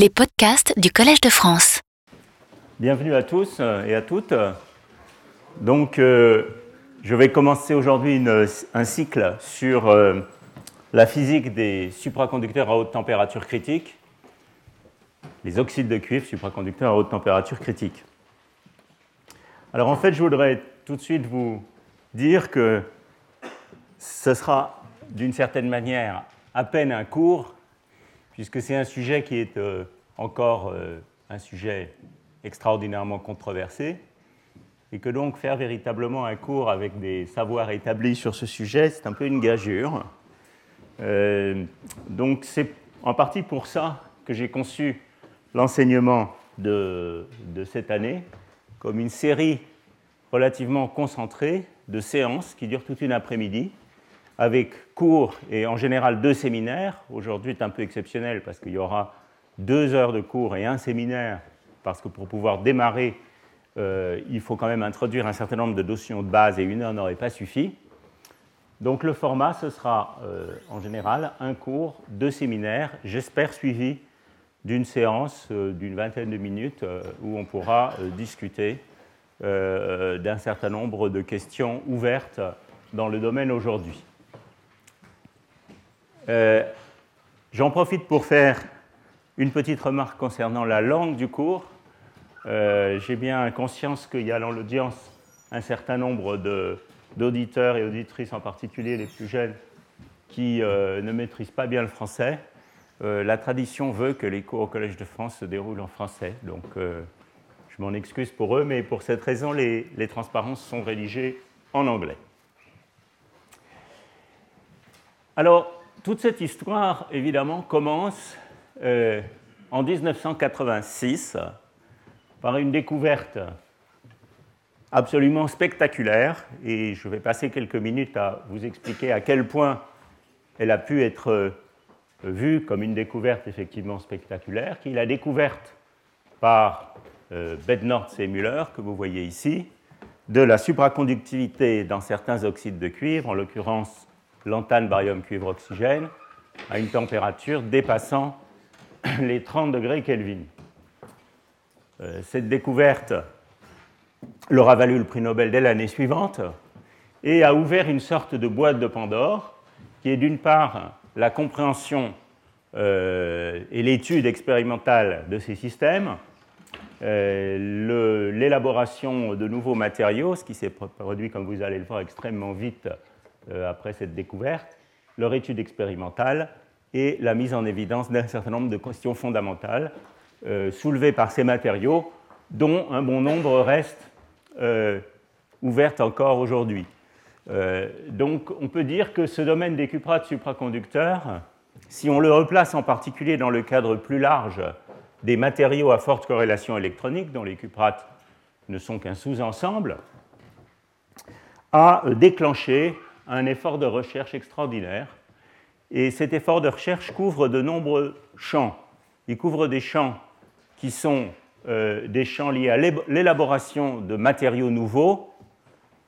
Les podcasts du Collège de France. Bienvenue à tous et à toutes. Donc, euh, je vais commencer aujourd'hui un cycle sur euh, la physique des supraconducteurs à haute température critique, les oxydes de cuivre supraconducteurs à haute température critique. Alors, en fait, je voudrais tout de suite vous dire que ce sera d'une certaine manière à peine un cours, puisque c'est un sujet qui est euh, encore euh, un sujet extraordinairement controversé, et que donc faire véritablement un cours avec des savoirs établis sur ce sujet, c'est un peu une gageure. Euh, donc c'est en partie pour ça que j'ai conçu l'enseignement de, de cette année comme une série relativement concentrée de séances qui durent toute une après-midi, avec cours et en général deux séminaires. Aujourd'hui, c'est un peu exceptionnel parce qu'il y aura deux heures de cours et un séminaire, parce que pour pouvoir démarrer, euh, il faut quand même introduire un certain nombre de notions de base et une heure n'aurait pas suffi. Donc le format, ce sera euh, en général un cours, deux séminaires, j'espère suivi d'une séance euh, d'une vingtaine de minutes où on pourra discuter d'un certain nombre de questions ouvertes dans le domaine aujourd'hui. Euh, j'en profite pour faire une petite remarque concernant la langue du cours. Euh, j'ai bien conscience qu'il y a dans l'audience un certain nombre d'auditeurs et auditrices, en particulier les plus jeunes, qui euh, ne maîtrisent pas bien le français. la tradition veut que les cours au Collège de France se déroulent en français, donc je m'en excuse pour eux, mais pour cette raison, les, les transparences sont rédigées en anglais. Alors, toute cette histoire, évidemment, commence euh, en 1986 par une découverte absolument spectaculaire, et je vais passer quelques minutes à vous expliquer à quel point elle a pu être euh, vue comme une découverte effectivement spectaculaire, qui est la découverte par euh, Bednortz et Müller, que vous voyez ici, de la supraconductivité dans certains oxydes de cuivre, en l'occurrence lantane, barium, cuivre, oxygène, à une température dépassant les 30 degrés Kelvin. Euh, cette découverte leur a valu le prix Nobel dès l'année suivante et a ouvert une sorte de boîte de Pandore qui est d'une part la compréhension euh, et l'étude expérimentale de ces systèmes, euh, l'élaboration de nouveaux matériaux, ce qui s'est produit, comme vous allez le voir, extrêmement vite après cette découverte, leur étude expérimentale et la mise en évidence d'un certain nombre de questions fondamentales euh, soulevées par ces matériaux, dont un bon nombre restent euh, ouvertes encore aujourd'hui. donc on peut dire que ce domaine des cuprates supraconducteurs, si on le replace en particulier dans le cadre plus large des matériaux à forte corrélation électronique, dont les cuprates ne sont qu'un sous-ensemble, a déclenché un effort de recherche extraordinaire. Et cet effort de recherche couvre de nombreux champs. Il couvre des champs qui sont euh, des champs liés à l'élaboration de matériaux nouveaux,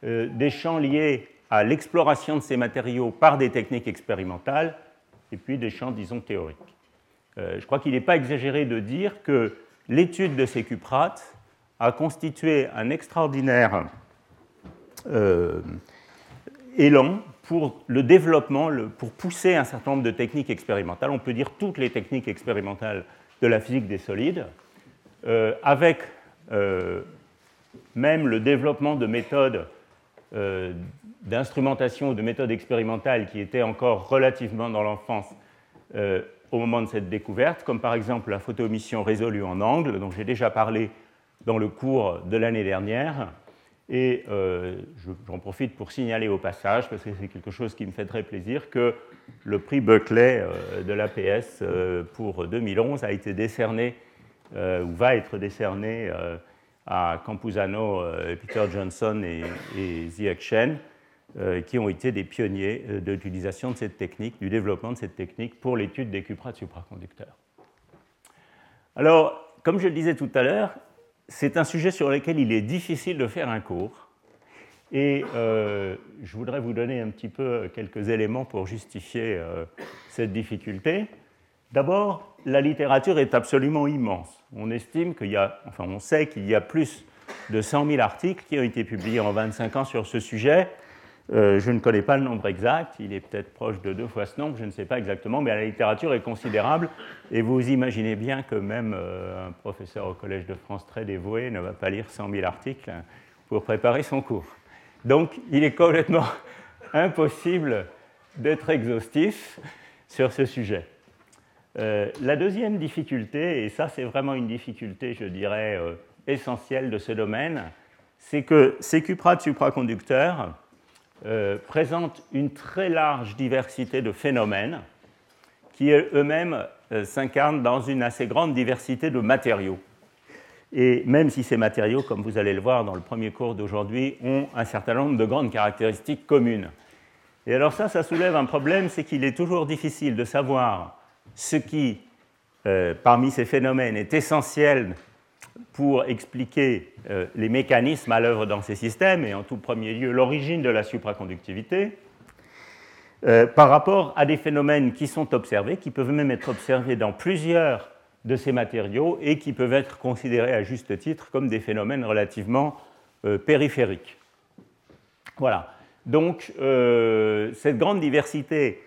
euh, des champs liés à l'exploration de ces matériaux par des techniques expérimentales, et puis des champs, disons, théoriques. Euh, je crois qu'il n'est pas exagéré de dire que l'étude de ces cuprates a constitué un extraordinaire élan pour le développement, pour pousser un certain nombre de techniques expérimentales, on peut dire toutes les techniques expérimentales de la physique des solides, euh, avec euh, même le développement de méthodes euh, d'instrumentation ou de méthodes expérimentales qui étaient encore relativement dans l'enfance au moment de cette découverte, comme par exemple la photoémission résolue en angle, dont j'ai déjà parlé dans le cours de l'année dernière, et euh, j'en profite pour signaler au passage, parce que c'est quelque chose qui me fait très plaisir, que le prix Buckley euh, de l'APS euh, pour 2011 a été décerné, ou va être décerné à Campuzano, Peter Johnson et, et Shen, qui ont été des pionniers de l'utilisation de cette technique, du développement de cette technique pour l'étude des cuprates supraconducteurs. Alors, comme je le disais tout à l'heure, c'est un sujet sur lequel il est difficile de faire un cours. Et euh, je voudrais vous donner un petit peu quelques éléments pour justifier euh, cette difficulté. D'abord, la littérature est absolument immense. On estime qu'il y a, enfin on sait qu'il y a plus de 100 000 articles qui ont été publiés en 25 ans sur ce sujet. Euh, je ne connais pas le nombre exact, il est peut-être proche de deux fois ce nombre, je ne sais pas exactement, mais la littérature est considérable et vous imaginez bien que même euh, un professeur au Collège de France très dévoué ne va pas lire 100 000 articles pour préparer son cours. Donc il est complètement impossible d'être exhaustif sur ce sujet. Euh, la deuxième difficulté, et ça c'est vraiment une difficulté, je dirais, essentielle de ce domaine, c'est que ces cuprates supraconducteurs euh, présentent une très large diversité de phénomènes qui eux-mêmes euh, s'incarnent dans une assez grande diversité de matériaux. Et même si ces matériaux, comme vous allez le voir dans le premier cours d'aujourd'hui, ont un certain nombre de grandes caractéristiques communes. Et alors ça, ça soulève un problème, c'est qu'il est toujours difficile de savoir ce qui, euh, parmi ces phénomènes, est essentiel pour expliquer euh, les mécanismes à l'œuvre dans ces systèmes, et en tout premier lieu l'origine de la supraconductivité, euh, par rapport à des phénomènes qui sont observés, qui peuvent même être observés dans plusieurs de ces matériaux et qui peuvent être considérés à juste titre comme des phénomènes relativement euh, périphériques. Voilà. Donc, cette grande diversité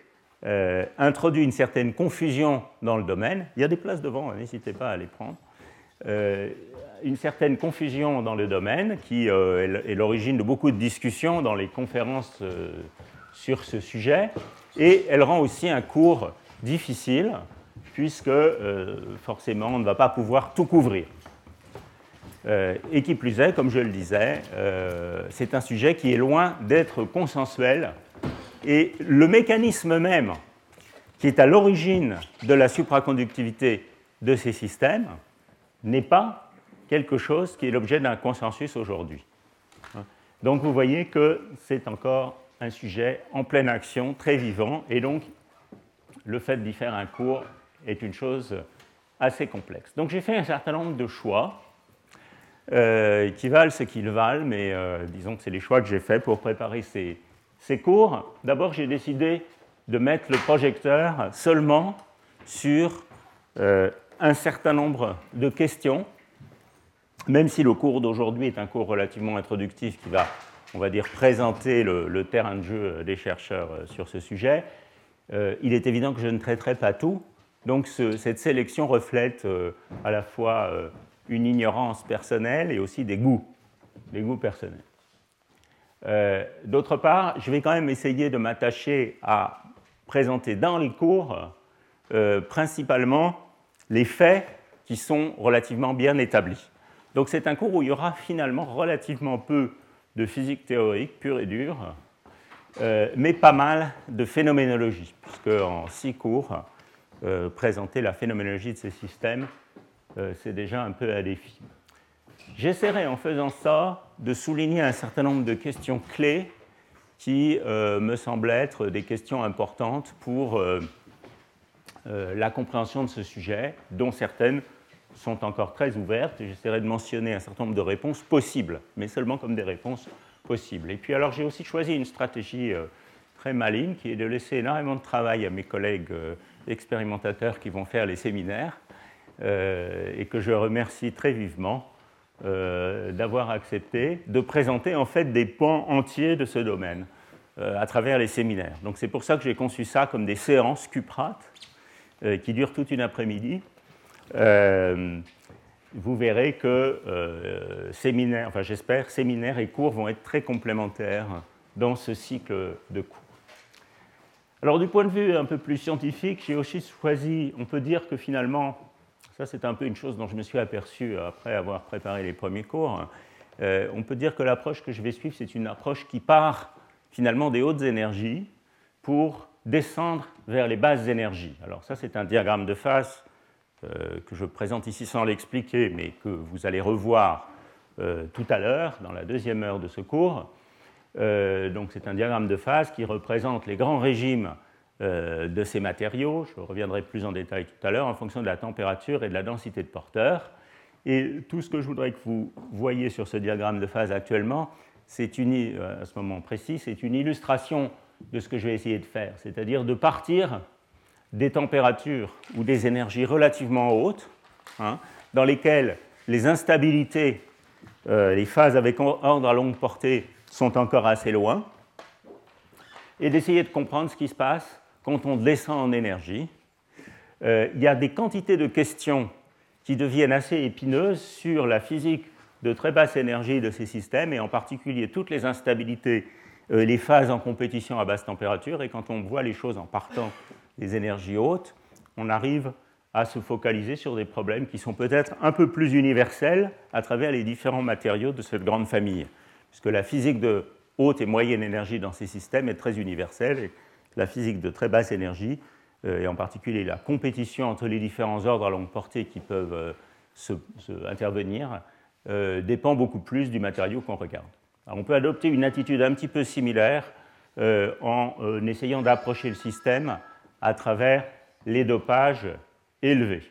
introduit une certaine confusion dans le domaine. Il y a des places devant, hein, n'hésitez pas à les prendre. Euh, une certaine confusion dans le domaine qui euh, est l'origine de beaucoup de discussions dans les conférences euh, sur ce sujet, et elle rend aussi un cours difficile, puisque forcément on ne va pas pouvoir tout couvrir. et qui plus est, comme je le disais, c'est un sujet qui est loin d'être consensuel, et le mécanisme même qui est à l'origine de la supraconductivité de ces systèmes, n'est pas quelque chose qui est l'objet d'un consensus aujourd'hui. Donc vous voyez que c'est encore un sujet en pleine action, très vivant, et donc le fait d'y faire un cours est une chose assez complexe. Donc j'ai fait un certain nombre de choix euh, qui valent ce qu'ils valent, mais euh, disons que c'est les choix que j'ai faits pour préparer ces, cours. D'abord j'ai décidé de mettre le projecteur seulement sur euh, un certain nombre de questions, même si le cours d'aujourd'hui est un cours relativement introductif qui va, on va dire, présenter le, terrain de jeu des chercheurs euh, sur ce sujet, euh, il est évident que je ne traiterai pas tout. Donc cette sélection reflète euh, à la fois une ignorance personnelle et aussi des goûts, des goûts personnels. D'autre part, je vais quand même essayer de m'attacher à présenter dans les cours principalement les faits qui sont relativement bien établis. Donc c'est un cours où il y aura finalement relativement peu de physique théorique pure et dure, euh, mais pas mal de phénoménologie, puisque en six cours, euh, présenter la phénoménologie de ces systèmes, euh, c'est déjà un peu un défi. J'essaierai en faisant ça de souligner un certain nombre de questions clés qui me semblent être des questions importantes pour la compréhension de ce sujet, dont certaines sont encore très ouvertes, j'essaierai de mentionner un certain nombre de réponses possibles, mais seulement comme des réponses possibles. Et puis alors j'ai aussi choisi une stratégie euh, très maligne, qui est de laisser énormément de travail à mes collègues euh, expérimentateurs qui vont faire les séminaires, et que je remercie très vivement d'avoir accepté de présenter en fait des pans entiers de ce domaine à travers les séminaires. Donc c'est pour ça que j'ai conçu ça comme des séances cuprates euh, qui dure toute une après-midi, euh, vous verrez que euh, séminaire, enfin j'espère, séminaires et cours vont être très complémentaires dans ce cycle de cours. Alors du point de vue un peu plus scientifique, j'ai aussi choisi, on peut dire que finalement, ça c'est un peu une chose dont je me suis aperçu après avoir préparé les premiers cours, on peut dire que l'approche que je vais suivre, c'est une approche qui part finalement des hautes énergies pour descendre vers les basses énergies. Alors ça, c'est un diagramme de phase euh, que je présente ici sans l'expliquer, mais que vous allez revoir euh, tout à l'heure, dans la deuxième heure de ce cours. Euh, donc c'est un diagramme de phase qui représente les grands régimes de ces matériaux. Je reviendrai plus en détail tout à l'heure en fonction de la température et de la densité de porteurs. Et tout ce que je voudrais que vous voyez sur ce diagramme de phase actuellement, c'est à ce moment précis, c'est une illustration de ce que je vais essayer de faire, c'est-à-dire de partir des températures ou des énergies relativement hautes, hein, dans lesquelles les instabilités, euh, les phases avec ordre à longue portée sont encore assez loin, et d'essayer de comprendre ce qui se passe quand on descend en énergie. Euh, il y a des quantités de questions qui deviennent assez épineuses sur la physique de très basse énergie de ces systèmes, et en particulier toutes les instabilités, les phases en compétition à basse température, et quand on voit les choses en partant des énergies hautes, on arrive à se focaliser sur des problèmes qui sont peut-être un peu plus universels à travers les différents matériaux de cette grande famille, puisque la physique de haute et moyenne énergie dans ces systèmes est très universelle, et la physique de très basse énergie, euh, et en particulier la compétition entre les différents ordres à longue portée qui peuvent euh, se, intervenir, euh, dépend beaucoup plus du matériau qu'on regarde. On peut adopter une attitude un petit peu similaire en essayant d'approcher le système à travers les dopages élevés.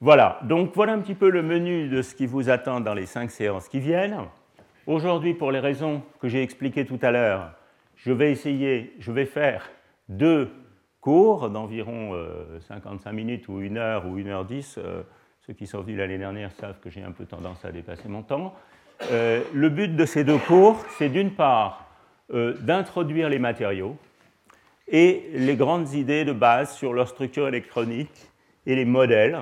Voilà, donc voilà un petit peu le menu de ce qui vous attend dans les cinq séances qui viennent. Aujourd'hui, pour les raisons que j'ai expliquées tout à l'heure, je vais essayer, je vais faire deux cours d'environ 55 euh, minutes ou une heure ou une heure dix. Euh, ceux qui sont venus l'année dernière savent que j'ai un peu tendance à dépasser mon temps. Euh, le but de ces deux cours, c'est d'une part d'introduire les matériaux, et les grandes idées de base sur leur structure électronique et les modèles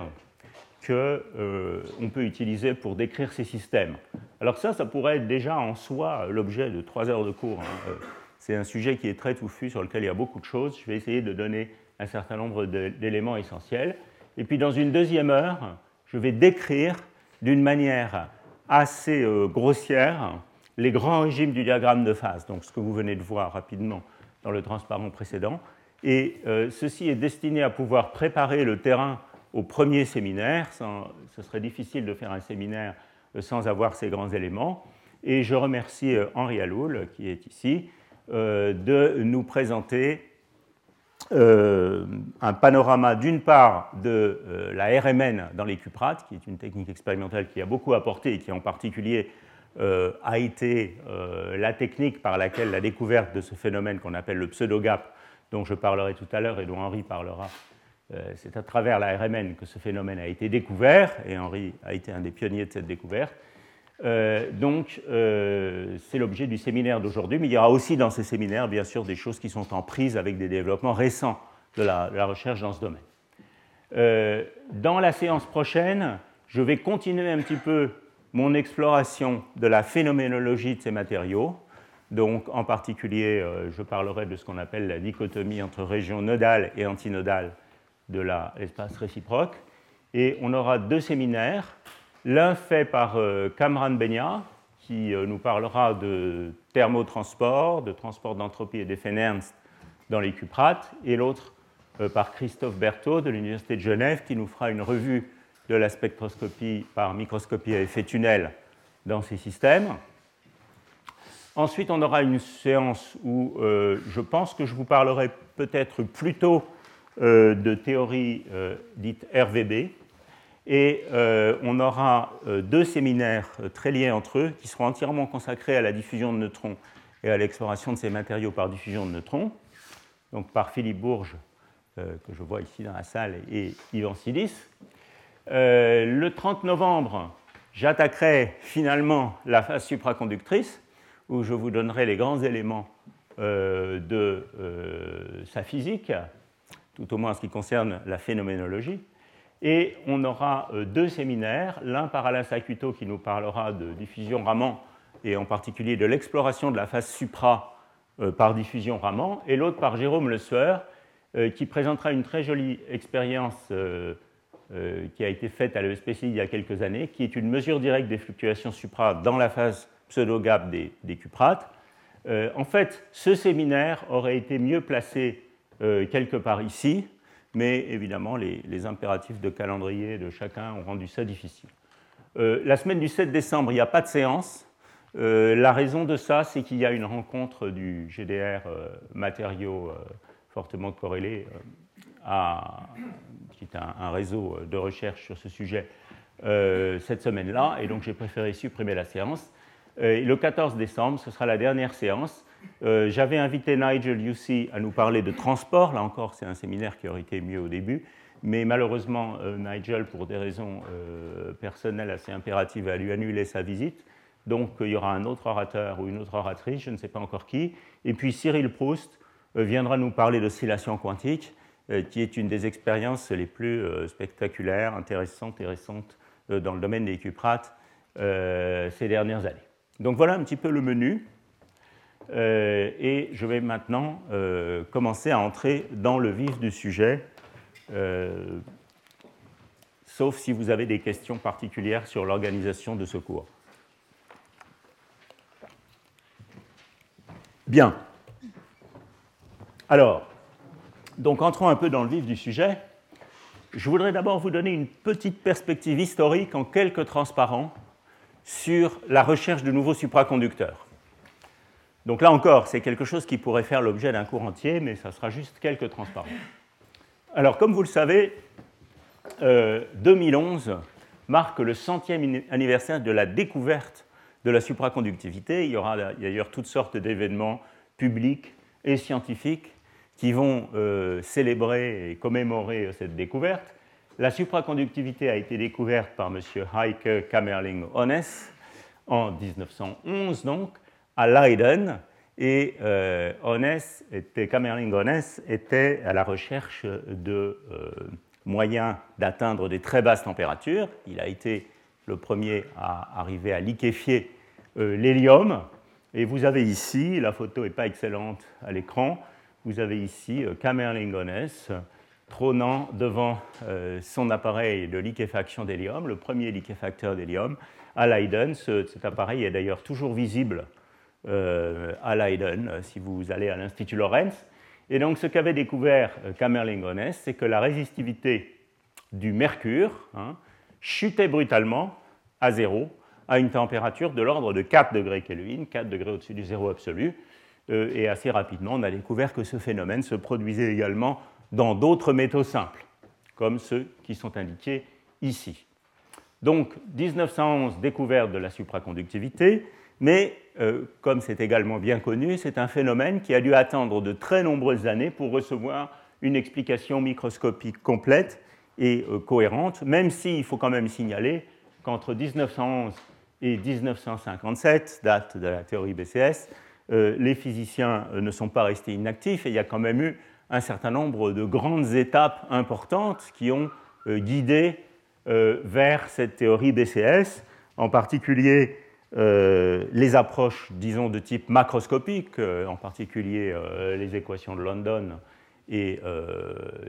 qu'on euh, peut utiliser pour décrire ces systèmes. Alors ça, ça pourrait être déjà en soi l'objet de trois heures de cours. Hein. Euh, c'est un sujet qui est très touffu, sur lequel il y a beaucoup de choses. Je vais essayer de donner un certain nombre d'éléments essentiels. Et puis dans une deuxième heure, je vais décrire d'une manière assez euh, grossière les grands régimes du diagramme de phase, donc ce que vous venez de voir rapidement dans le transparent précédent. Et euh, ceci est destiné à pouvoir préparer le terrain au premier séminaire. ce serait difficile de faire un séminaire euh, sans avoir ces grands éléments. Et je remercie Henri Aloul, qui est ici, de nous présenter un panorama d'une part de la RMN dans les cuprates, qui est une technique expérimentale qui a beaucoup apporté et qui en particulier euh, a été euh, la technique par laquelle la découverte de ce phénomène qu'on appelle le pseudo-gap, dont je parlerai tout à l'heure et dont Henri parlera, euh, c'est à travers la RMN que ce phénomène a été découvert, et Henri a été un des pionniers de cette découverte. Donc, c'est l'objet du séminaire d'aujourd'hui, mais il y aura aussi dans ces séminaires, bien sûr, des choses qui sont en prise avec des développements récents de la, recherche dans ce domaine. dans la séance prochaine, je vais continuer un petit peu mon exploration de la phénoménologie de ces matériaux. Donc, en particulier, euh, je parlerai de ce qu'on appelle la dichotomie entre région nodale et antinodale de l'espace réciproque. Et on aura deux séminaires, l'un fait par euh, Kamran Benya, qui euh, nous parlera de thermotransport, de transport d'entropie et d'effet Nernst dans les cuprates, et l'autre par Christophe Berthaud de l'Université de Genève, qui nous fera une revue de la spectroscopie par microscopie à effet tunnel dans ces systèmes. Ensuite, on aura une séance où euh, je pense que je vous parlerai peut-être plutôt euh, de théorie euh, dite RVB. Et on aura deux séminaires très liés entre eux qui seront entièrement consacrés à la diffusion de neutrons et à l'exploration de ces matériaux par diffusion de neutrons, donc par Philippe Bourges, que je vois ici dans la salle, et Yvan Silis. Euh, le 30 novembre, j'attaquerai finalement la phase supraconductrice, où je vous donnerai les grands éléments euh, de euh, sa physique, tout au moins en ce qui concerne la phénoménologie. Et on aura deux séminaires, l'un par Alain Sacuto qui nous parlera de diffusion Raman et en particulier de l'exploration de la phase supra par diffusion Raman, et l'autre par Jérôme Le Sueur qui présentera une très jolie expérience euh, qui a été faite à l'ESPCI il y a quelques années, qui est une mesure directe des fluctuations supra dans la phase pseudo-gap des, cuprates. Euh, en fait, ce séminaire aurait été mieux placé euh, quelque part ici, mais évidemment, les, impératifs de calendrier de chacun ont rendu ça difficile. la semaine du 7 décembre, il n'y a pas de séance. la raison de ça, c'est qu'il y a une rencontre du GDR matériaux fortement corrélés à qui est un, réseau de recherche sur ce sujet, euh, cette semaine-là, et donc j'ai préféré supprimer la séance. Euh, le 14 décembre, ce sera la dernière séance, J'avais invité Nigel Yusi à nous parler de transport. Là encore, c'est un séminaire qui aurait été mieux au début. Mais malheureusement, Nigel, pour des raisons personnelles assez impératives, a lui annulé sa visite. Donc il y aura un autre orateur ou une autre oratrice, je ne sais pas encore qui. Et puis Cyril Proust viendra nous parler d'oscillation quantique, qui est une des expériences les plus spectaculaires, intéressantes et récentes dans le domaine des cuprates ces dernières années. Donc voilà un petit peu le menu. Euh, et je vais maintenant euh, commencer à entrer dans le vif du sujet, euh, sauf si vous avez des questions particulières sur l'organisation de ce cours. Bien. Alors, donc entrons un peu dans le vif du sujet. Je voudrais d'abord vous donner une petite perspective historique en quelques transparents sur la recherche de nouveaux supraconducteurs. Donc là encore, c'est quelque chose qui pourrait faire l'objet d'un cours entier, mais ça sera juste quelques transparents. Alors, comme vous le savez, 2011 euh, marque le centième anniversaire de la découverte de la supraconductivité. Il y aura d'ailleurs toutes sortes d'événements publics et scientifiques qui vont euh, célébrer et commémorer cette découverte. La supraconductivité a été découverte par M. Heike Kamerling-Onnes en 1911, donc, à Leiden. Et euh, était, Kamerling Onnes était à la recherche de euh, moyens d'atteindre des très basses températures. Il a été le premier à arriver à liquéfier euh, l'hélium. Et vous avez ici, la photo n'est pas excellente à l'écran, vous avez ici euh, Kamerling Onnes trônant devant son appareil de liquéfaction d'hélium, le premier liquéfacteur d'hélium à Leiden. cet appareil est d'ailleurs toujours visible à Leiden, euh, si vous allez à l'Institut Lorenz. Et donc, ce qu'avait découvert euh, Kamerling-Onnes, c'est que la résistivité du mercure hein, chutait brutalement à zéro à une température de l'ordre de 4 degrés Kelvin, 4 degrés au-dessus du zéro absolu. et assez rapidement, on a découvert que ce phénomène se produisait également dans d'autres métaux simples, comme ceux qui sont indiqués ici. Donc, 1911, découverte de la supraconductivité, mais euh, comme c'est également bien connu, c'est un phénomène qui a dû attendre de très nombreuses années pour recevoir une explication microscopique complète et euh, cohérente, même s'il faut quand même signaler qu'entre 1911 et 1957, date de la théorie BCS, euh, les physiciens ne sont pas restés inactifs et il y a quand même eu un certain nombre de grandes étapes importantes qui ont guidé vers cette théorie BCS, en particulier euh, les approches, disons, de type macroscopique, euh, en particulier euh, les équations de London et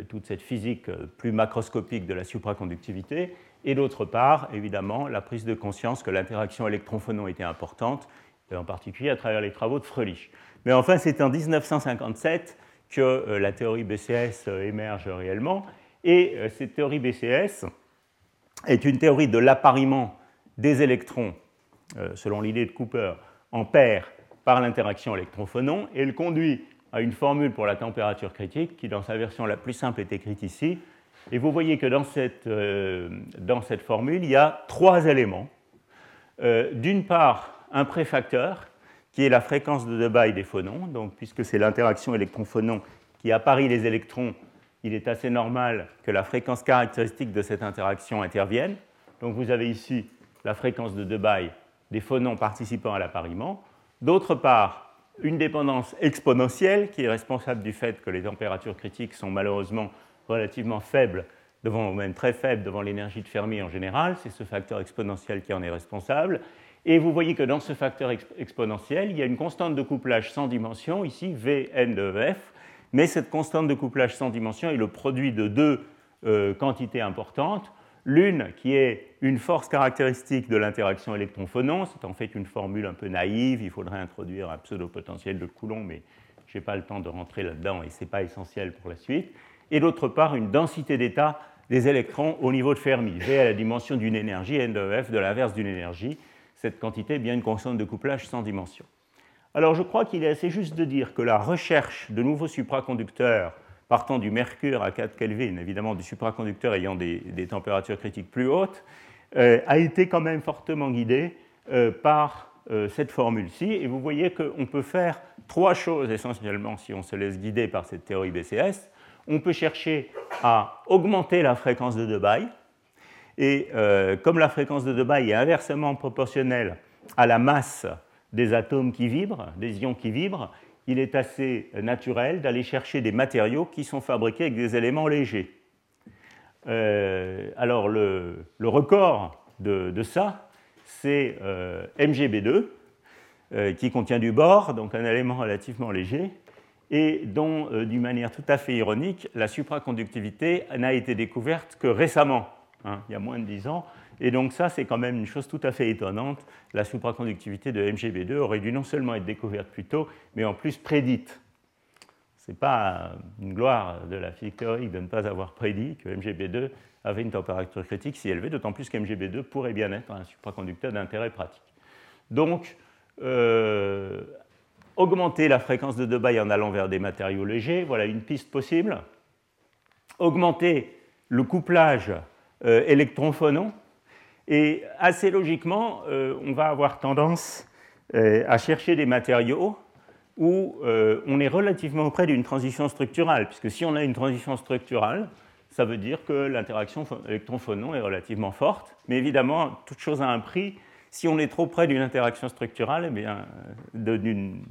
toute cette physique plus macroscopique de la supraconductivité, et d'autre part, évidemment, la prise de conscience que l'interaction électron-phonon était importante, en particulier à travers les travaux de Fröhlich. Mais enfin, c'est en 1957 que la théorie BCS émerge réellement, et cette théorie BCS est une théorie de l'appariement des électrons selon l'idée de Cooper, en paire par l'interaction électron-phonon, et elle conduit à une formule pour la température critique qui, dans sa version la plus simple, est écrite ici. Et vous voyez que dans cette, euh, dans cette formule, il y a trois éléments. Euh, d'une part, un préfacteur, qui est la fréquence de Debye des phonons. Donc, puisque c'est l'interaction électron-phonon qui apparie les électrons, il est assez normal que la fréquence caractéristique de cette interaction intervienne. Donc, vous avez ici la fréquence de Debye des phonons participant à l'appariement. D'autre part, une dépendance exponentielle qui est responsable du fait que les températures critiques sont malheureusement relativement faibles devant, même très faibles devant l'énergie de Fermi en général. C'est ce facteur exponentiel qui en est responsable. Et vous voyez que dans ce facteur exponentiel, il y a une constante de couplage sans dimension, ici Vn de F, mais cette constante de couplage sans dimension est le produit de deux euh, quantités importantes. L'une qui est une force caractéristique de l'interaction électron-phonon, c'est en fait une formule un peu naïve, il faudrait introduire un pseudo-potentiel de Coulomb, mais je n'ai pas le temps de rentrer là-dedans et ce n'est pas essentiel pour la suite. Et d'autre part, une densité d'état des électrons au niveau de Fermi, V à la dimension d'une énergie, N de F de l'inverse d'une énergie. Cette quantité est bien une constante de couplage sans dimension. Alors je crois qu'il est assez juste de dire que la recherche de nouveaux supraconducteurs partant du mercure à 4 Kelvin, évidemment du supraconducteur ayant des, températures critiques plus hautes, euh, a été quand même fortement guidé euh, par euh, cette formule-ci. Et vous voyez qu'on peut faire trois choses essentiellement si on se laisse guider par cette théorie BCS. On peut chercher à augmenter la fréquence de Debye, et comme la fréquence de Debye est inversement proportionnelle à la masse des atomes qui vibrent, des ions qui vibrent, il est assez naturel d'aller chercher des matériaux qui sont fabriqués avec des éléments légers. Euh, alors le, record de, ça, c'est euh, MGB2, qui contient du bore, donc un élément relativement léger, et dont, d'une manière tout à fait ironique, la supraconductivité n'a été découverte que récemment Hein, il y a moins de 10 ans. Et donc ça, c'est quand même une chose tout à fait étonnante. La supraconductivité de MGB2 aurait dû non seulement être découverte plus tôt, mais en plus prédite. Ce n'est pas une gloire de la physique théorique de ne pas avoir prédit que MGB2 avait une température critique si élevée, d'autant plus qu'MGB2 pourrait bien être un supraconducteur d'intérêt pratique. Donc, euh, augmenter la fréquence de Debye en allant vers des matériaux légers, voilà une piste possible. Augmenter le couplage euh, électron-phonon. Et assez logiquement, euh, on va avoir tendance euh, à chercher des matériaux où on est relativement près d'une transition structurale, puisque si on a une transition structurale, ça veut dire que l'interaction électron-phonon est relativement forte. Mais évidemment, toute chose a un prix. Si on est trop près d'une interaction structurale, eh bien, d'une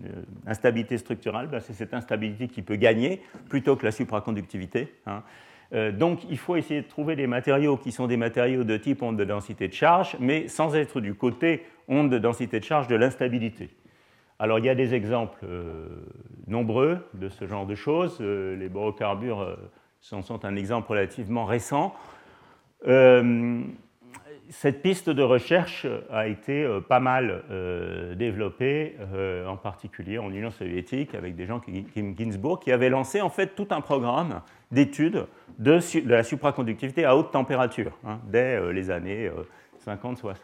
instabilité structurale, ben, c'est cette instabilité qui peut gagner plutôt que la supraconductivité. Hein. Euh, donc il faut essayer de trouver des matériaux qui sont des matériaux de type onde de densité de charge, mais sans être du côté onde de densité de charge de l'instabilité. Alors il y a des exemples euh, nombreux de ce genre de choses. Euh, les borocarbures sont un exemple relativement récent cette piste de recherche a été euh, pas mal euh, développée, euh, en particulier en Union soviétique, avec des gens comme Ginsburg, qui avaient lancé en fait tout un programme d'études de, la supraconductivité à haute température, hein, dès les années 50-60.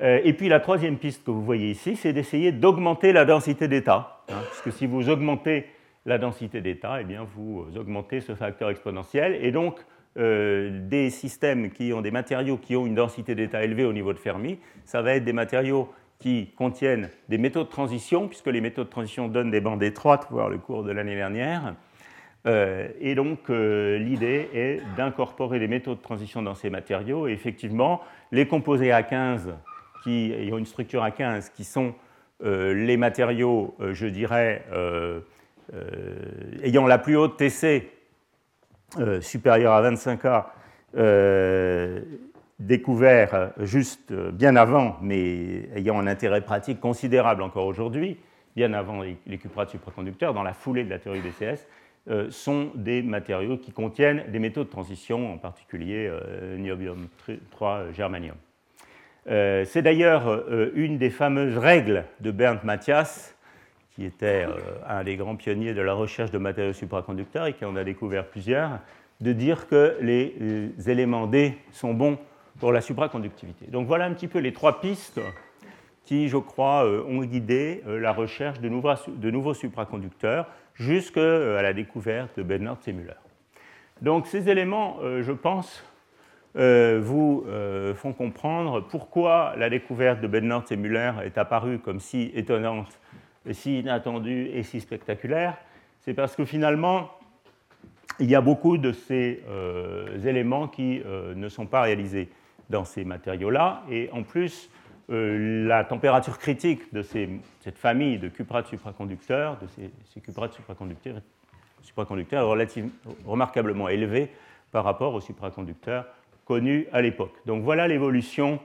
Et puis la troisième piste que vous voyez ici, c'est d'essayer d'augmenter la densité d'état. Hein, parce que si vous augmentez la densité d'état, eh vous augmentez ce facteur exponentiel. Et donc, euh, des systèmes qui ont des matériaux qui ont une densité d'état élevée au niveau de Fermi, ça va être des matériaux qui contiennent des métaux de transition, puisque les métaux de transition donnent des bandes étroites, voir le cours de l'année dernière. Euh, et donc, euh, l'idée est d'incorporer les métaux de transition dans ces matériaux. Et effectivement, les composés A15 qui ont une structure A15, qui sont les matériaux, je dirais, ayant la plus haute TC euh, supérieur à 25A euh, découvert juste bien avant, mais ayant un intérêt pratique considérable encore aujourd'hui, bien avant les, cuprates supraconducteurs, dans la foulée de la théorie BCS, euh, sont des matériaux qui contiennent des métaux de transition, en particulier niobium 3, germanium. C'est d'ailleurs une des fameuses règles de Bernd Matthias qui était euh, un des grands pionniers de la recherche de matériaux supraconducteurs et qui en a découvert plusieurs, de dire que les euh, éléments D sont bons pour la supraconductivité. Donc voilà un petit peu les trois pistes qui, je crois, euh, ont guidé la recherche de nouveaux supraconducteurs jusqu'à la découverte de Bernard et Müller. Donc ces éléments, je pense, vous font comprendre pourquoi la découverte de Bernard et Müller est apparue comme si étonnante si inattendu et si spectaculaire, c'est parce que finalement, il y a beaucoup de ces euh, éléments qui euh, ne sont pas réalisés dans ces matériaux-là. Et en plus, euh, la température critique de cette famille de cuprates supraconducteurs, de ces, ces cuprates supraconducteurs, supraconducteurs est remarquablement élevée par rapport aux supraconducteurs connus à l'époque. Donc voilà l'évolution,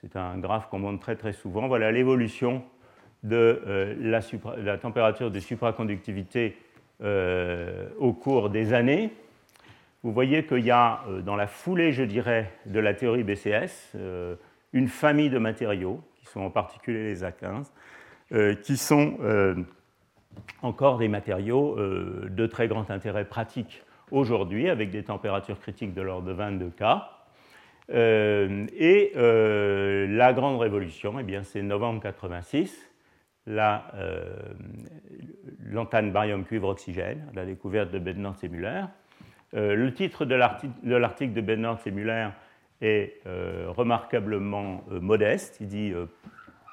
c'est un graphe qu'on montre très très souvent, voilà l'évolution de euh, la, température de supraconductivité euh, au cours des années, vous voyez qu'il y a dans la foulée, je dirais, de la théorie BCS, une famille de matériaux, qui sont en particulier les A15, qui sont encore des matériaux de très grand intérêt pratique aujourd'hui, avec des températures critiques de l'ordre de 22 K. et la grande révolution, eh c'est novembre 86, euh, l'antane barium cuivre oxygène, la découverte de Bednorz et Müller. Euh, le titre de l'article de Bednorz et est euh, remarquablement modeste. Il dit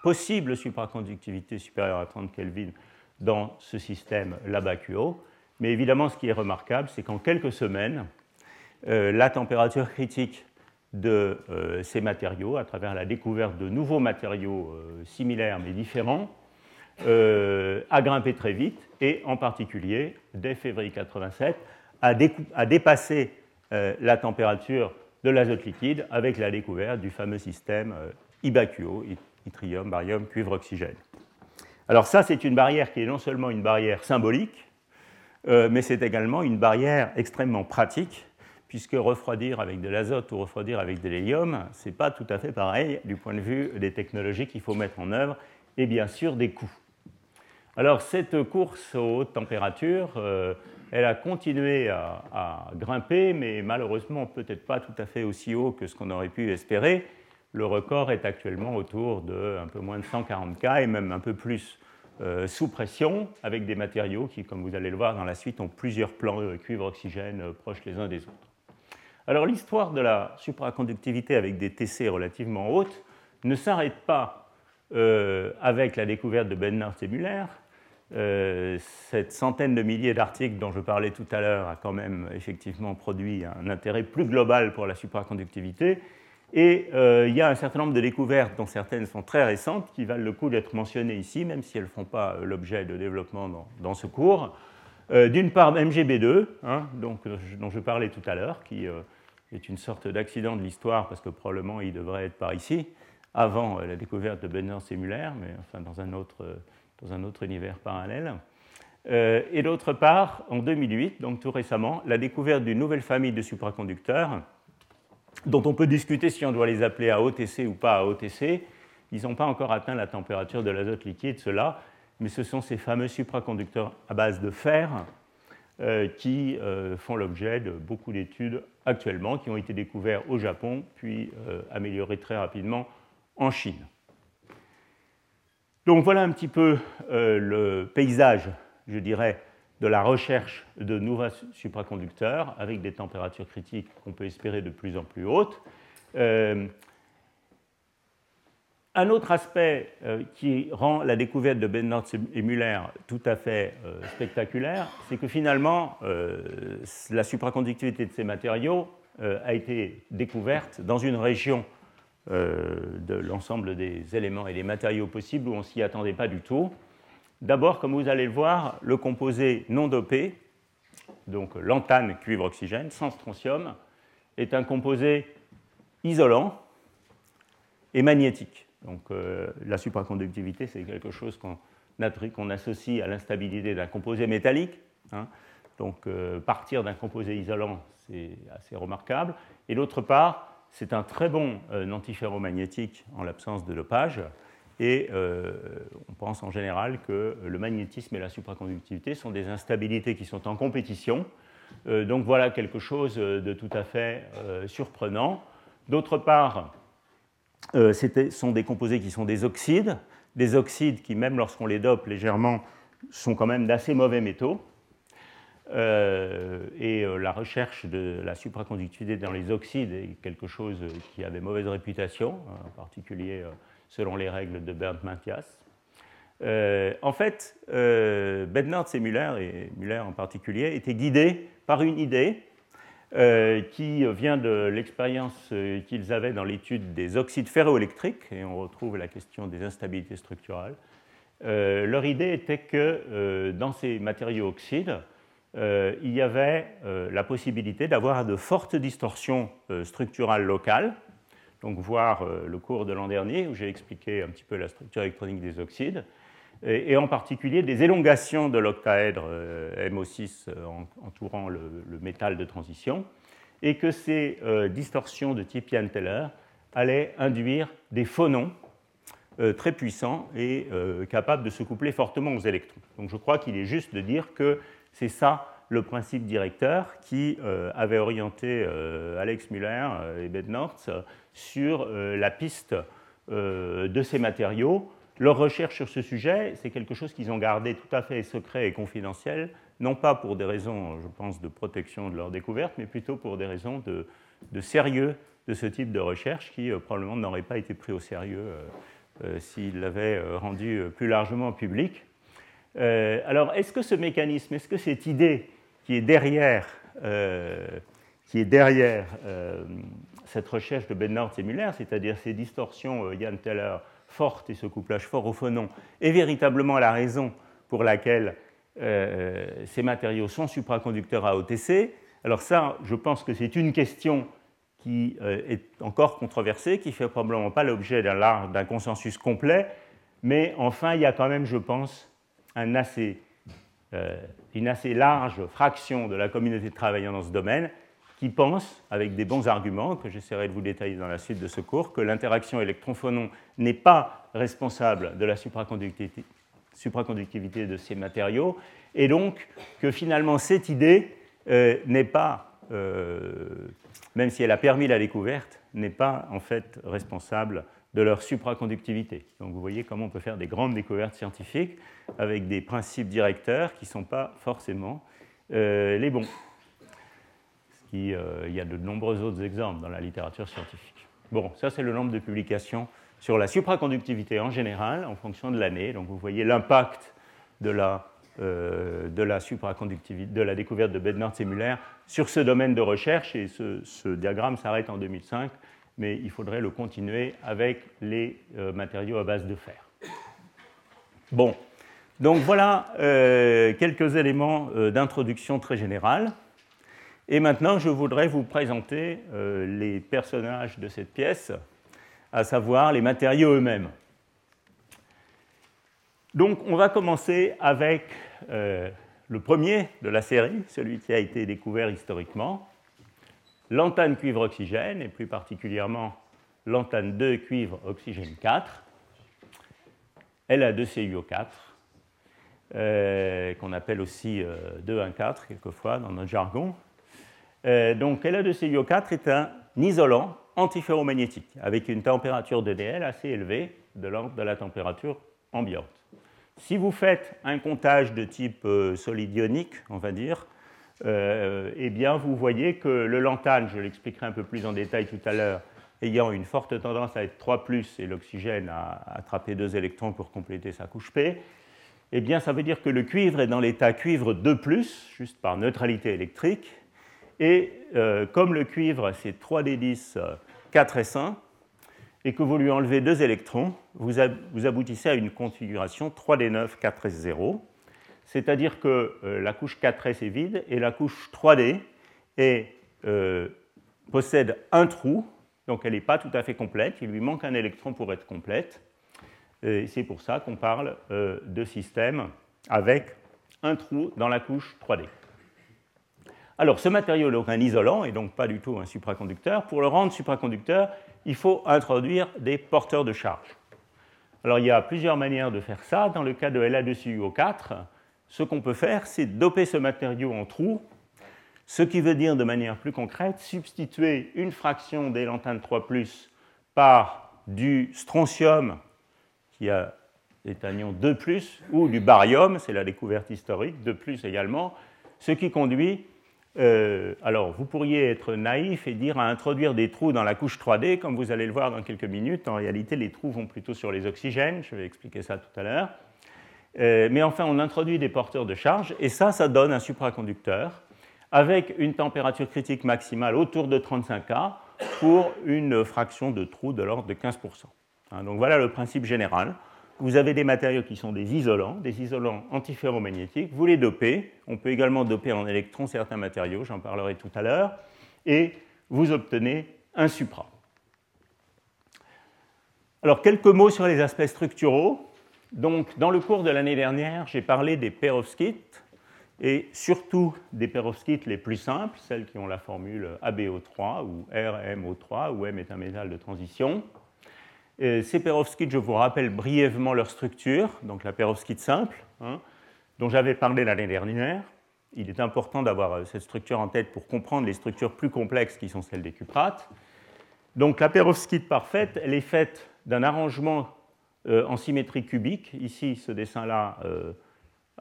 possible supraconductivité supérieure à 30 Kelvin dans ce système Labacuo. Mais évidemment, ce qui est remarquable, c'est qu'en quelques semaines, euh, la température critique de euh, ces matériaux, à travers la découverte de nouveaux matériaux euh, similaires mais différents, a grimpé très vite et en particulier, dès février 87, a, a dépassé la température de l'azote liquide avec la découverte du fameux système IBACUO, yttrium, barium, cuivre, oxygène. Alors ça, c'est une barrière qui est non seulement une barrière symbolique, mais c'est également une barrière extrêmement pratique puisque refroidir avec de l'azote ou refroidir avec de l'hélium, ce n'est pas tout à fait pareil du point de vue des technologies qu'il faut mettre en œuvre et bien sûr des coûts. Alors cette course aux hautes températures, euh, elle a continué à, grimper, mais malheureusement peut-être pas tout à fait aussi haut que ce qu'on aurait pu espérer. Le record est actuellement autour de un peu moins de 140 K et même un peu plus euh, sous pression, avec des matériaux qui, comme vous allez le voir dans la suite, ont plusieurs plans cuivre-oxygène euh, proches les uns des autres. Alors l'histoire de la supraconductivité avec des TC relativement hautes ne s'arrête pas euh, avec la découverte de Bernard et Muller. Euh, cette centaine de milliers d'articles dont je parlais tout à l'heure a quand même effectivement produit un intérêt plus global pour la supraconductivité. Et euh, il y a un certain nombre de découvertes, dont certaines sont très récentes, qui valent le coup d'être mentionnées ici, même si elles ne font pas l'objet de développement dans, ce cours. D'une part, MGB2, hein, dont je parlais tout à l'heure, qui est une sorte d'accident de l'histoire, parce que probablement il devrait être par ici, avant euh, la découverte de Benners et Muller, mais enfin dans un autre, euh, dans un autre univers parallèle. Euh, et d'autre part, en 2008, donc tout récemment, la découverte d'une nouvelle famille de supraconducteurs, dont on peut discuter si on doit les appeler à OTC ou pas à OTC. Ils n'ont pas encore atteint la température de l'azote liquide, ceux-là, mais ce sont ces fameux supraconducteurs à base de fer euh, qui euh, font l'objet de beaucoup d'études actuellement, qui ont été découverts au Japon, puis améliorés très rapidement en Chine. Donc voilà un petit peu le paysage, je dirais, de la recherche de nouveaux supraconducteurs avec des températures critiques qu'on peut espérer de plus en plus hautes. Un autre aspect euh, qui rend la découverte de Bennard et Muller tout à fait euh, spectaculaire, c'est que finalement, euh, la supraconductivité de ces matériaux a été découverte dans une région de l'ensemble des éléments et des matériaux possibles où on ne s'y attendait pas du tout. D'abord, comme vous allez le voir, le composé non dopé, donc lantane, cuivre, oxygène, sans strontium, est un composé isolant et magnétique. Donc euh, la supraconductivité, c'est quelque chose qu'on associe à l'instabilité d'un composé métallique. Hein. Donc euh, partir d'un composé isolant, c'est assez remarquable. Et d'autre part, c'est un très bon euh, antiferromagnétique en l'absence de dopage. Et on pense en général que le magnétisme et la supraconductivité sont des instabilités qui sont en compétition. donc voilà quelque chose de tout à fait surprenant. D'autre part, euh, ce sont des composés qui sont des oxydes, des oxydes qui, même lorsqu'on les dope légèrement, sont quand même d'assez mauvais métaux. Euh, et euh, la recherche de la supraconductivité dans les oxydes est quelque chose qui avait mauvaise réputation, en particulier selon les règles de Bernd Mathias. en fait, Bednarz et Müller, et Müller en particulier, étaient guidés par une idée euh, qui vient de l'expérience euh, qu'ils avaient dans l'étude des oxydes ferroélectriques, et on retrouve la question des instabilités structurales. Euh, leur idée était que dans ces matériaux oxydes, il y avait la possibilité d'avoir de fortes distorsions structurales locales, donc voir le cours de l'an dernier où j'ai expliqué un petit peu la structure électronique des oxydes, et, en particulier des élongations de l'octaèdre euh, MO6 euh, entourant le, métal de transition, et que ces euh, distorsions de type Ian-Teller allaient induire des phonons très puissants et capables de se coupler fortement aux électrons. Donc je crois qu'il est juste de dire que c'est ça le principe directeur qui avait orienté Alex Muller et Bednortz sur la piste de ces matériaux leur recherche sur ce sujet, c'est quelque chose qu'ils ont gardé tout à fait secret et confidentiel, non pas pour des raisons, je pense, de protection de leur découverte, mais plutôt pour des raisons de, sérieux de ce type de recherche qui euh, probablement n'aurait pas été pris au sérieux euh, s'il l'avait rendu plus largement public. Alors, est-ce que ce mécanisme, est-ce que cette idée qui est derrière, qui est derrière cette recherche de Bednarz et Muller, c'est-à-dire ces distorsions Yann Teller fortes et ce couplage fort au phonon, est véritablement la raison pour laquelle ces matériaux sont supraconducteurs à OTC alors ça, je pense que c'est une question qui euh, est encore controversée, qui ne fait probablement pas l'objet d'un consensus complet, mais enfin, il y a quand même, je pense, assez, euh, une assez large fraction de la communauté de travailleurs dans ce domaine qui pense, avec des bons arguments, que j'essaierai de vous détailler dans la suite de ce cours, que l'interaction électron-phonon n'est pas responsable de la supraconductivité, de ces matériaux, et donc que finalement cette idée euh, n'est pas, même si elle a permis la découverte, n'est pas en fait responsable de leur supraconductivité. Donc vous voyez comment on peut faire des grandes découvertes scientifiques avec des principes directeurs qui ne sont pas forcément euh, les bons. il y a de nombreux autres exemples dans la littérature scientifique. Bon, ça c'est le nombre de publications sur la supraconductivité en général en fonction de l'année. Donc vous voyez l'impact de la euh, de la supraconductivité, de la découverte de Bednarz et sur ce domaine de recherche. Et ce, diagramme s'arrête en 2005, mais il faudrait le continuer avec les euh, matériaux à base de fer. Bon, donc voilà euh, quelques éléments d'introduction très générale. Et maintenant, je voudrais vous présenter les personnages de cette pièce, à savoir les matériaux eux-mêmes. Donc on va commencer avec euh, le premier de la série, celui qui a été découvert historiquement, l'antenne cuivre-oxygène, et plus particulièrement l'antenne 2 cuivre-oxygène 4, La2CuO4, euh, qu'on appelle aussi 214 euh, quelquefois dans notre jargon. donc La2CuO4 est un isolant antiferromagnétique avec une température de DL assez élevée, de l'ordre de la température ambiante. Si vous faites un comptage de type euh, solide ionique, on va dire, euh, eh bien, vous voyez que le lantane, je l'expliquerai un peu plus en détail tout à l'heure, ayant une forte tendance à être 3 et l'oxygène à attraper deux électrons pour compléter sa couche P, eh bien, ça veut dire que le cuivre est dans l'état cuivre 2 juste par neutralité électrique. Et euh, comme le cuivre, c'est 3D10, 4S1, et que vous lui enlevez deux électrons, vous, aboutissez à une configuration 3D9 4S0, c'est-à-dire que euh, la couche 4S est vide et la couche 3D euh, possède un trou, donc elle n'est pas tout à fait complète, il lui manque un électron pour être complète. Et c'est pour ça qu'on parle euh, de système avec un trou dans la couche 3D. Alors ce matériau est un isolant et donc pas du tout un supraconducteur. Pour le rendre supraconducteur, il faut introduire des porteurs de charge. Alors il y a plusieurs manières de faire ça. Dans le cas de La2CuO4, ce qu'on peut faire, c'est doper ce matériau en trou, ce qui veut dire de manière plus concrète substituer une fraction des lantanes 3 par du strontium qui a est anion 2 ou du barium, c'est la découverte historique, 2 également, ce qui conduit euh, alors, vous pourriez être naïf et dire à introduire des trous dans la couche 3D, comme vous allez le voir dans quelques minutes. En réalité, les trous vont plutôt sur les oxygènes, je vais expliquer ça tout à l'heure. Euh, mais enfin, on introduit des porteurs de charge, et ça, ça donne un supraconducteur avec une température critique maximale autour de 35 K pour une fraction de trou de l'ordre de 15%. Hein, donc voilà le principe général vous avez des matériaux qui sont des isolants, des isolants antiferromagnétiques, vous les dopez, on peut également doper en électrons certains matériaux, j'en parlerai tout à l'heure, et vous obtenez un supra. Alors quelques mots sur les aspects structuraux. Donc, dans le cours de l'année dernière, j'ai parlé des perovskites et surtout des perovskites les plus simples, celles qui ont la formule ABO3 ou RMO3, où M est un métal de transition. Ces perovskites, je vous rappelle brièvement leur structure, donc la perovskite simple, hein, dont j'avais parlé l'année dernière. Il est important d'avoir euh, cette structure en tête pour comprendre les structures plus complexes qui sont celles des cuprates. Donc la perovskite parfaite, elle est faite d'un arrangement euh, en symétrie cubique. Ici, ce dessin-là euh,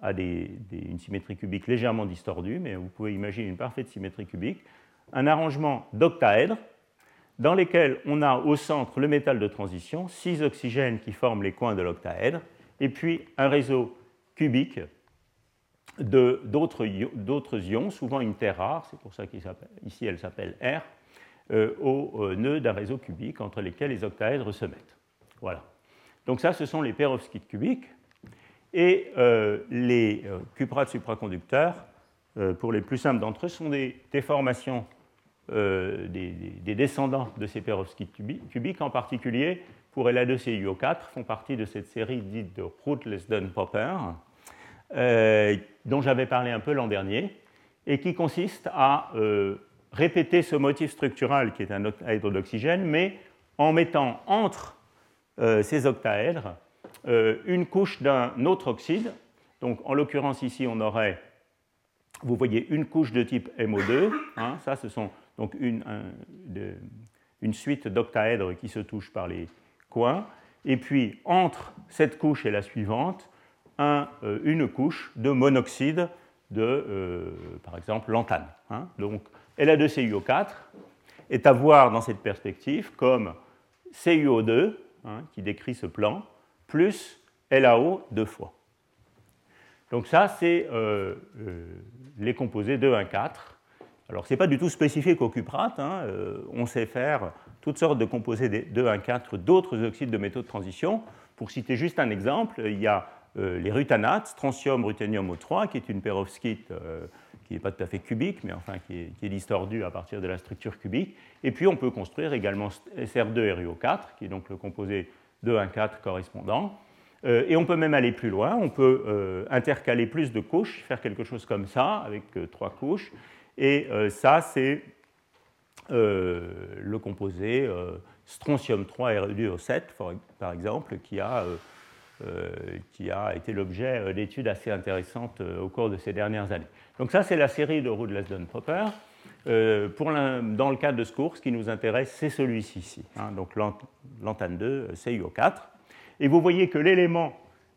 a une symétrie cubique légèrement distordue, mais vous pouvez imaginer une parfaite symétrie cubique. Un arrangement d'octaèdres dans lesquels on a au centre le métal de transition, six oxygènes qui forment les coins de l'octaèdre, et puis un réseau cubique d'autres ions, souvent une terre rare, c'est pour ça qu'ici elle s'appelle R, euh, au euh, nœud d'un réseau cubique entre lesquels les octaèdres se mettent. Voilà. Donc ça, ce sont les perovskites cubiques. Et euh, les cuprates supraconducteurs, pour les plus simples d'entre eux, sont des déformations des, descendants de ces perovskites cubiques, en particulier pour La2CuO4, font partie de cette série dite de Root-Lesden-Popper, dont j'avais parlé un peu l'an dernier, et qui consiste à répéter ce motif structural qui est un octaèdre d'oxygène, mais en mettant entre euh, ces octaèdres euh, une couche d'un autre oxyde. Donc, en l'occurrence, ici, on aurait, vous voyez, une couche de type MO2. Hein, ça, ce sont donc une, suite d'octaèdres qui se touchent par les coins. Et puis, entre cette couche et la suivante, euh, une couche de monoxyde de, par exemple, lantane. Hein. Donc, La2CuO4 est à voir dans cette perspective comme CuO2, hein, qui décrit ce plan, plus LAO deux fois. Donc ça, c'est euh, euh, les composés 2, 1, 4. Alors, ce n'est pas du tout spécifique au cuprate. Hein, euh, on sait faire toutes sortes de composés 2, 1, 4 d'autres oxydes de métaux de transition. Pour citer juste un exemple, il y a les rutanates, strontium, ruthénium O3, qui est une perovskite qui n'est pas tout à fait cubique, mais enfin qui est, distordu à partir de la structure cubique. Et puis on peut construire également SR2RuO4, qui est donc le composé 2,1,4 correspondant. Euh, et on peut même aller plus loin, on peut euh, intercaler plus de couches, faire quelque chose comme ça, avec euh, trois couches. Et ça, c'est le composé strontium 3 RuO7, par exemple, qui a qui a été l'objet d'études assez intéressantes au cours de ces dernières années. Donc ça, c'est la série de Rood-Lesden-Popper. Euh, dans le cadre de ce cours, ce qui nous intéresse, c'est celui-ci, ici, hein, donc l'antane 2, CuO4. Et vous voyez que l'élément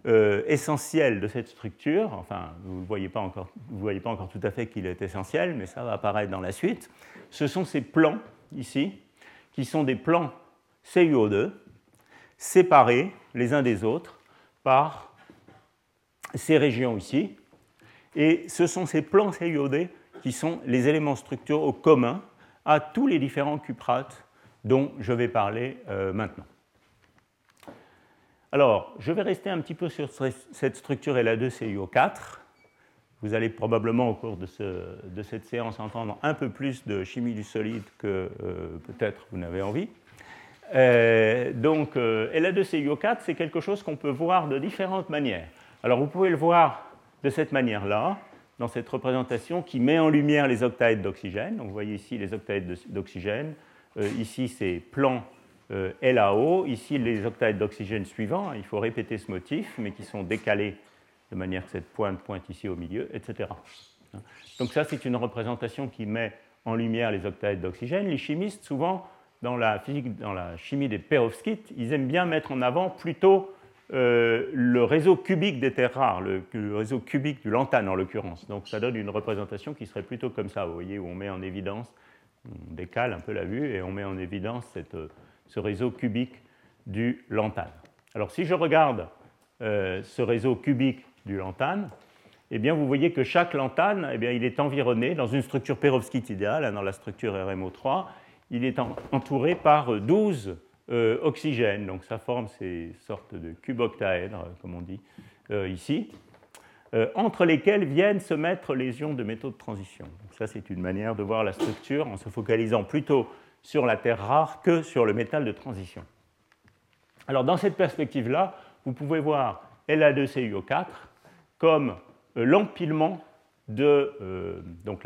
euh, essentiel de cette structure, enfin, vous ne voyez, pas encore, voyez pas encore tout à fait qu'il est essentiel, mais ça va apparaître dans la suite, ce sont ces plans, ici, qui sont des plans CuO2, séparés les uns des autres par ces régions ici, et ce sont ces plans CuOD qui sont les éléments structuraux communs à tous les différents cuprates dont je vais parler euh, maintenant. Alors, je vais rester un petit peu sur cette structure La2CuO4. Vous allez probablement au cours de, cette séance entendre un peu plus de chimie du solide que euh, peut-être vous n'avez envie. Euh, donc, La2CuO4, c'est quelque chose qu'on peut voir de différentes manières. Alors, vous pouvez le voir de cette manière-là, dans cette représentation qui met en lumière les octaèdres d'oxygène. Donc vous voyez ici les octaèdres d'oxygène. Euh, ici, c'est plan euh, LAO. Ici, les octaèdres d'oxygène suivants. Il faut répéter ce motif, mais qui sont décalés de manière que cette pointe pointe ici au milieu, etc. Donc ça, c'est une représentation qui met en lumière les octaèdres d'oxygène. Les chimistes, souvent, dans la physique, dans la chimie des perovskites, ils aiment bien mettre en avant plutôt euh, le réseau cubique des terres rares, le, réseau cubique du lantane en l'occurrence. Donc ça donne une représentation qui serait plutôt comme ça, vous voyez, où on met en évidence, on décale un peu la vue et on met en évidence cette, ce réseau cubique du lantane. Alors si je regarde euh, ce réseau cubique du lantane, eh bien, vous voyez que chaque lantane, eh bien, il est environné dans une structure perovskite idéale, hein, dans la structure RMO3, il est entouré par 12 euh, oxygène. Donc ça forme ces sortes de cuboctaèdres, comme on dit euh, ici, euh, entre lesquels viennent se mettre les ions de métaux de transition. Donc ça, c'est une manière de voir la structure en se focalisant plutôt sur la terre rare que sur le métal de transition. Alors dans cette perspective-là, vous pouvez voir La2CuO4 comme l'empilement de donc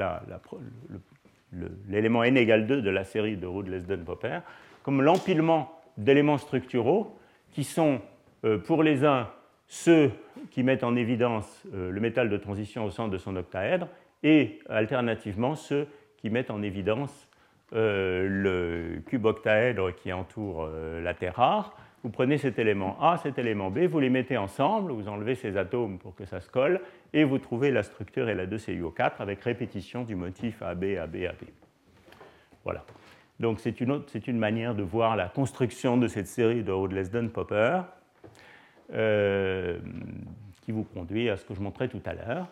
l'élément n égale 2 de la série de Rood-Lesden-Popper comme l'empilement d'éléments structuraux qui sont, euh, pour les uns, ceux qui mettent en évidence euh, le métal de transition au centre de son octaèdre, et alternativement ceux qui mettent en évidence euh, le cube octaèdre qui entoure la Terre rare. Vous prenez cet élément A, cet élément B, vous les mettez ensemble, vous enlevez ces atomes pour que ça se colle, et vous trouvez la structure La2CuO4 avec répétition du motif AB, AB, AB. Voilà. Donc c'est une, une, manière de voir la construction de cette série de Hodlesden-Popper euh, qui vous conduit à ce que je montrais tout à l'heure.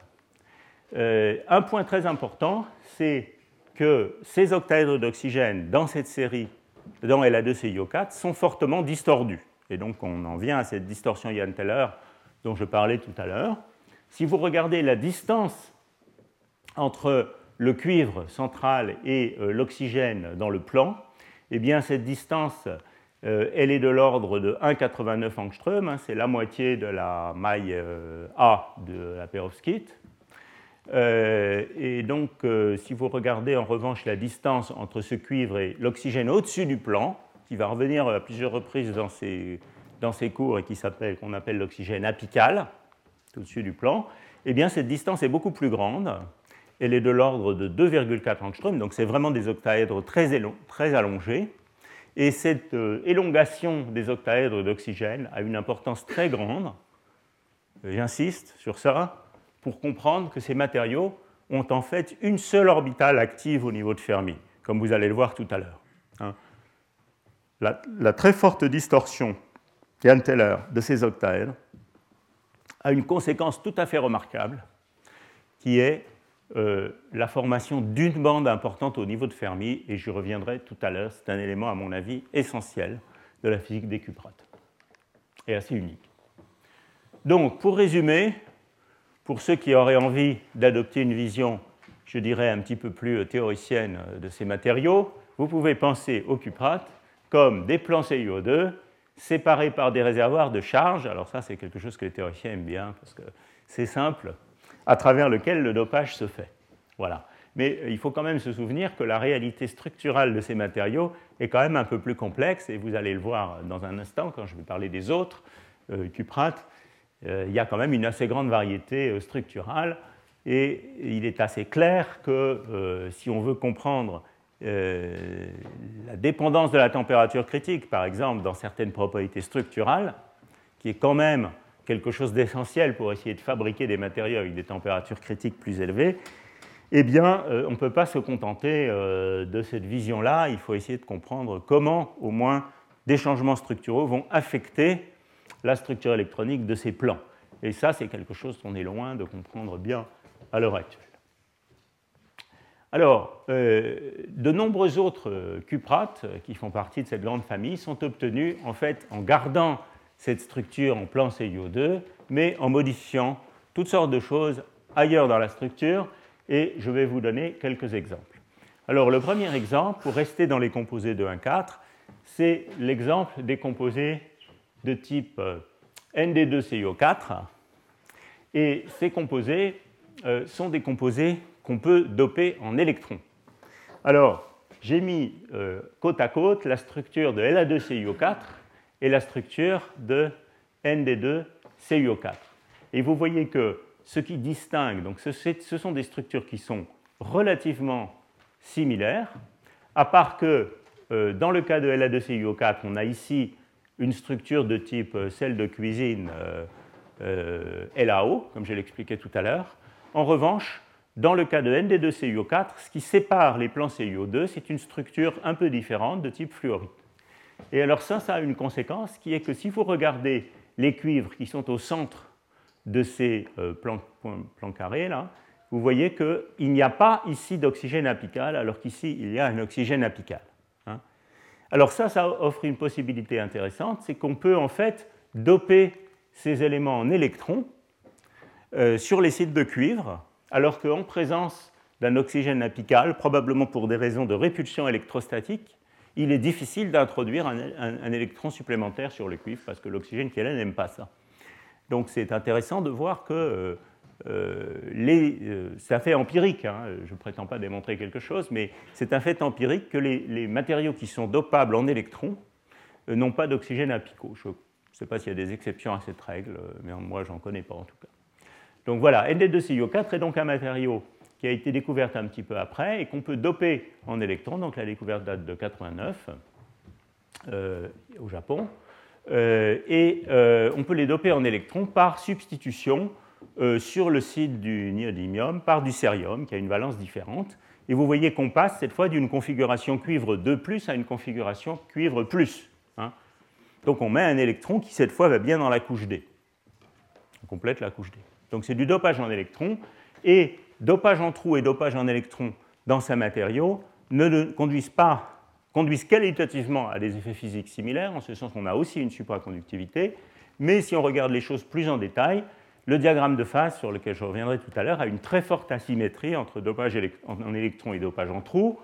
Euh, un point très important, c'est que ces octaèdres d'oxygène dans cette série, dans La2CiO4, sont fortement distordus. Et donc on en vient à cette distorsion Ian-Teller dont je parlais tout à l'heure. Si vous regardez la distance entre le cuivre central et euh, l'oxygène dans le plan, eh bien cette distance, euh, elle est de l'ordre de 1,89 angstrom, hein, c'est la moitié de la maille euh, A de la perovskite. Et donc, si vous regardez en revanche la distance entre ce cuivre et l'oxygène au-dessus du plan, qui va revenir à plusieurs reprises dans ces, dans ces cours et qui s'appelle, qu'on appelle l'oxygène apical, au-dessus du plan, eh bien cette distance est beaucoup plus grande elle est de l'ordre de 2,4 angstrom, donc c'est vraiment des octaèdres très, très allongés. Et cette euh, élongation des octaèdres d'oxygène a une importance très grande, j'insiste sur ça, pour comprendre que ces matériaux ont en fait une seule orbitale active au niveau de Fermi, comme vous allez le voir tout à l'heure. Hein. La, très forte distorsion Teller de ces octaèdres a une conséquence tout à fait remarquable, qui est euh, la formation d'une bande importante au niveau de Fermi, et j'y reviendrai tout à l'heure, c'est un élément, à mon avis, essentiel de la physique des cuprates, et assez unique. Donc, pour résumer, pour ceux qui auraient envie d'adopter une vision, je dirais, un petit peu plus théoricienne de ces matériaux, vous pouvez penser aux cuprates comme des plans CiO2 séparés par des réservoirs de charge. Alors ça, c'est quelque chose que les théoriciens aiment bien, parce que c'est simple, à travers lequel le dopage se fait. Voilà. Mais il faut quand même se souvenir que la réalité structurelle de ces matériaux est quand même un peu plus complexe, et vous allez le voir dans un instant quand je vais parler des autres euh, cuprates. Euh, il y a quand même une assez grande variété euh, structurale, et il est assez clair que si on veut comprendre la dépendance de la température critique, par exemple, dans certaines propriétés structurales, qui est quand même quelque chose d'essentiel pour essayer de fabriquer des matériaux avec des températures critiques plus élevées, eh bien, euh, on ne peut pas se contenter euh, de cette vision-là. Il faut essayer de comprendre comment, au moins, des changements structuraux vont affecter la structure électronique de ces plans. Et ça, c'est quelque chose qu'on est loin de comprendre bien à l'heure actuelle. Alors, euh, de nombreux autres cuprates qui font partie de cette grande famille sont obtenus en fait en gardant cette structure en plan CiO2, mais en modifiant toutes sortes de choses ailleurs dans la structure, et je vais vous donner quelques exemples. Alors le premier exemple, pour rester dans les composés de 1,4, c'est l'exemple des composés de type euh, ND2CO4, et ces composés euh, sont des composés qu'on peut doper en électrons. Alors, j'ai mis euh, côte à côte la structure de La2CiO4 et la structure de ND2CuO4. Et vous voyez que ce qui distingue, donc ce, sont des structures qui sont relativement similaires, à part que dans le cas de La2CuO4, on a ici une structure de type euh, celle de cuisine euh, LAO, comme je l'expliquais tout à l'heure. En revanche, dans le cas de ND2CuO4, ce qui sépare les plans CuO2, c'est une structure un peu différente de type fluorite. Et alors ça, ça a une conséquence qui est que si vous regardez les cuivres qui sont au centre de ces euh, plans, carrés, là, vous voyez qu'il n'y a pas ici d'oxygène apical, alors qu'ici, il y a un oxygène apical. Alors ça, ça offre une possibilité intéressante, c'est qu'on peut en fait doper ces éléments en électrons euh, sur les sites de cuivre, alors qu'en présence d'un oxygène apical, probablement pour des raisons de répulsion électrostatique, il est difficile d'introduire un, électron supplémentaire sur le cuivre parce que l'oxygène qui est là n'aime pas ça. Donc c'est intéressant de voir que euh, les, euh, c'est un fait empirique, hein, je ne prétends pas démontrer quelque chose, mais c'est un fait empirique que les, matériaux qui sont dopables en électrons n'ont pas d'oxygène apicaux. Je ne sais pas s'il y a des exceptions à cette règle, mais moi j'en connais pas en tout cas. Donc voilà, ND2CiO4 est donc un matériau qui a été découverte un petit peu après et qu'on peut doper en électrons. Donc la découverte date de 89 euh, au Japon. Euh, et euh, on peut les doper en électrons par substitution sur le site du néodymium par du cérium qui a une valence différente. Et vous voyez qu'on passe cette fois d'une configuration cuivre 2 à une configuration cuivre plus. Hein. Donc on met un électron qui cette fois va bien dans la couche D. On complète la couche D. Donc c'est du dopage en électrons. Et dopage en trou et dopage en électrons dans ces matériaux ne conduisent pas conduisent qualitativement à des effets physiques similaires, en ce sens qu'on a aussi une supraconductivité, mais si on regarde les choses plus en détail, le diagramme de phase, sur lequel je reviendrai tout à l'heure, a une très forte asymétrie entre dopage en électrons et dopage en trous,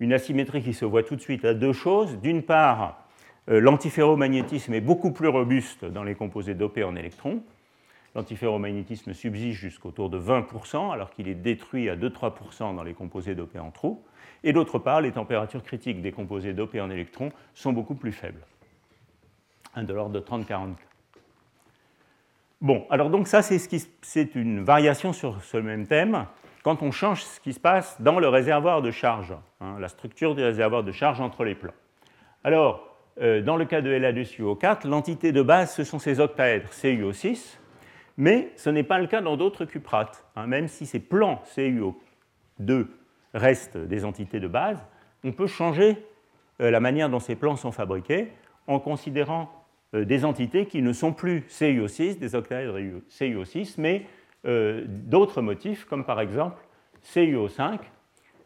une asymétrie qui se voit tout de suite à deux choses. D'une part, euh, l'antiferromagnétisme est beaucoup plus robuste dans les composés dopés en électrons, l'antiferromagnétisme subsiste jusqu'autour de 20%, alors qu'il est détruit à 2-3% dans les composés dopés en trous. Et d'autre part, les températures critiques des composés dopés en électrons sont beaucoup plus faibles, de l'ordre de 30-40 Bon, alors donc ça, c'est une variation sur ce même thème quand on change ce qui se passe dans le réservoir de charge, hein, la structure du réservoir de charge entre les plans. Alors, euh, dans le cas de La2CuO4, l'entité de base, ce sont ces octaèdres CuO6, mais ce n'est pas le cas dans d'autres cuprates. Hein. même si ces plans CuO2 restent des entités de base, on peut changer euh, la manière dont ces plans sont fabriqués en considérant des entités qui ne sont plus CuO6, des octaèdres CuO6, mais euh, d'autres motifs, comme par exemple CuO5,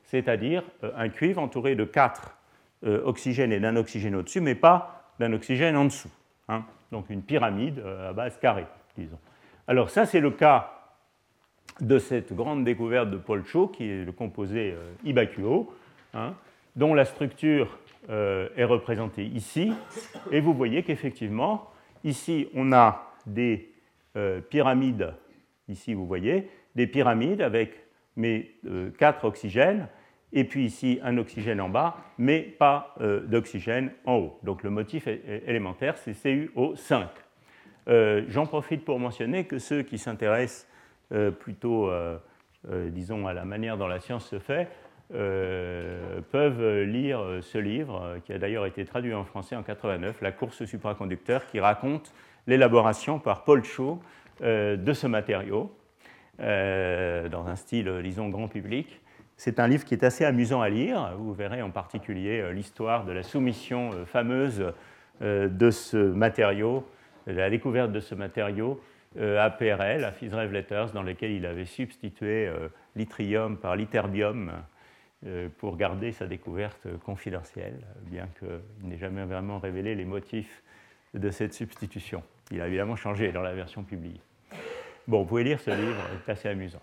c'est-à-dire un cuivre entouré de quatre oxygènes et d'un oxygène au-dessus, mais pas d'un oxygène en dessous. Hein. donc une pyramide à base carrée, disons. Alors ça, c'est le cas de cette grande découverte de Paul Cho, qui est le composé euh, Ibacuo, hein, dont la structure euh, est représentée ici. Et vous voyez qu'effectivement, ici, on a des euh, pyramides, ici, vous voyez, des pyramides avec mes quatre oxygènes, et puis ici, un oxygène en bas, mais pas d'oxygène en haut. Donc le motif élémentaire, c'est CuO5. J'en profite pour mentionner que ceux qui s'intéressent euh, plutôt, euh, euh, disons, à la manière dont la science se fait, peuvent lire ce livre, qui a d'ailleurs été traduit en français en 89, La course supraconducteur, qui raconte l'élaboration par Paul Shaw de ce matériau, dans un style, disons, grand public. C'est un livre qui est assez amusant à lire. Vous verrez en particulier l'histoire de la soumission fameuse de ce matériau, de la découverte de ce matériau euh, APRL, à Fitzgerald Letters, dans lequel il avait substitué euh, l'yttrium par l'iterbium euh, pour garder sa découverte confidentielle, bien qu'il n'ait jamais vraiment révélé les motifs de cette substitution. Il a évidemment changé dans la version publiée. Bon, vous pouvez lire ce livre, c'est assez amusant.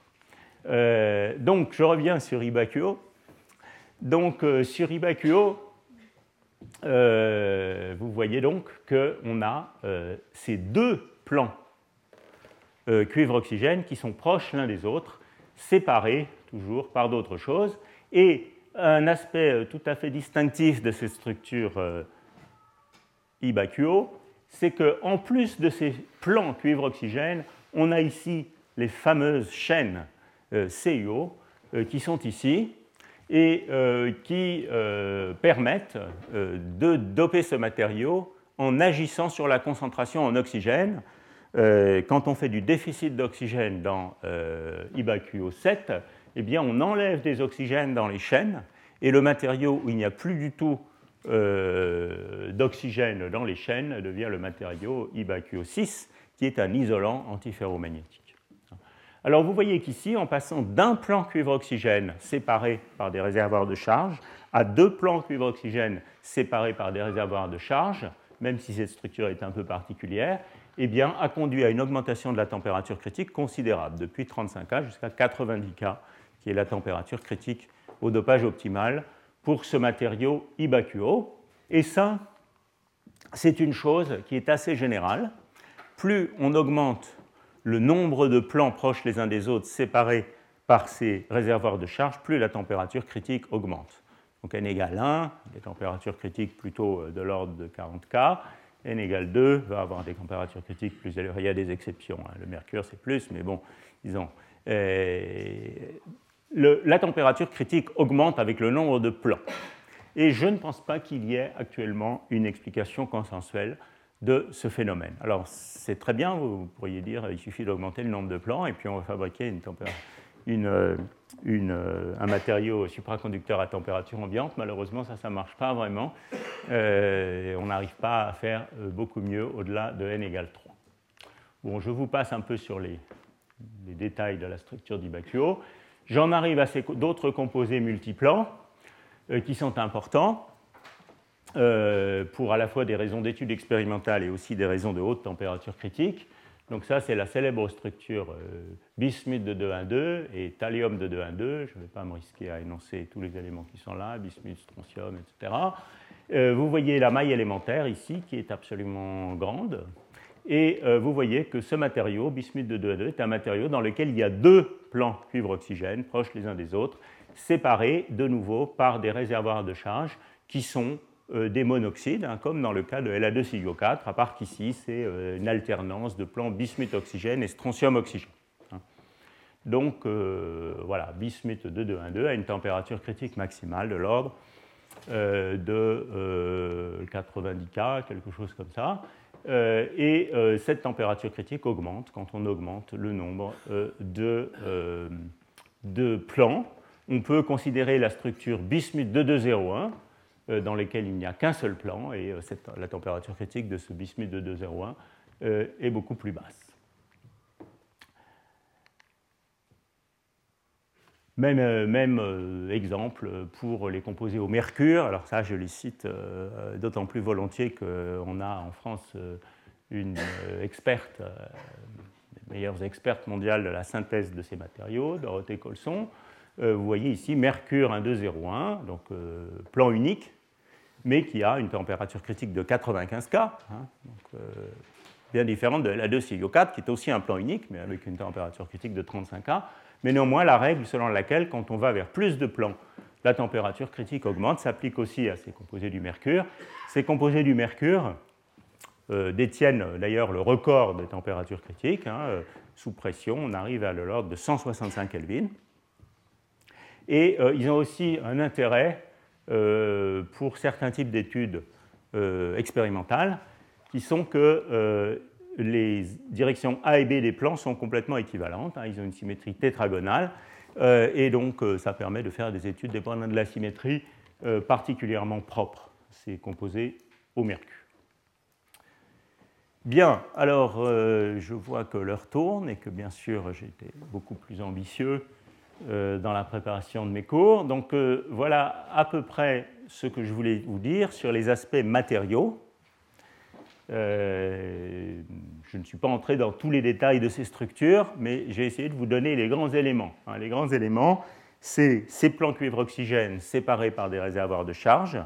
donc, je reviens sur Ibacuo. Donc, sur Ibacuo, vous voyez donc qu'on a ces deux plans euh, cuivre-oxygène qui sont proches l'un des autres, séparés toujours par d'autres choses. Et un aspect euh, tout à fait distinctif de ces structures euh, IBAQO, c'est qu'en plus de ces plans cuivre-oxygène, on a ici les fameuses chaînes CuO qui sont ici et qui permettent de doper ce matériau en agissant sur la concentration en oxygène. Euh, quand on fait du déficit d'oxygène dans euh, IBAQO7, eh on enlève des oxygènes dans les chaînes et le matériau où il n'y a plus du tout euh, d'oxygène dans les chaînes devient le matériau IBAQO6 qui est un isolant antiferromagnétique. Alors vous voyez qu'ici, en passant d'un plan cuivre-oxygène séparé par des réservoirs de charge à deux plans cuivre-oxygène séparés par des réservoirs de charge, même si cette structure est un peu particulière, eh a conduit à une augmentation de la température critique considérable, depuis 35 K jusqu'à 90 K, qui est la température critique au dopage optimal pour ce matériau IBAQO. Et ça, c'est une chose qui est assez générale. Plus on augmente le nombre de plans proches les uns des autres, séparés par ces réservoirs de charge, plus la température critique augmente. Donc n égale 1, des températures critiques plutôt de l'ordre de 40 K, n égale 2 va avoir des températures critiques plus élevées. Il y a des exceptions. Hein. Le mercure, c'est plus, mais bon, disons. Euh, la température critique augmente avec le nombre de plans. Et je ne pense pas qu'il y ait actuellement une explication consensuelle de ce phénomène. Alors, c'est très bien, vous pourriez dire, il suffit d'augmenter le nombre de plans et puis on va fabriquer une, une, un matériau supraconducteur à température ambiante. Malheureusement, ça, ça ne marche pas vraiment. on n'arrive pas à faire beaucoup mieux au-delà de n égale 3. Bon, je vous passe un peu sur les, détails de la structure du. J'en arrive à d'autres composés multiplans euh, qui sont importants euh, pour à la fois des raisons d'études expérimentales et aussi des raisons de haute température critique. Donc ça, c'est la célèbre structure euh, bismuth de 2,1,2 et thallium de 2,1,2. Je ne vais pas me risquer à énoncer tous les éléments qui sont là, bismuth, strontium, etc. vous voyez la maille élémentaire ici qui est absolument grande, et euh, vous voyez que ce matériau, bismuth de 2 à 2, est un matériau dans lequel il y a deux plans cuivre-oxygène proches les uns des autres, séparés de nouveau par des réservoirs de charge qui sont euh, des monoxydes, hein, comme dans le cas de La2CIO4, à part qu'ici c'est euh, une alternance de plans bismuth-oxygène et strontium-oxygène. Hein. Donc voilà, bismuth de 2 à 2 a une température critique maximale de l'ordre de 90 K, quelque chose comme ça. Euh, et euh, cette température critique augmente quand on augmente le nombre euh, de, de, plans. On peut considérer la structure bismuth 2201 dans laquelle il n'y a qu'un seul plan et la température critique de ce bismuth 2201 est beaucoup plus basse. Même, euh, euh, exemple pour les composés au mercure. Alors ça, je les cite euh, d'autant plus volontiers qu'on a en France une experte, les meilleures expertes mondiales de la synthèse de ces matériaux, Dorothée Colson. Vous voyez ici mercure 1201, donc plan unique, mais qui a une température critique de 95 K, hein, donc, bien différente de la 2 4 qui est aussi un plan unique, mais avec une température critique de 35 K mais néanmoins la règle selon laquelle quand on va vers plus de plans, la température critique augmente s'applique aussi à ces composés du mercure. Ces composés du mercure euh, détiennent d'ailleurs le record de température critique. Hein, euh, sous pression, on arrive à l'ordre de 165 Kelvin. Et euh, ils ont aussi un intérêt pour certains types d'études expérimentales, qui sont que les directions A et B des plans sont complètement équivalentes. Hein. ils ont une symétrie tétragonale. Euh, et donc, euh, ça permet de faire des études dépendant de la symétrie euh, particulièrement propres, ces composés au mercure. Bien, alors je vois que l'heure tourne et que bien sûr j'ai été beaucoup plus ambitieux dans la préparation de mes cours. Donc voilà à peu près ce que je voulais vous dire sur les aspects matériaux euh, je ne suis pas entré dans tous les détails de ces structures, mais j'ai essayé de vous donner les grands éléments. Hein, les grands éléments, c'est ces plans cuivre-oxygène séparés par des réservoirs de charge.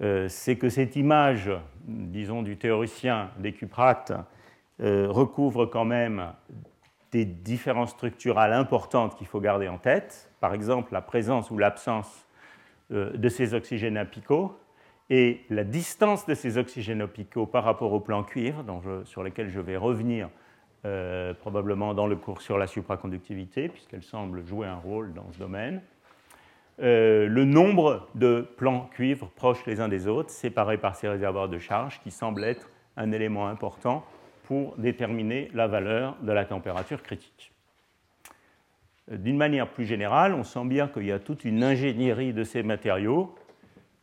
Euh, c'est que cette image, disons, du théoricien des cuprates euh, recouvre quand même des différences structurales importantes qu'il faut garder en tête. Par exemple, la présence ou l'absence de ces oxygènes apicaux, et la distance de ces oxygénopicaux par rapport au plan cuivre, sur lesquels je vais revenir euh, probablement dans le cours sur la supraconductivité, puisqu'elle semble jouer un rôle dans ce domaine. Euh, le nombre de plans cuivre proches les uns des autres, séparés par ces réservoirs de charge, qui semble être un élément important pour déterminer la valeur de la température critique. Euh, d'une manière plus générale, on sent bien qu'il y a toute une ingénierie de ces matériaux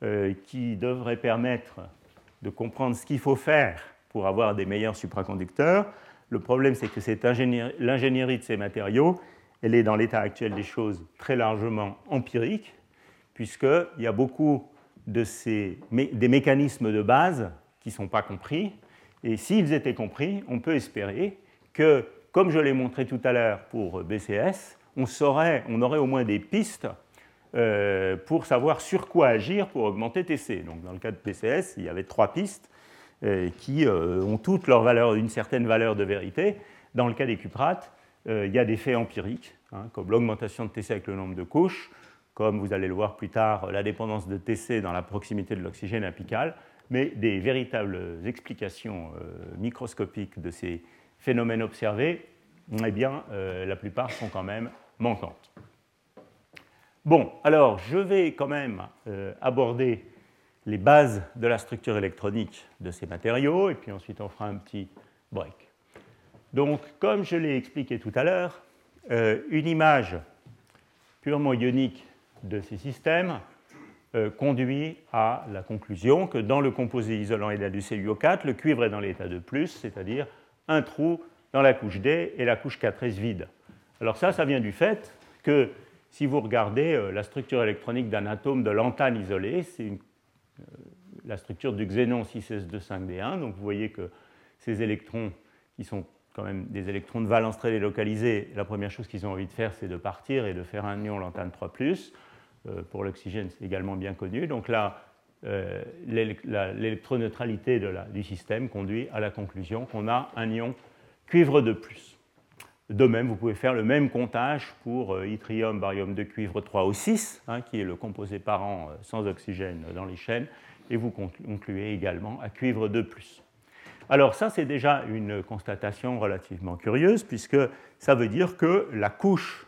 euh, qui devrait permettre de comprendre ce qu'il faut faire pour avoir des meilleurs supraconducteurs. Le problème, c'est que l'ingénierie de ces matériaux, elle est dans l'état actuel des choses très largement empirique, puisqu'il y a beaucoup de ces, des mécanismes de base qui ne sont pas compris. Et s'ils étaient compris, on peut espérer que, comme je l'ai montré tout à l'heure pour BCS, on, saurait, on aurait au moins des pistes euh, pour savoir sur quoi agir pour augmenter TC. Donc, dans le cas de PCS, il y avait trois pistes euh, qui euh, ont toutes leur une certaine valeur de vérité. Dans le cas des cuprates, il y a des faits empiriques, hein, comme l'augmentation de TC avec le nombre de couches, comme vous allez le voir plus tard, la dépendance de TC dans la proximité de l'oxygène apical, mais des véritables explications microscopiques de ces phénomènes observés, eh bien, la plupart sont quand même manquantes. Bon, alors je vais quand même euh, aborder les bases de la structure électronique de ces matériaux, et puis ensuite on fera un petit break. Donc, comme je l'ai expliqué tout à l'heure, une image purement ionique de ces systèmes conduit à la conclusion que dans le composé isolant et du CuO4, le cuivre est dans l'état de plus, c'est-à-dire un trou dans la couche D et la couche 4S vide. Alors ça, ça vient du fait que si vous regardez euh, la structure électronique d'un atome de lantane isolé, c'est euh, la structure du xénon 6s25d1. Donc vous voyez que ces électrons, qui sont quand même des électrons de valence très délocalisés, la première chose qu'ils ont envie de faire, c'est de partir et de faire un ion lantane 3. Euh, pour l'oxygène, c'est également bien connu. Donc là, l'électroneutralité du système conduit à la conclusion qu'on a un ion cuivre de plus. De même, vous pouvez faire le même comptage pour euh, yttrium, barium de cuivre 3 o 6, hein, qui est le composé parent euh, sans oxygène dans les chaînes, et vous concluez également à cuivre 2 Alors ça, c'est déjà une constatation relativement curieuse, puisque ça veut dire que la couche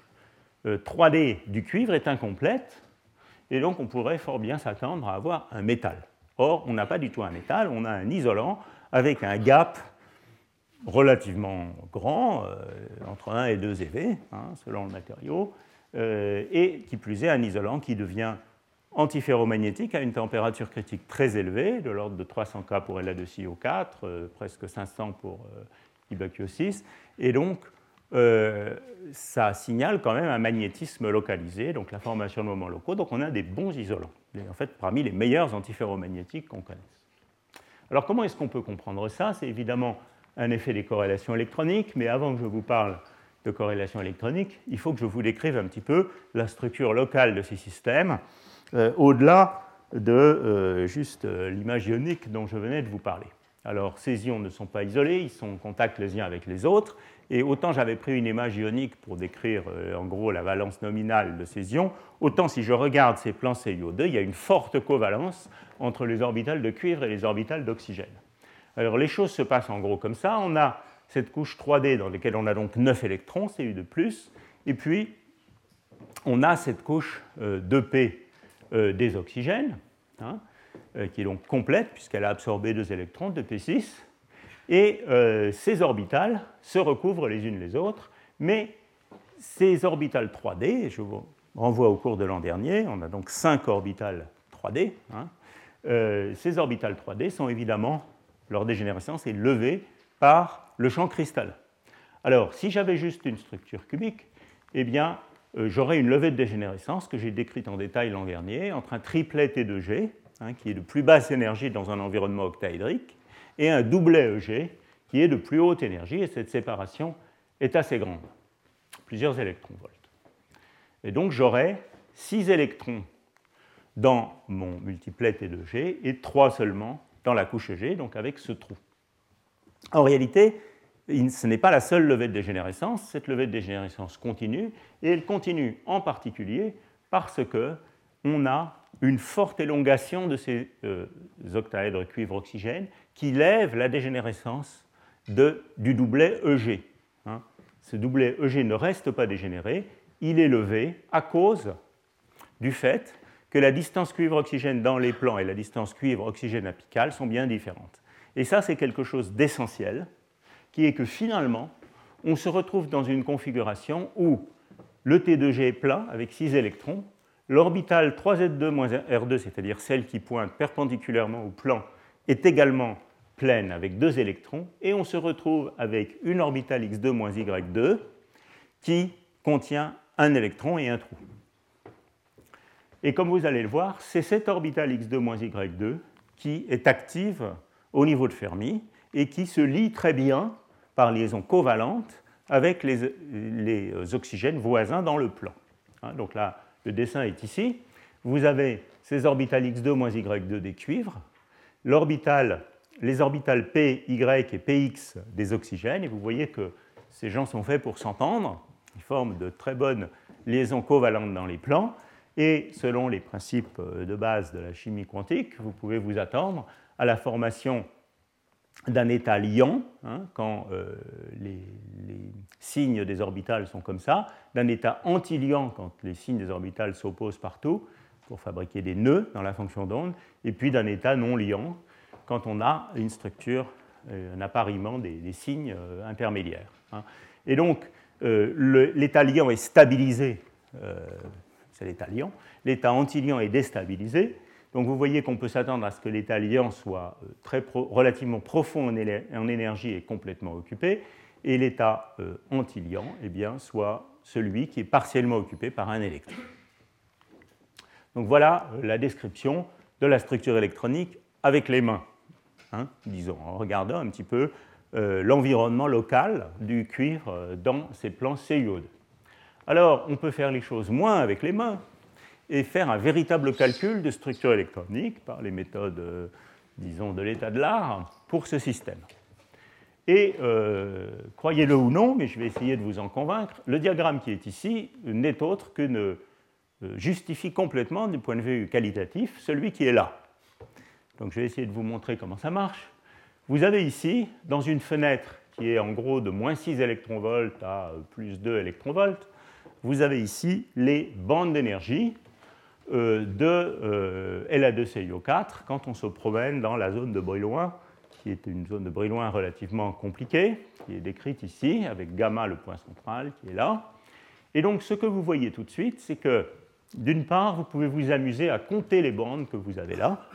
3D euh, du cuivre est incomplète, et donc on pourrait fort bien s'attendre à avoir un métal. Or, on n'a pas du tout un métal, on a un isolant avec un gap relativement grand, euh, entre 1 et 2 EV, hein, selon le matériau, euh, et qui plus est un isolant qui devient antiferromagnétique à une température critique très élevée, de l'ordre de 300 K pour La2CO4, euh, presque 500 pour IBAQO6, et donc ça signale quand même un magnétisme localisé, donc la formation de moments locaux, donc on a des bons isolants, en fait parmi les meilleurs antiferromagnétiques qu'on connaisse. Alors comment est-ce qu'on peut comprendre ça? C'est évidemment un effet des corrélations électroniques, mais avant que je vous parle de corrélations électroniques, il faut que je vous décrive un petit peu la structure locale de ces systèmes, euh, au-delà de euh, juste euh, l'image ionique dont je venais de vous parler. Alors, ces ions ne sont pas isolés, ils sont en contact les uns avec les autres, et autant j'avais pris une image ionique pour décrire en gros la valence nominale de ces ions, autant si je regarde ces plans CuO2, il y a une forte covalence entre les orbitales de cuivre et les orbitales d'oxygène. Alors les choses se passent en gros comme ça. On a cette couche 3D dans laquelle on a donc 9 électrons, Cu de plus, et puis on a cette couche 2P euh, euh, des oxygènes, hein, euh, qui est donc complète puisqu'elle a absorbé deux électrons, 2P6, et ces orbitales se recouvrent les unes les autres, mais ces orbitales 3D, je vous renvoie au cours de l'an dernier, on a donc 5 orbitales 3D, hein, ces orbitales 3D sont évidemment leur dégénérescence est levée par le champ cristal. Alors, si j'avais juste une structure cubique, eh bien, euh, j'aurais une levée de dégénérescence que j'ai décrite en détail l'an dernier entre un triplet T2G, hein, qui est de plus basse énergie dans un environnement octaédrique, et un doublet EG, qui est de plus haute énergie, et cette séparation est assez grande, plusieurs électronvolts. Et donc, j'aurais 6 électrons dans mon multiplet T2G et 3 seulement dans la couche G, donc avec ce trou. En réalité, ce n'est pas la seule levée de dégénérescence, cette levée de dégénérescence continue, et elle continue en particulier parce que on a une forte élongation de ces euh, octaèdres cuivre-oxygène qui lève la dégénérescence du doublet EG. Hein. Ce doublet EG ne reste pas dégénéré, il est levé à cause du fait que la distance cuivre-oxygène dans les plans et la distance cuivre-oxygène apicale sont bien différentes. Et ça, c'est quelque chose d'essentiel, qui est que finalement, on se retrouve dans une configuration où le T2G est plein avec 6 électrons, l'orbitale 3Z2-R2, c'est-à-dire celle qui pointe perpendiculairement au plan, est également pleine avec 2 électrons, et on se retrouve avec une orbitale X2-Y2 qui contient un électron et un trou. Et comme vous allez le voir, c'est cette orbitale X2-Y2 qui est active au niveau de Fermi et qui se lie très bien par liaison covalente avec les, oxygènes voisins dans le plan. Hein, donc là, le dessin est ici. Vous avez ces orbitales X2-Y2 des cuivres, les orbitales P, Y et PX des oxygènes, et vous voyez que ces gens sont faits pour s'entendre, ils forment de très bonnes liaisons covalentes dans les plans, et selon les principes euh, de base de la chimie quantique, vous pouvez vous attendre à la formation d'un état liant, hein, quand euh, les, signes des orbitales sont comme ça, d'un état anti-liant quand les signes des orbitales s'opposent partout pour fabriquer des nœuds dans la fonction d'onde, et puis d'un état non liant quand on a une structure, euh, un appariement des, signes intermédiaires. Hein. Et donc, l'état liant est stabilisé, l'état liant, l'état antiliant est déstabilisé. Donc vous voyez qu'on peut s'attendre à ce que l'état liant soit très relativement profond en, énergie et complètement occupé, et l'état antiliant eh bien, soit celui qui est partiellement occupé par un électron. Donc voilà la description de la structure électronique avec les mains, hein, disons, en regardant un petit peu euh, l'environnement local du cuivre euh, dans ces plans CuO2. Alors, on peut faire les choses moins avec les mains et faire un véritable calcul de structure électronique par les méthodes, euh, disons, de l'état de l'art pour ce système. Et croyez-le ou non, mais je vais essayer de vous en convaincre, le diagramme qui est ici n'est autre que ne justifie complètement, du point de vue qualitatif, celui qui est là. Donc je vais essayer de vous montrer comment ça marche. Vous avez ici, dans une fenêtre qui est en gros de moins 6 électronvolts à plus 2 électronvolts, vous avez ici les bandes d'énergie euh, de euh, La2CIO4 quand on se promène dans la zone de Brillouin, qui est une zone de Brillouin relativement compliquée, qui est décrite ici, avec gamma le point central qui est là. Et donc ce que vous voyez tout de suite, c'est que d'une part, vous pouvez vous amuser à compter les bandes que vous avez là.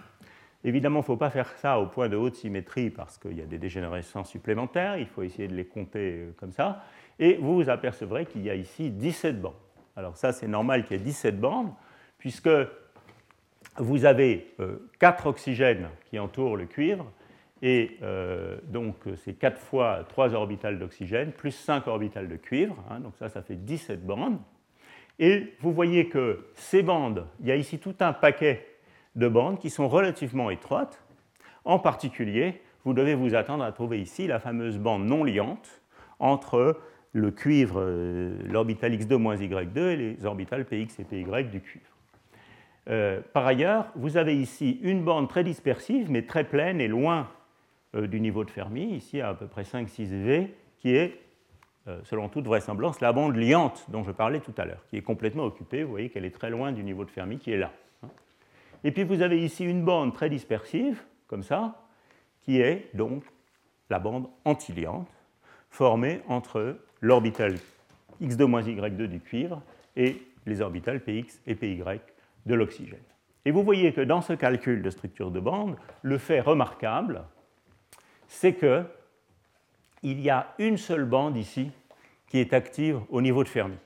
Évidemment, il ne faut pas faire ça au point de haute symétrie parce qu'il y a des dégénérescences supplémentaires, il faut essayer de les compter euh, comme ça. Et vous vous apercevrez qu'il y a ici 17 bandes. Alors ça, c'est normal qu'il y ait 17 bandes, puisque vous avez 4 euh, oxygènes qui entourent le cuivre, et euh, donc c'est 4 fois 3 orbitales d'oxygène, plus 5 orbitales de cuivre, hein, donc ça, ça fait 17 bandes. Et vous voyez que ces bandes, il y a ici tout un paquet de bandes qui sont relativement étroites. En particulier, vous devez vous attendre à trouver ici la fameuse bande non liante entre le cuivre, euh, l'orbital X2-Y2 et les orbitales Px et Py du cuivre. Euh, par ailleurs, vous avez ici une bande très dispersive, mais très pleine et loin euh, du niveau de Fermi, ici à à peu près 5-6 eV, qui est selon toute vraisemblance, la bande liante dont je parlais tout à l'heure, qui est complètement occupée. Vous voyez qu'elle est très loin du niveau de Fermi qui est là. Hein. Et puis vous avez ici une bande très dispersive, comme ça, qui est donc la bande antiliante, formée entre l'orbital x2-y2 du cuivre et les orbitales px et py de l'oxygène. Et vous voyez que dans ce calcul de structure de bande, le fait remarquable, c'est que il y a une seule bande ici qui est active au niveau de Fermi.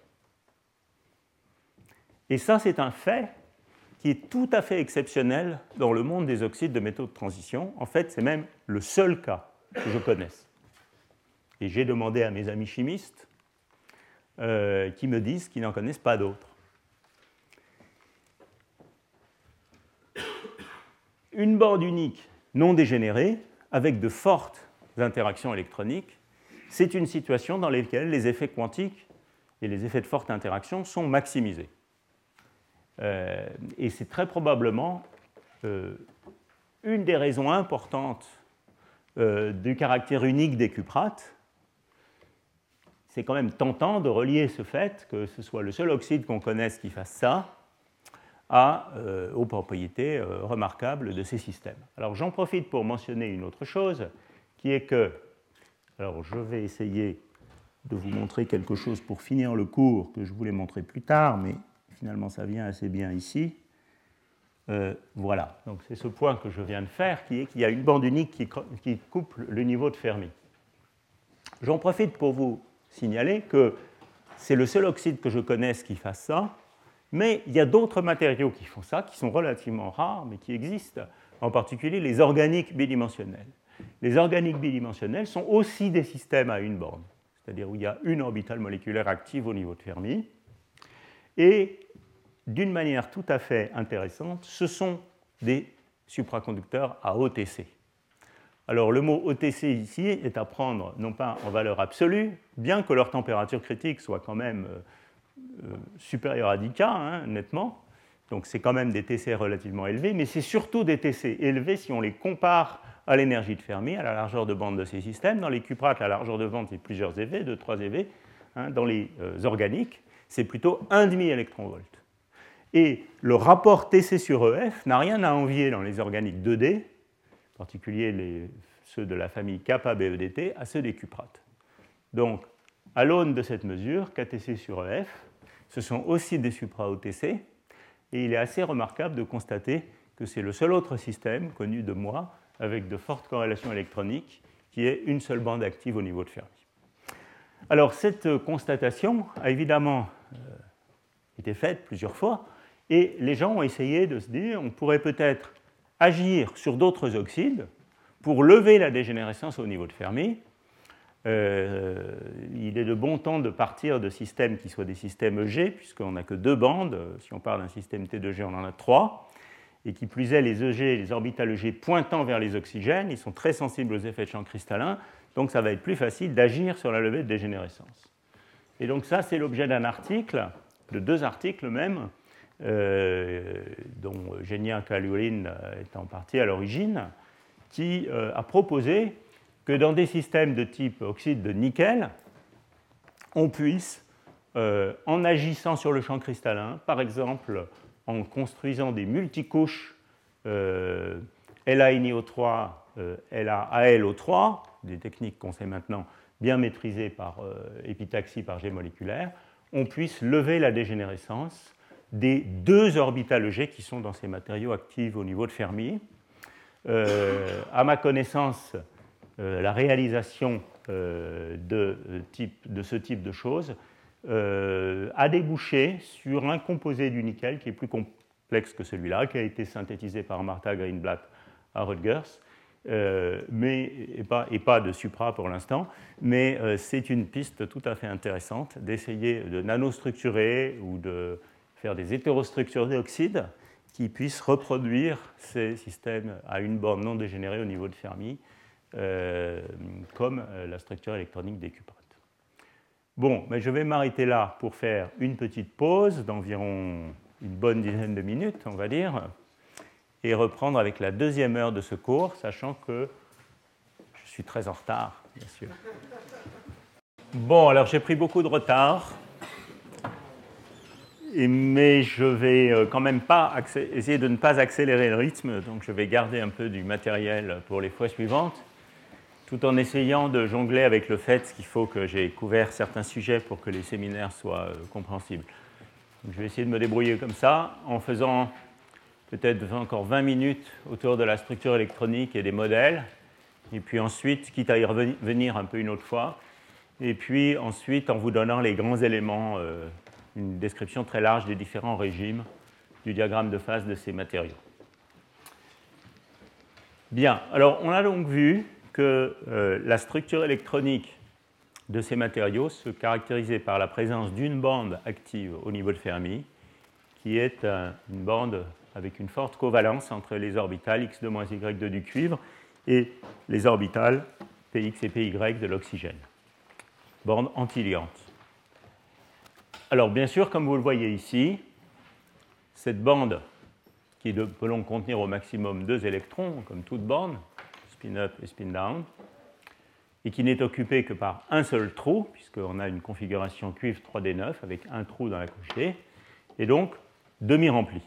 Et ça, c'est un fait qui est tout à fait exceptionnel dans le monde des oxydes de métaux de transition. En fait, c'est même le seul cas que je connaisse. Et j'ai demandé à mes amis chimistes euh, qui me disent qu'ils n'en connaissent pas d'autres. Une bande unique non dégénérée, avec de fortes interactions électroniques, c'est une situation dans laquelle les effets quantiques et les effets de forte interaction sont maximisés. Euh, et c'est très probablement euh, une des raisons importantes du caractère unique des cuprates. C'est quand même tentant de relier ce fait que ce soit le seul oxyde qu'on connaisse qui fasse ça à, aux propriétés remarquables de ces systèmes. Alors j'en profite pour mentionner une autre chose, qui est que alors je vais essayer de vous montrer quelque chose pour finir le cours que je voulais montrer plus tard, mais finalement ça vient assez bien ici. Euh, voilà, donc c'est ce point que je viens de faire, qui est qu'il y a une bande unique qui, qui couple le niveau de Fermi. J'en profite pour vous signaler que c'est le seul oxyde que je connaisse qui fasse ça, mais il y a d'autres matériaux qui font ça, qui sont relativement rares, mais qui existent, en particulier les organiques bidimensionnels les organiques bidimensionnels sont aussi des systèmes à une borne, c'est-à-dire où il y a une orbitale moléculaire active au niveau de Fermi. Et d'une manière tout à fait intéressante, ce sont des supraconducteurs à OTC. Alors le mot OTC ici est à prendre non pas en valeur absolue, bien que leur température critique soit quand même euh, euh, supérieure à 10 K, hein, nettement, donc c'est quand même des TC relativement élevés, mais c'est surtout des TC élevés si on les compare à l'énergie de Fermi, à la largeur de bande de ces systèmes. Dans les cuprates, la largeur de bande, c'est plusieurs EV, 2, 3 EV. dans les euh, organiques, c'est plutôt 1,5 électronvolt. Et le rapport TC sur EF n'a rien à envier dans les organiques 2D, en particulier ceux de la famille kappa BEDT, à ceux des cuprates. Donc, à l'aune de cette mesure, KTC sur EF, ce sont aussi des supra-OTC, et il est assez remarquable de constater que c'est le seul autre système connu de moi avec de fortes corrélations électroniques qui ait une seule bande active au niveau de Fermi. Alors cette constatation a évidemment euh, été faite plusieurs fois, et les gens ont essayé de se dire on pourrait peut-être agir sur d'autres oxydes pour lever la dégénérescence au niveau de Fermi. Euh, il est de bon temps de partir de systèmes qui soient des systèmes EG, puisqu'on n'a que deux bandes. Si on parle d'un système T2G, on en a trois. Et qui plus est, les EG, les orbitales EG pointant vers les oxygènes, ils sont très sensibles aux effets de champ cristallin, donc ça va être plus facile d'agir sur la levée de dégénérescence. Et donc ça, c'est l'objet d'un article, de deux articles même, euh, dont Genia Kalulin est en partie à l'origine, qui euh, a proposé que dans des systèmes de type oxyde de nickel, on puisse, euh, en agissant sur le champ cristallin, par exemple en construisant des multicouches euh, LANiO3, euh, LAALO3, des techniques qu'on sait maintenant bien maîtrisées par euh, épitaxie par jet moléculaire, on puisse lever la dégénérescence des deux orbitales G qui sont dans ces matériaux actifs au niveau de Fermi. Euh, à ma connaissance, la réalisation de, type, de, ce type de choses a débouché sur un composé du nickel qui est plus complexe que celui-là, qui a été synthétisé par Martha Greenblatt à Rutgers, euh, mais, et pas, et, pas, de supra pour l'instant, mais euh, c'est une piste tout à fait intéressante d'essayer de nanostructurer ou de faire des hétérostructures d'oxydes qui puissent reproduire ces systèmes à une borne non dégénérée au niveau de Fermi, euh, comme la structure électronique des cuprates. Bon, mais je vais m'arrêter là pour faire une petite pause d'environ une bonne dizaine de minutes, on va dire, et reprendre avec la deuxième heure de ce cours, sachant que je suis très en retard, bien sûr. Bon, alors j'ai pris beaucoup de retard, mais je vais euh, quand même pas essayer de ne pas accélérer le rythme, donc je vais garder un peu du matériel pour les fois suivantes, tout en essayant de jongler avec le fait qu'il faut que j'ai couvert certains sujets pour que les séminaires soient euh, compréhensibles. je vais essayer de me débrouiller comme ça, en faisant peut-être encore 20 minutes autour de la structure électronique et des modèles, et puis ensuite, quitte à y revenir un peu une autre fois, et puis ensuite en vous donnant les grands éléments, euh, une description très large des différents régimes du diagramme de phase de ces matériaux. Bien, alors on a donc vu que euh, la structure électronique de ces matériaux se caractérisait par la présence d'une bande active au niveau de Fermi, qui est une bande avec une forte covalence entre les orbitales x2-y2 du cuivre et les orbitales px et py de l'oxygène. Borne antiligante. Alors bien sûr, comme vous le voyez ici, cette bande qui peut donc contenir au maximum deux électrons, comme toute bande, spin up et spin down, et qui n'est occupée que par un seul trou, puisqu'on a une configuration cuivre 3D9 avec un trou dans la couche D, et donc demi-remplie.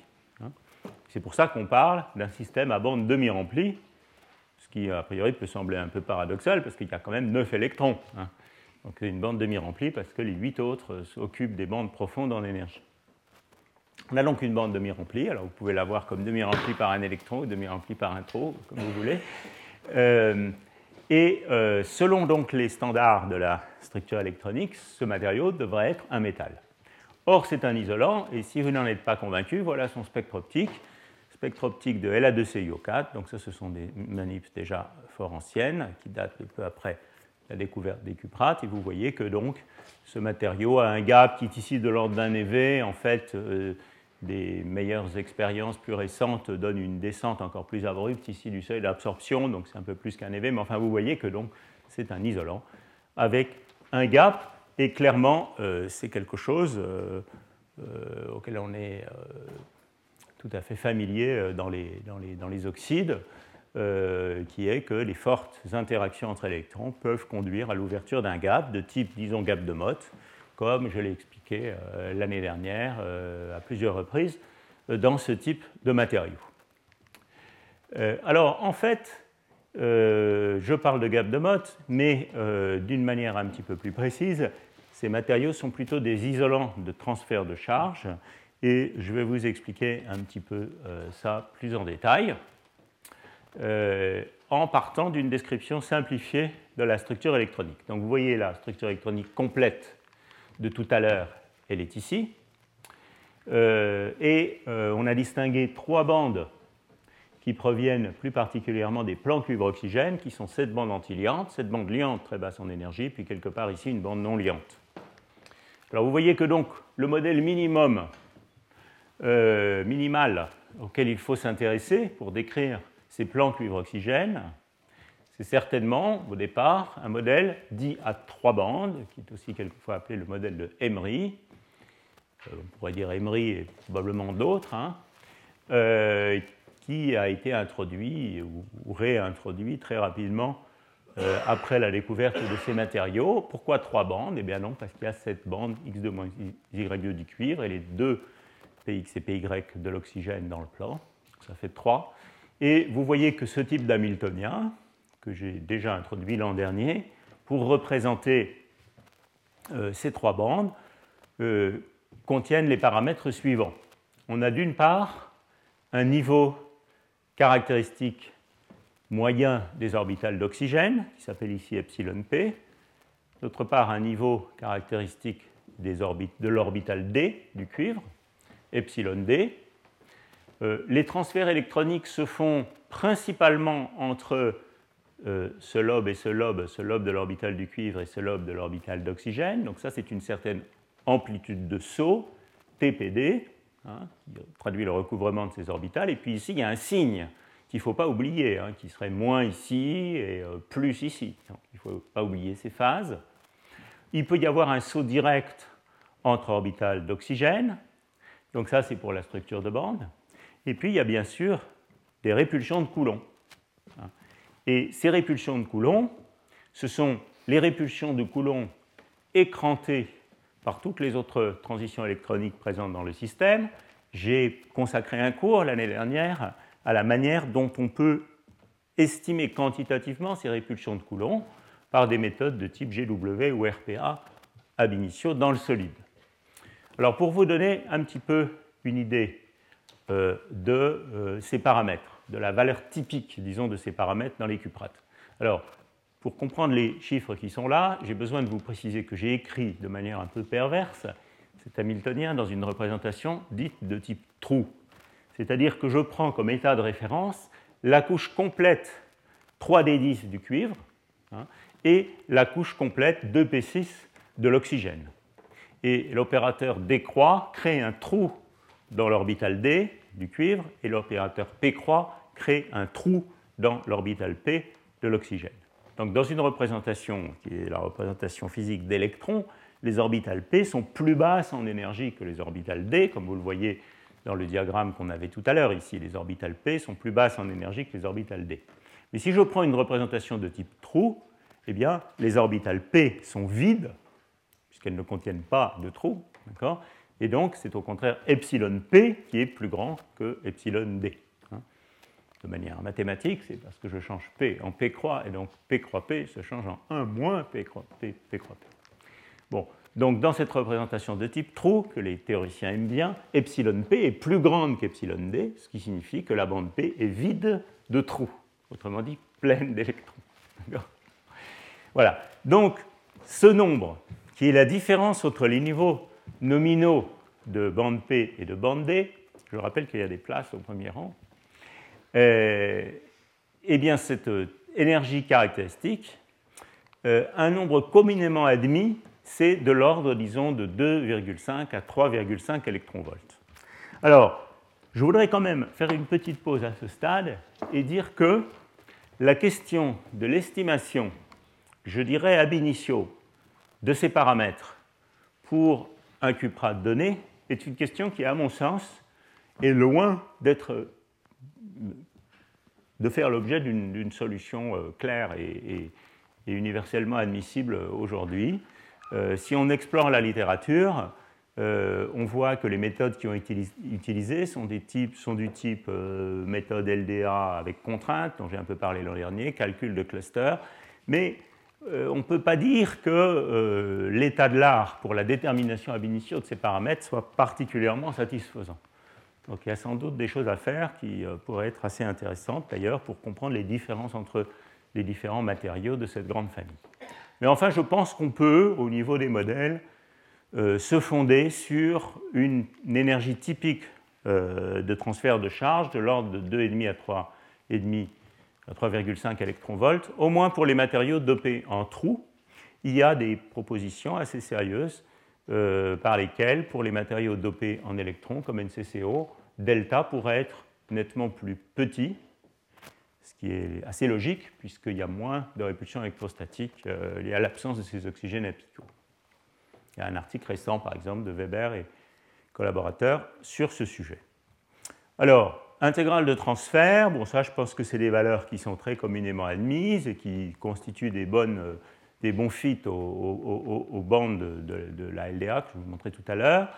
C'est pour ça qu'on parle d'un système à bande demi-remplie, ce qui a priori peut sembler un peu paradoxal parce qu'il y a quand même 9 électrons. Donc une bande demi-remplie parce que les 8 autres s'occupent des bandes profondes en énergie. On a donc une bande demi-remplie, alors vous pouvez la voir comme demi-remplie par un électron ou demi-remplie par un trou, comme vous voulez. Euh, et euh, selon donc les standards de la structure électronique, ce matériau devrait être un métal. Or, c'est un isolant, et si vous n'en êtes pas convaincu, voilà son spectre optique spectre optique de La2CiO4. Donc ça, ce sont des manips déjà fort anciennes qui datent de peu après la découverte des cuprates. Et vous voyez que donc ce matériau a un gap qui est ici de l'ordre d'un EV. En fait, euh, des meilleures expériences plus récentes donnent une descente encore plus abrupte ici du seuil d'absorption. Donc c'est un peu plus qu'un EV. Mais enfin, vous voyez que donc c'est un isolant avec un gap. Et clairement, euh, c'est quelque chose euh, auquel on est tout à fait familier dans les oxydes, euh, qui est que les fortes interactions entre électrons peuvent conduire à l'ouverture d'un gap de type, disons, gap de Mott, comme je l'ai expliqué euh, l'année dernière à plusieurs reprises dans ce type de matériaux. alors, en fait, je parle de gap de Mott, mais d'une manière un petit peu plus précise, ces matériaux sont plutôt des isolants de transfert de charge et je vais vous expliquer un petit peu euh, ça plus en détail euh, en partant d'une description simplifiée de la structure électronique. Donc vous voyez la structure électronique complète de tout à l'heure, elle est ici. Euh, et on a distingué trois bandes qui proviennent plus particulièrement des plans cuivre-oxygène, qui sont cette bande antiliante, cette bande liante très basse en énergie, puis quelque part ici une bande non liante. Alors vous voyez que donc le modèle minimum euh, minimal auquel il faut s'intéresser pour décrire ces plans cuivre-oxygène, c'est certainement au départ un modèle dit à trois bandes, qui est aussi quelquefois appelé le modèle de Emery. Euh, on pourrait dire Emery et probablement d'autres, hein, euh, qui a été introduit ou réintroduit très rapidement euh, après la découverte de ces matériaux. Pourquoi trois bandes? Eh bien non, parce qu'il y a cette bande X2 Y2 du cuivre et les deux PX et PY de l'oxygène dans le plan. Ça fait trois. Et vous voyez que ce type d'Hamiltonien, que j'ai déjà introduit l'an dernier, pour représenter euh, ces trois bandes, euh, contiennent les paramètres suivants. On a d'une part un niveau caractéristique moyen des orbitales d'oxygène, qui s'appelle ici epsilon p. D'autre part, un niveau caractéristique des orbites, de l'orbital d du cuivre, epsilon d. Euh, les transferts électroniques se font principalement entre euh, ce lobe et ce lobe, ce lobe de l'orbital du cuivre et ce lobe de l'orbital d'oxygène. Donc ça, c'est une certaine amplitude de saut, TPD, hein, qui traduit le recouvrement de ces orbitales. Et puis ici, il y a un signe qu'il ne faut pas oublier, hein, qui serait moins ici et euh, plus ici. il ne faut pas oublier ces phases. Il peut y avoir un saut direct entre orbitales d'oxygène, donc ça c'est pour la structure de bande. Et puis il y a bien sûr des répulsions de Coulomb. Et ces répulsions de Coulomb, ce sont les répulsions de Coulomb écrantées par toutes les autres transitions électroniques présentes dans le système. J'ai consacré un cours l'année dernière à la manière dont on peut estimer quantitativement ces répulsions de Coulomb par des méthodes de type GW ou RPA ab initio dans le solide. Alors pour vous donner un petit peu une idée de euh, ces paramètres, de la valeur typique, disons, de ces paramètres dans les cuprates. Alors, pour comprendre les chiffres qui sont là, j'ai besoin de vous préciser que j'ai écrit de manière un peu perverse cet Hamiltonien dans une représentation dite de type trou. C'est-à-dire que je prends comme état de référence la couche complète 3D10 du cuivre hein, et la couche complète 2P6 de l'oxygène. Et l'opérateur décroît crée un trou dans l'orbital D du cuivre et l'opérateur P croix crée un trou dans l'orbital P de l'oxygène. Donc dans une représentation qui est la représentation physique d'électrons, les orbitales P sont plus basses en énergie que les orbitales D, comme vous le voyez dans le diagramme qu'on avait tout à l'heure ici. Les orbitales P sont plus basses en énergie que les orbitales D. Mais si je prends une représentation de type trou, eh bien, les orbitales P sont vides, puisqu'elles ne contiennent pas de trou, et donc c'est au contraire epsilon P qui est plus grand que epsilon D. Hein. De manière mathématique, c'est parce que je change P en P croix, et donc P croix P se change en 1 moins P croix P, P croix P. Bon, donc dans cette représentation de type trou, que les théoriciens aiment bien, epsilon p est plus grande qu'epsilon d, ce qui signifie que la bande p est vide de trous, autrement dit pleine d'électrons. Voilà, donc ce nombre, qui est la différence entre les niveaux nominaux de bande P et de bande D, je rappelle qu'il y a des places au premier rang, euh, eh bien cette énergie caractéristique, euh, un nombre communément admis c'est de l'ordre, disons, de 2,5 à 3,5 électronvolts. Alors, je voudrais quand même faire une petite pause à ce stade et dire que la question de l'estimation, je dirais ab initio, de ces paramètres pour un cuprate donné est une question qui, à mon sens, est loin d'être de faire l'objet d'une solution euh, claire et universellement admissible aujourd'hui. Euh, si on explore la littérature, euh, on voit que les méthodes qui ont été utilisées sont, du type méthode LDA avec contrainte, dont j'ai un peu parlé l'an dernier, calcul de cluster, mais on ne peut pas dire que euh, l'état de l'art pour la détermination ab initio de ces paramètres soit particulièrement satisfaisant. Donc il y a sans doute des choses à faire qui euh, pourraient être assez intéressantes d'ailleurs pour comprendre les différences entre les différents matériaux de cette grande famille. Mais enfin, je pense qu'on peut, au niveau des modèles, se fonder sur une, énergie typique de transfert de charge de l'ordre de 2,5 à 3,5 3,5 électronvolts, au moins pour les matériaux dopés en trous. Il y a des propositions assez sérieuses euh, par lesquelles, pour les matériaux dopés en électrons comme NCCO, delta pourrait être nettement plus petit, ce qui est assez logique puisqu'il y a moins de répulsion électrostatique euh, liée à l'absence de ces oxygènes apicaux. Il y a un article récent, par exemple, de Weber et collaborateurs sur ce sujet. Alors, Intégrale de transfert, bon ça je pense que c'est des valeurs qui sont très communément admises et qui constituent des, bonnes, euh, des bons fits aux, bandes de, la LDA que je vous montrais tout à l'heure.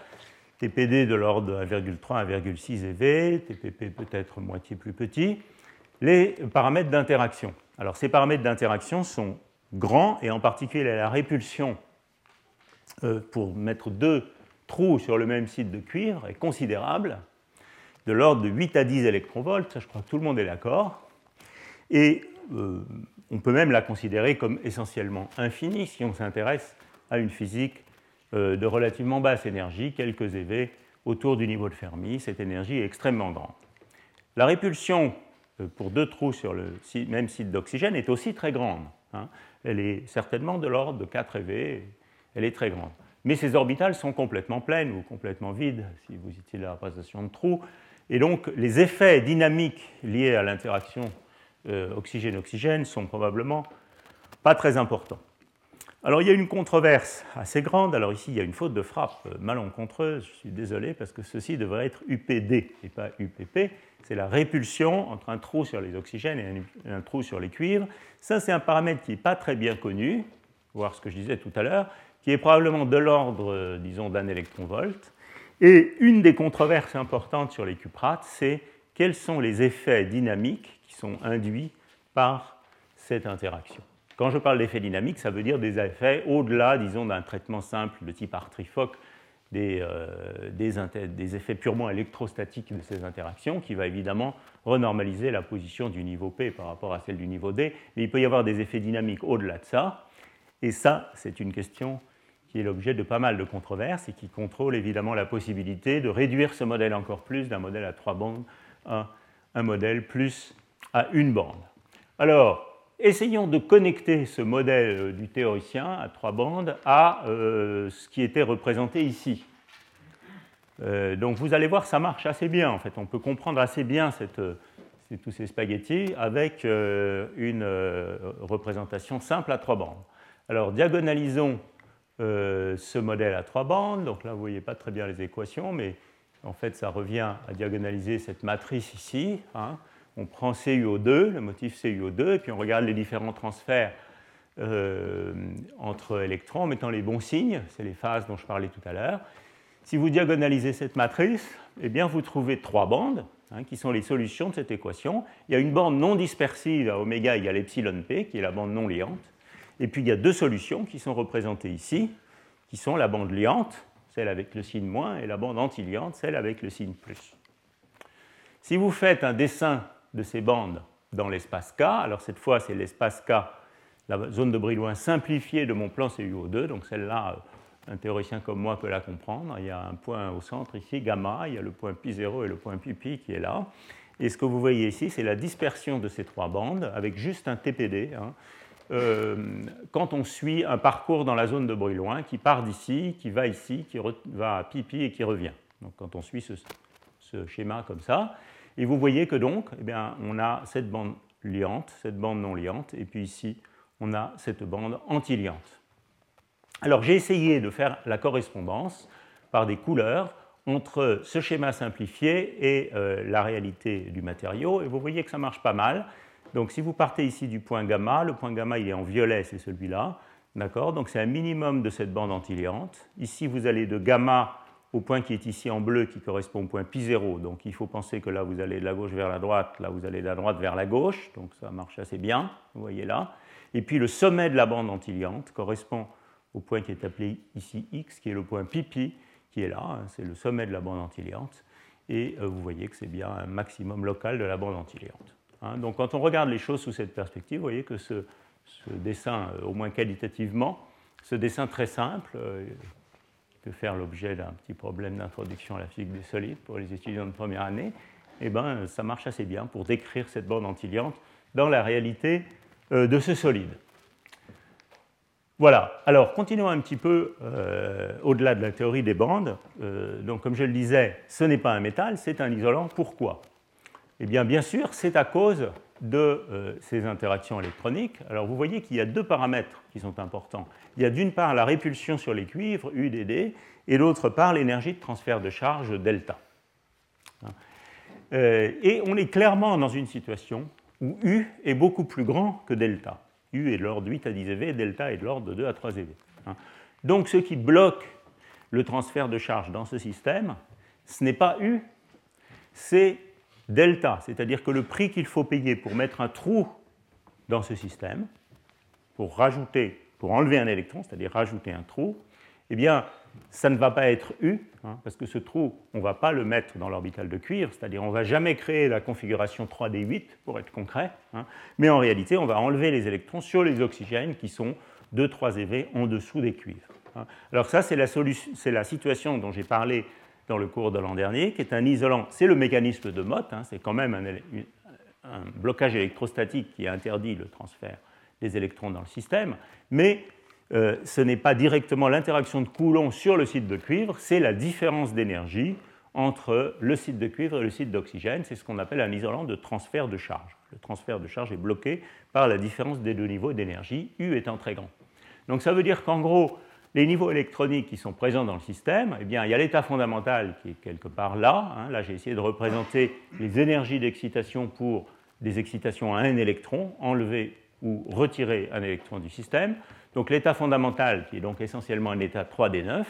TPD de l'ordre de 1,3 1,6 EV, TPP peut-être moitié plus petit. Les paramètres d'interaction. Alors ces paramètres d'interaction sont grands et en particulier la répulsion euh, pour mettre deux trous sur le même site de cuivre est considérable de l'ordre de 8 à 10 électronvolts, ça je crois que tout le monde est d'accord. Et euh, on peut même la considérer comme essentiellement infinie si on s'intéresse à une physique euh, de relativement basse énergie, quelques EV autour du niveau de Fermi. Cette énergie est extrêmement grande. La répulsion euh, pour deux trous sur le même site d'oxygène est aussi très grande. Hein. Elle est certainement de l'ordre de 4 EV, elle est très grande. Mais ces orbitales sont complètement pleines ou complètement vides si vous utilisez la représentation de trous. Et donc les effets dynamiques liés à l'interaction euh, oxygène-oxygène sont probablement pas très importants. Alors il y a une controverse assez grande. Alors ici il y a une faute de frappe malencontreuse. Je suis désolé parce que ceci devrait être UPD et pas UPP. C'est la répulsion entre un trou sur les oxygènes et un, trou sur les cuivres. Ça c'est un paramètre qui n'est pas très bien connu, voir ce que je disais tout à l'heure, qui est probablement de l'ordre, euh, disons, d'un électronvolt. Et une des controverses importantes sur les cuprates, c'est quels sont les effets dynamiques qui sont induits par cette interaction. Quand je parle d'effets dynamiques, ça veut dire des effets au-delà, disons, d'un traitement simple de type Artrifoc, des, euh, des, effets purement électrostatiques de ces interactions, qui va évidemment renormaliser la position du niveau P par rapport à celle du niveau D, mais il peut y avoir des effets dynamiques au-delà de ça, et ça, c'est une question qui est l'objet de pas mal de controverses et qui contrôle évidemment la possibilité de réduire ce modèle encore plus d'un modèle à trois bandes à un modèle plus à une bande. Alors, essayons de connecter ce modèle du théoricien à trois bandes à euh, ce qui était représenté ici. Euh, donc vous allez voir, ça marche assez bien en fait. On peut comprendre assez bien tous ces spaghettis avec euh, une représentation simple à trois bandes. Alors diagonalisons euh, ce modèle à trois bandes. Donc là, vous ne voyez pas très bien les équations, mais en fait, ça revient à diagonaliser cette matrice ici. Hein. On prend CuO2, le motif CuO2, et puis on regarde les différents transferts euh, entre électrons en mettant les bons signes. C'est les phases dont je parlais tout à l'heure. Si vous diagonalisez cette matrice, eh bien, vous trouvez trois bandes, hein, qui sont les solutions de cette équation. Il y a une bande non dispersive à oméga égale epsilon p, qui est la bande non liante. Et puis il y a deux solutions qui sont représentées ici, qui sont la bande liante, celle avec le signe moins, et la bande antiliante, celle avec le signe plus. Si vous faites un dessin de ces bandes dans l'espace K, alors cette fois c'est l'espace K, la zone de Brillouin simplifiée de mon plan CuO2, donc celle-là, euh, un théoricien comme moi peut la comprendre. Il y a un point au centre ici, gamma, il y a le point pi0 et le point pi qui est là. Et ce que vous voyez ici, c'est la dispersion de ces trois bandes avec juste un TPD. Hein, quand on suit un parcours dans la zone de bruit loin qui part d'ici, qui va ici, qui va à pipi et qui revient. Donc quand on suit ce, schéma comme ça, et vous voyez que donc, eh bien, on a cette bande liante, cette bande non liante, et puis ici, on a cette bande antiliante. Alors j'ai essayé de faire la correspondance par des couleurs entre ce schéma simplifié et euh, la réalité du matériau, et vous voyez que ça marche pas mal. Donc si vous partez ici du point gamma, le point gamma il est en violet, c'est celui-là. D'accord? Donc c'est un minimum de cette bande antiliante. Ici, vous allez de gamma au point qui est ici en bleu, qui correspond au point pi0. Donc il faut penser que là, vous allez de la gauche vers la droite, là, vous allez de la droite vers la gauche. Donc ça marche assez bien, vous voyez là. Et puis le sommet de la bande antiliante correspond au point qui est appelé ici x, qui est le point pipi, qui est là, hein, c'est le sommet de la bande antiliante. Et euh, vous voyez que c'est bien un maximum local de la bande antiliante. Hein. donc quand on regarde les choses sous cette perspective, vous voyez que ce, dessin, euh, au moins qualitativement, ce dessin très simple, euh, peut faire l'objet d'un petit problème d'introduction à la physique des solides pour les étudiants de première année, eh ben, ça marche assez bien pour décrire cette bande antiliante dans la réalité de ce solide. Voilà, alors continuons un petit peu euh, au-delà de la théorie des bandes. Euh, donc, comme je le disais, ce n'est pas un métal, c'est un isolant. Pourquoi? Eh bien, bien sûr, c'est à cause de euh, ces interactions électroniques. Alors, vous voyez qu'il y a deux paramètres qui sont importants. Il y a d'une part la répulsion sur les cuivres, UDD, et d'autre part l'énergie de transfert de charge, delta. Hein. et on est clairement dans une situation où U est beaucoup plus grand que delta. U est de l'ordre de 8 à 10 eV, delta est de l'ordre de 2 à 3 eV. Hein. Donc ce qui bloque le transfert de charge dans ce système, ce n'est pas U, c'est delta, c'est-à-dire que le prix qu'il faut payer pour mettre un trou dans ce système, pour rajouter, pour enlever un électron, c'est-à-dire rajouter un trou, eh bien, ça ne va pas être U, hein, parce que ce trou, on ne va pas le mettre dans l'orbital de cuivre, c'est-à-dire on ne va jamais créer la configuration 3D8, pour être concret, hein, mais en réalité, on va enlever les électrons sur les oxygènes qui sont 2-3 eV en dessous des cuivres. Hein. Alors ça, c'est la, la, situation dont j'ai parlé dans le cours de l'an dernier, qui est un isolant, c'est le mécanisme de Mott, c'est quand même un, un blocage électrostatique qui interdit le transfert des électrons dans le système, mais euh, ce n'est pas directement l'interaction de Coulomb sur le site de cuivre, c'est la différence d'énergie entre le site de cuivre et le site d'oxygène. C'est ce qu'on appelle un isolant de transfert de charge. Le transfert de charge est bloqué par la différence des deux niveaux d'énergie, U étant très grand. Donc ça veut dire qu'en gros, les niveaux électroniques qui sont présents dans le système, eh bien, il y a l'état fondamental qui est quelque part là. Hein. Là, j'ai essayé de représenter les énergies d'excitation pour des excitations à un électron, enlever ou retirer un électron du système. Donc l'état fondamental, qui est donc essentiellement un état 3D9,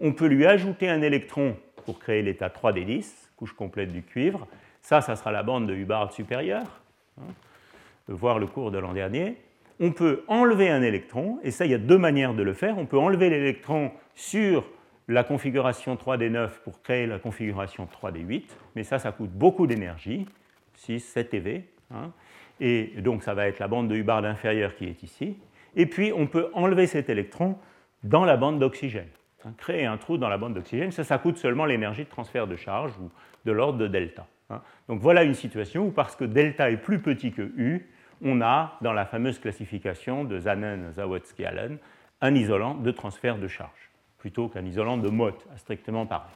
on peut lui ajouter un électron pour créer l'état 3D10, couche complète du cuivre. Ça, ça sera la bande de Hubbard supérieure, hein, voir le cours de l'an dernier. On peut enlever un électron, et ça, il y a deux manières de le faire. On peut enlever l'électron sur la configuration 3D9 pour créer la configuration 3D8, mais ça, ça coûte beaucoup d'énergie, 6, 7 eV. et donc, ça va être la bande de Hubbard inférieure qui est ici. Et puis, on peut enlever cet électron dans la bande d'oxygène. Hein, créer un trou dans la bande d'oxygène, ça, ça coûte seulement l'énergie de transfert de charge ou de l'ordre de delta. Hein. Donc voilà une situation où, parce que delta est plus petit que U, on a, dans la fameuse classification de Zanen, Zawadzki, Allen, un isolant de transfert de charge, plutôt qu'un isolant de Mott, à strictement parler.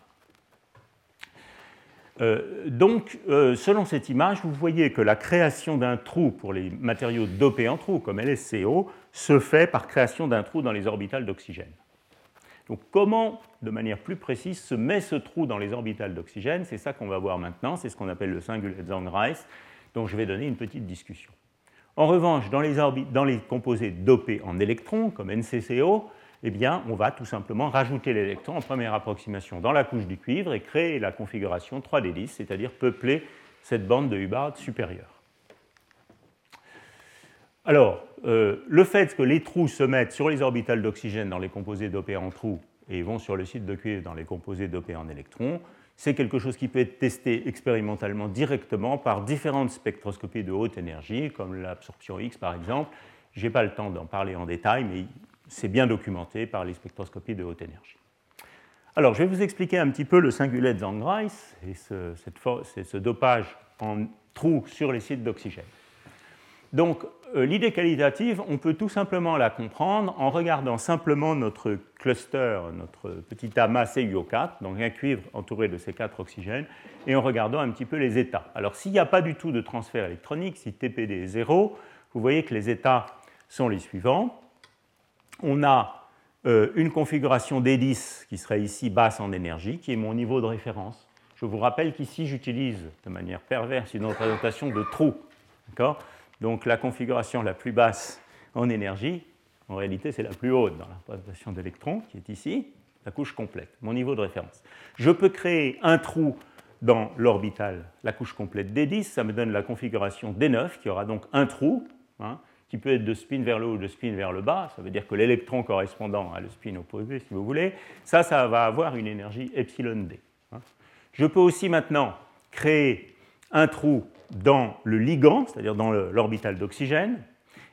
Euh, donc, euh, selon cette image, vous voyez que la création d'un trou pour les matériaux dopés en trou, comme LSCO, se fait par création d'un trou dans les orbitales d'oxygène. Donc, comment, de manière plus précise, se met ce trou dans les orbitales d'oxygène? C'est ça qu'on va voir maintenant, c'est ce qu'on appelle le singulet Zang-Rice, dont je vais donner une petite discussion. En revanche, dans les, composés dopés en électrons, comme NCCO, eh on va tout simplement rajouter l'électron en première approximation dans la couche du cuivre et créer la configuration 3D10, c'est-à-dire peupler cette bande de Hubbard supérieure. Alors, euh, le fait que les trous se mettent sur les orbitales d'oxygène dans les composés dopés en trous et vont sur le site de cuivre dans les composés dopés en électrons, c'est quelque chose qui peut être testé expérimentalement directement par différentes spectroscopies de haute énergie, comme l'absorption X par exemple. Je n'ai pas le temps d'en parler en détail, mais c'est bien documenté par les spectroscopies de haute énergie. Alors, je vais vous expliquer un petit peu le singulet de Zangreis et ce, ce dopage en trous sur les sites d'oxygène. Donc, l'idée qualitative, on peut tout simplement la comprendre en regardant simplement notre cluster, notre petit amas CuO4, donc un cuivre entouré de ces quatre oxygènes, et en regardant un petit peu les états. Alors, s'il n'y a pas du tout de transfert électronique, si TPD est 0, vous voyez que les états sont les suivants on a euh, une configuration D10 qui serait ici basse en énergie, qui est mon niveau de référence. Je vous rappelle qu'ici, j'utilise de manière perverse une représentation de trou. Donc la configuration la plus basse en énergie, en réalité, c'est la plus haute dans la représentation d'électrons, qui est ici. la couche complète, mon niveau de référence. Je peux créer un trou dans l'orbital, la couche complète D10, ça me donne la configuration D9, qui aura donc un trou, hein, qui peut être de spin vers le haut ou de spin vers le bas, ça veut dire que l'électron correspondant à le spin opposé, si vous voulez, ça, ça va avoir une énergie epsilon D. Hein. Je peux aussi maintenant créer un trou dans le ligand, c'est-à-dire dans l'orbital d'oxygène,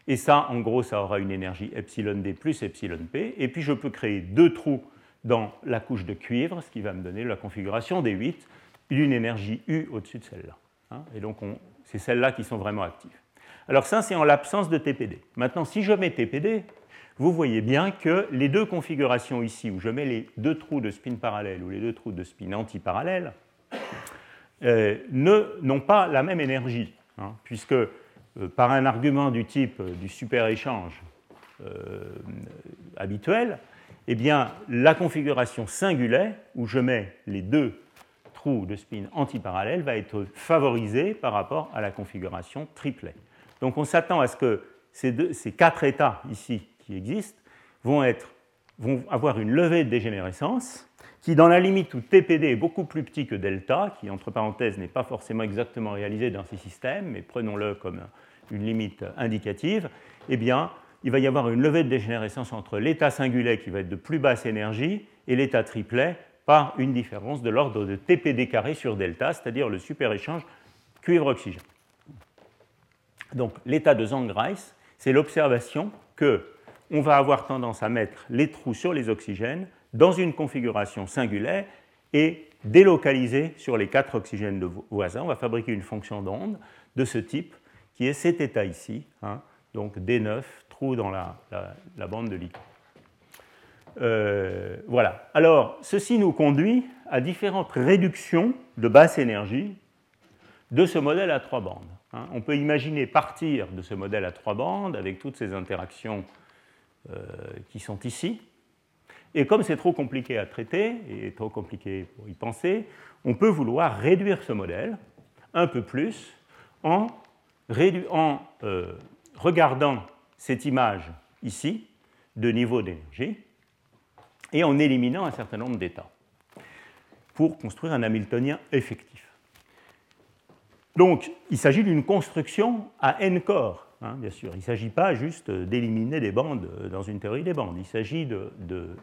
et ça, en gros, ça aura une énergie epsilon D plus epsilon P, et puis je peux créer deux trous dans la couche de cuivre, ce qui va me donner la configuration des 8 d'une énergie U au-dessus de celle-là. Hein. et donc, c'est celles-là qui sont vraiment actives. Alors ça, c'est en l'absence de TPD. Maintenant, si je mets TPD, vous voyez bien que les deux configurations ici, où je mets les deux trous de spin parallèle ou les deux trous de spin antiparallèle, euh, n'ont pas la même énergie, hein, puisque euh, par un argument du type euh, du super-échange habituel, eh bien, la configuration singulaire, où je mets les deux trous de spin antiparallèle, va être favorisée par rapport à la configuration triplet. Donc on s'attend à ce que ces, quatre états ici qui existent vont, vont avoir une levée de dégénérescence qui, dans la limite où TPD est beaucoup plus petit que delta, qui entre parenthèses n'est pas forcément exactement réalisé dans ces systèmes, mais prenons-le comme une limite indicative, eh bien, il va y avoir une levée de dégénérescence entre l'état singulet qui va être de plus basse énergie et l'état triplet par une différence de l'ordre de TPD carré sur delta, c'est-à-dire le super-échange cuivre-oxygène. Donc l'état de Zangreis, c'est l'observation que on va avoir tendance à mettre les trous sur les oxygènes dans une configuration singulaire et délocaliser sur les quatre oxygènes de voisins. On va fabriquer une fonction d'onde de ce type qui est cet état ici, hein, donc D9, trou dans la, bande de liquide. Euh, voilà. Alors, ceci nous conduit à différentes réductions de basse énergie de ce modèle à trois bandes. Hein. On peut imaginer partir de ce modèle à trois bandes avec toutes ces interactions euh, qui sont ici. Et comme c'est trop compliqué à traiter et trop compliqué pour y penser, on peut vouloir réduire ce modèle un peu plus en, euh, regardant cette image ici de niveau d'énergie et en éliminant un certain nombre d'états pour construire un Hamiltonien effectif. Donc, il s'agit d'une construction à n corps, hein, bien sûr. Il ne s'agit pas juste d'éliminer des bandes dans une théorie des bandes. Il s'agit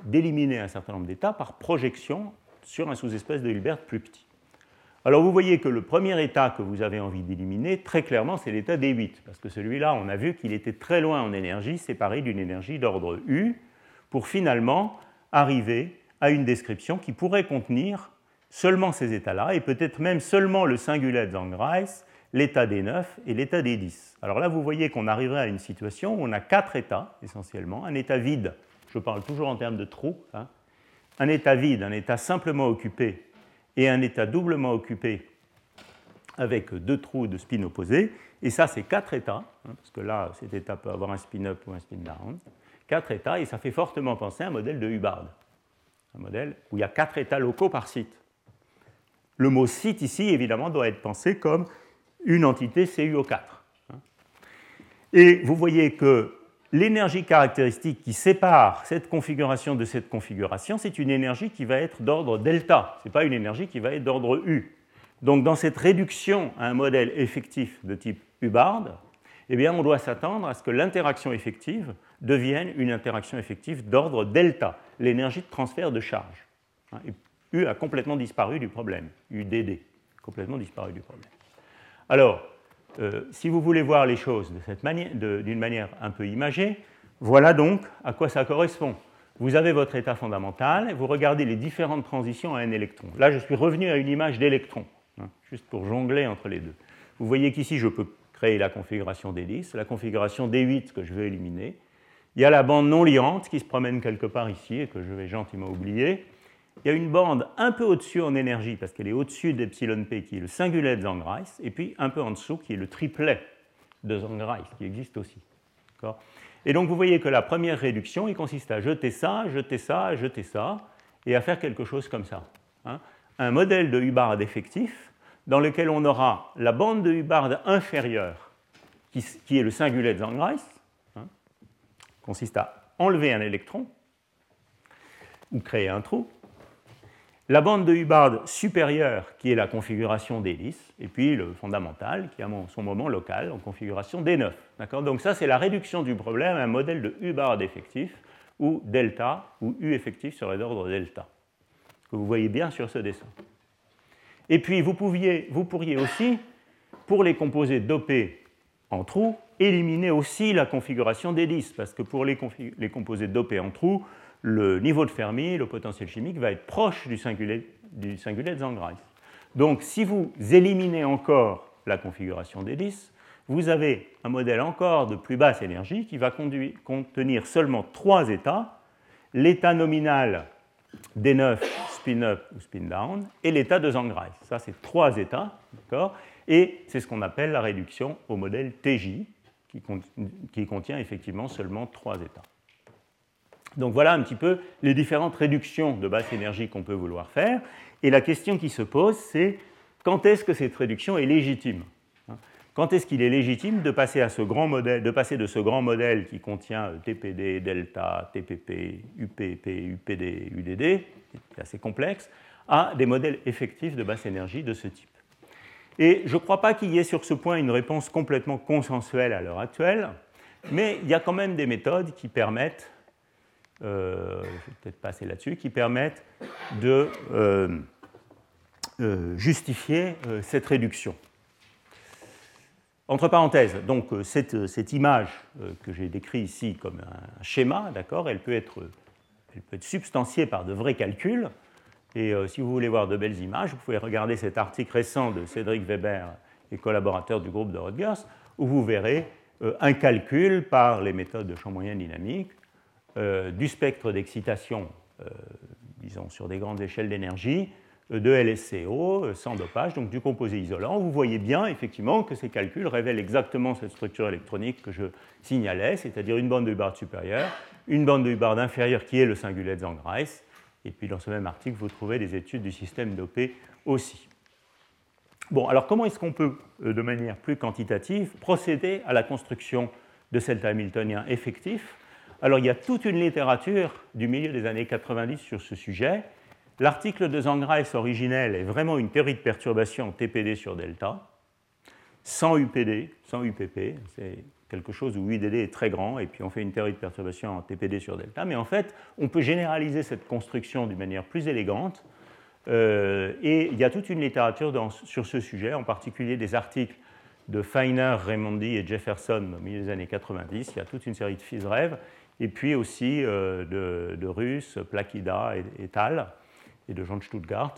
d'éliminer un certain nombre d'états par projection sur un sous-espèce de Hilbert plus petit. Alors, vous voyez que le premier état que vous avez envie d'éliminer, très clairement, c'est l'état D8, parce que celui-là, on a vu qu'il était très loin en énergie, séparé d'une énergie d'ordre U, pour finalement arriver à une description qui pourrait contenir seulement ces états-là, et peut-être même seulement le singulet de Zangreis, l'état des 9 et l'état des 10. Alors là, vous voyez qu'on arriverait à une situation où on a quatre états, essentiellement. Un état vide, je parle toujours en termes de trous, hein. un état vide, un état simplement occupé, et un état doublement occupé avec deux trous de spin opposés. Et ça, c'est quatre états, hein, parce que là, cet état peut avoir un spin up ou un spin down. Quatre états, et ça fait fortement penser à un modèle de Hubbard, un modèle où il y a quatre états locaux par site. Le mot site ici, évidemment, doit être pensé comme une entité CuO4. Et vous voyez que l'énergie caractéristique qui sépare cette configuration de cette configuration, c'est une énergie qui va être d'ordre delta, ce n'est pas une énergie qui va être d'ordre U. Donc dans cette réduction à un modèle effectif de type Hubbard, eh bien, on doit s'attendre à ce que l'interaction effective devienne une interaction effective d'ordre delta, l'énergie de transfert de charge. U a complètement disparu du problème, UDD, complètement disparu du problème. Alors, euh, si vous voulez voir les choses d'une manière, un peu imagée, voilà donc à quoi ça correspond. Vous avez votre état fondamental, vous regardez les différentes transitions à un électron. Là, je suis revenu à une image d'électron, hein, juste pour jongler entre les deux. Vous voyez qu'ici, je peux créer la configuration des 10, la configuration des 8 que je veux éliminer. Il y a la bande non liante qui se promène quelque part ici et que je vais gentiment oublier il y a une bande un peu au-dessus en énergie, parce qu'elle est au-dessus d'epsilon p, qui est le singulet de Zangreis, et puis un peu en dessous, qui est le triplet de Zangreis, qui existe aussi. Et donc vous voyez que la première réduction, il consiste à jeter ça, jeter ça, jeter ça, et à faire quelque chose comme ça. Hein. Un modèle de Hubbard effectif, dans lequel on aura la bande de Hubbard inférieure, qui, est le singulet de Zangreis, hein, consiste à enlever un électron, ou créer un trou. La bande de Hubbard supérieure, qui est la configuration d'hélice, et puis le fondamental, qui a son moment local en configuration D9. Donc ça, c'est la réduction du problème à un modèle de Hubbard effectif, ou delta, ou U effectif serait d'ordre delta, que vous voyez bien sur ce dessin. Et puis, vous, pourriez aussi, pour les composés dopés en trou, éliminer aussi la configuration d'hélice, parce que pour les, les composés dopés en trou, le niveau de Fermi, le potentiel chimique, va être proche du singulet, du de Zangreis. Donc si vous éliminez encore la configuration d'hélice, vous avez un modèle encore de plus basse énergie qui va contenir seulement trois états, l'état nominal D9, spin-up ou spin-down, et l'état de Zangreis. Ça, c'est trois états, Et c'est ce qu'on appelle la réduction au modèle TJ, qui contient effectivement seulement trois états. Donc voilà un petit peu les différentes réductions de basse énergie qu'on peut vouloir faire. Et la question qui se pose, c'est quand est-ce que cette réduction est légitime? Quand est-ce qu'il est légitime de passer, de passer de ce grand modèle qui contient TPD, delta, TPP, UPP, UPD, UDD, qui est assez complexe, à des modèles effectifs de basse énergie de ce type? Et je ne crois pas qu'il y ait sur ce point une réponse complètement consensuelle à l'heure actuelle, mais il y a quand même des méthodes qui permettent euh, je vais peut-être passer là-dessus, qui permettent de euh, euh, justifier cette réduction. Entre parenthèses, donc cette, cette image que j'ai décrite ici comme un schéma, d'accord, elle, peut être, elle peut être substantiée par de vrais calculs. Et si vous voulez voir de belles images, vous pouvez regarder cet article récent de Cédric Weber et collaborateur du groupe de Rodgers, où vous verrez un calcul par les méthodes de champ moyen dynamique du spectre d'excitation, euh, disons sur des grandes échelles d'énergie, euh, de LSCO sans dopage, donc du composé isolant. Vous voyez bien effectivement que ces calculs révèlent exactement cette structure électronique que je signalais, c'est-à-dire une bande de Hubbard supérieure, une bande de Hubbard inférieure qui est le singulet Zangreis, et puis dans ce même article, vous trouvez des études du système dopé aussi. Bon, alors comment est-ce qu'on peut, de manière plus quantitative, procéder à la construction de cet Hamiltonien effectif? Alors il y a toute une littérature du milieu des années 90 sur ce sujet. L'article de Zangreis originel est vraiment une théorie de perturbation TPD sur delta, sans UPD, sans UPP. C'est quelque chose où UDD est très grand, et puis on fait une théorie de perturbation en TPD sur delta. Mais en fait, on peut généraliser cette construction d'une manière plus élégante. Euh, et il y a toute une littérature sur ce sujet, en particulier des articles de Feiner, Raimondi et Jefferson au milieu des années 90. Il y a toute une série de FISREV et puis aussi euh, de, de Russe, Plakida et, Tal, et de Jean de Stuttgart,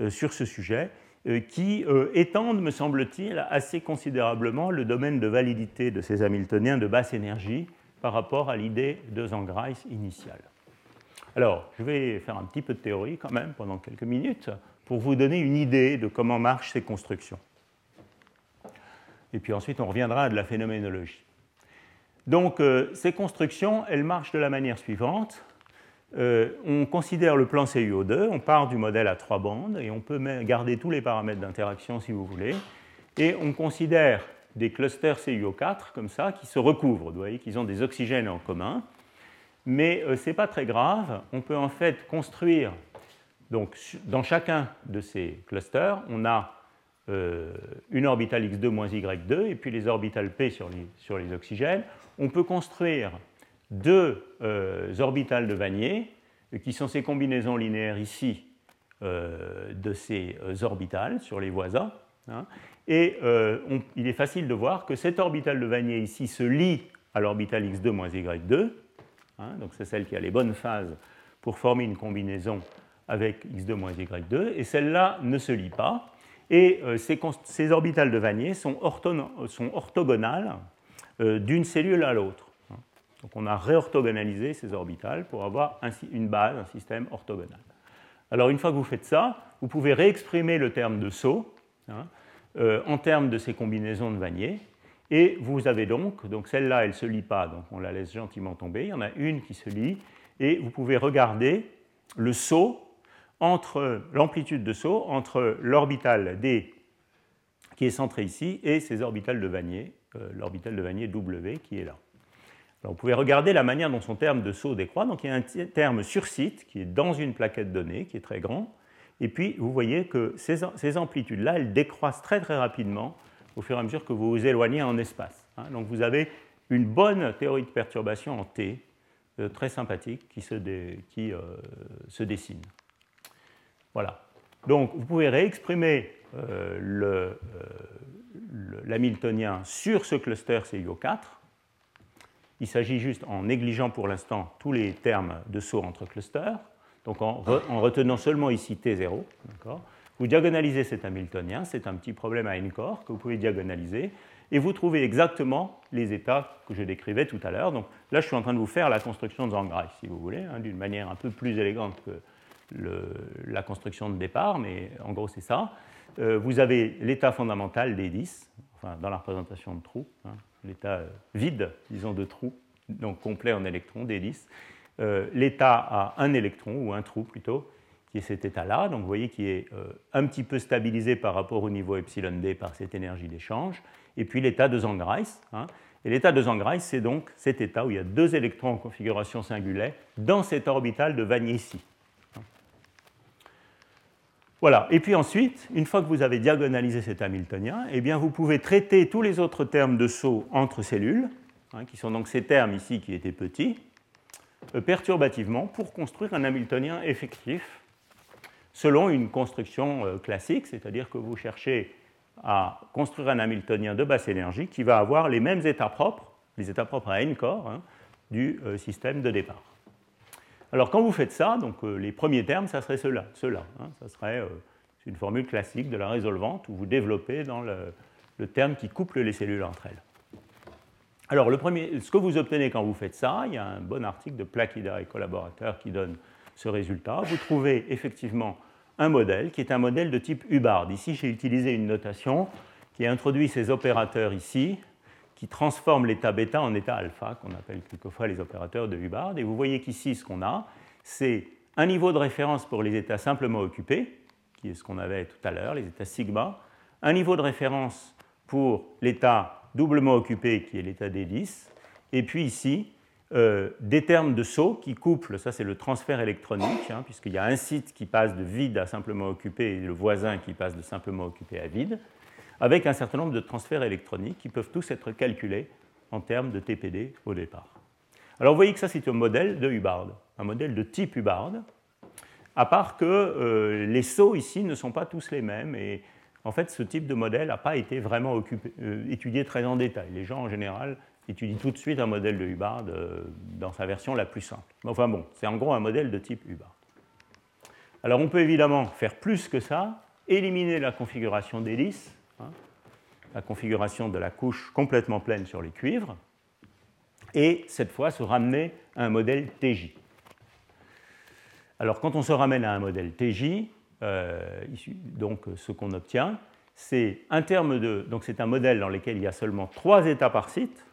euh, sur ce sujet, euh, qui étendent, me semble-t-il, assez considérablement le domaine de validité de ces Hamiltoniens de basse énergie par rapport à l'idée de Zangreis initiale. Alors, je vais faire un petit peu de théorie quand même pendant quelques minutes pour vous donner une idée de comment marchent ces constructions. Et puis ensuite, on reviendra à de la phénoménologie. Donc euh, ces constructions, elles marchent de la manière suivante. Euh, on considère le plan CuO2, on part du modèle à trois bandes et on peut garder tous les paramètres d'interaction si vous voulez. Et on considère des clusters CuO4 comme ça qui se recouvrent. Vous voyez qu'ils ont des oxygènes en commun. Mais euh, ce n'est pas très grave. On peut en fait construire, donc dans chacun de ces clusters, on a une orbitale X2 moins Y2 et puis les orbitales P sur les oxygènes on peut construire deux euh, orbitales de Vanier, qui sont ces combinaisons linéaires ici euh, de ces euh, orbitales sur les voisins. Hein. et il est facile de voir que cette orbitale de Vanier ici se lie à l'orbitale x2 moins y2. Hein. donc c'est celle qui a les bonnes phases pour former une combinaison avec x2 moins y2. Et celle-là ne se lie pas. Et ces, orbitales de Vanier sont orthogonales euh, d'une cellule à l'autre. Donc on a réorthogonalisé ces orbitales pour avoir une base, un système orthogonal. Alors une fois que vous faites ça, vous pouvez réexprimer le terme de saut hein, euh, en termes de ces combinaisons de Vanier. Et vous avez donc, donc celle-là, elle ne se lie pas, donc on la laisse gentiment tomber. Il y en a une qui se lie. Et vous pouvez regarder le saut entre l'amplitude de saut entre l'orbital D qui est centré ici et ces orbitales de Vanier euh, l'orbital de Vanier W qui est là. vous pouvez regarder la manière dont son terme de saut décroît. Donc il y a un terme sur site qui est dans une plaquette donnée, qui est très grand. Et puis vous voyez que ces, amplitudes-là, elles décroissent très très rapidement au fur et à mesure que vous vous éloignez en espace. Hein. Donc vous avez une bonne théorie de perturbation en T, euh, très sympathique, qui, se, qui euh, se, dessine. Voilà. Donc vous pouvez réexprimer euh, l'hamiltonien sur ce cluster CuO4 il s'agit juste, en négligeant pour l'instant tous les termes de saut entre clusters, donc en, retenant seulement ici T0, vous diagonalisez cet Hamiltonien, c'est un petit problème à N-core que vous pouvez diagonaliser, et vous trouvez exactement les états que je décrivais tout à l'heure. Donc là, je suis en train de vous faire la construction de Zangreich, si vous voulez, hein, d'une manière un peu plus élégante que la construction de départ, mais en gros, c'est ça. Euh, vous avez l'état fondamental des 10, enfin, dans la représentation de trous, hein, l'état euh, vide, disons, de trou, donc complet en électrons, D10. Euh, l'état a un électron, ou un trou plutôt, qui est cet état-là, donc vous voyez qui est un petit peu stabilisé par rapport au niveau epsilon d par cette énergie d'échange, et puis l'état de Zangreis. Hein. et l'état de Zangreis, c'est donc cet état où il y a deux électrons en configuration singulière dans cet orbital de Vannier-ici. Voilà. Et puis ensuite, une fois que vous avez diagonalisé cet Hamiltonien, eh bien vous pouvez traiter tous les autres termes de saut entre cellules, hein, qui sont donc ces termes ici qui étaient petits, euh, perturbativement pour construire un Hamiltonien effectif selon une construction euh, classique, c'est-à-dire que vous cherchez à construire un Hamiltonien de basse énergie qui va avoir les mêmes états propres, les états propres à n corps hein, du euh, système de départ. Alors quand vous faites ça, donc euh, les premiers termes, ça serait ceux-là. Hein. ça serait euh, une formule classique de la résolvante où vous développez dans le, terme qui couple les cellules entre elles. Alors le premier, ce que vous obtenez quand vous faites ça, il y a un bon article de Plaquida et collaborateurs qui donne ce résultat. Vous trouvez effectivement un modèle qui est un modèle de type Hubbard. Ici, j'ai utilisé une notation qui introduit ces opérateurs ici, qui transforme l'état bêta en état alpha, qu'on appelle quelquefois les opérateurs de Hubbard. Et vous voyez qu'ici, ce qu'on a, c'est un niveau de référence pour les états simplement occupés, qui est ce qu'on avait tout à l'heure, les états sigma, un niveau de référence pour l'état doublement occupé, qui est l'état D10, et puis ici, euh, des termes de saut qui couplent, ça c'est le transfert électronique, hein, puisqu'il y a un site qui passe de vide à simplement occupé et le voisin qui passe de simplement occupé à vide avec un certain nombre de transferts électroniques qui peuvent tous être calculés en termes de TPD au départ. Alors vous voyez que ça c'est un modèle de Hubbard, un modèle de type Hubbard, à part que euh, les sauts ici ne sont pas tous les mêmes et en fait ce type de modèle n'a pas été vraiment euh, étudié très en détail. Les gens en général étudient tout de suite un modèle de Hubbard euh, dans sa version la plus simple. Enfin bon, c'est en gros un modèle de type Hubbard. Alors on peut évidemment faire plus que ça, éliminer la configuration d'hélice Hein, la configuration de la couche complètement pleine sur les cuivres, et cette fois se ramener à un modèle TJ. Alors quand on se ramène à un modèle TJ, euh, donc ce qu'on obtient, c'est un terme de, donc c'est un modèle dans lequel il y a seulement trois états par site,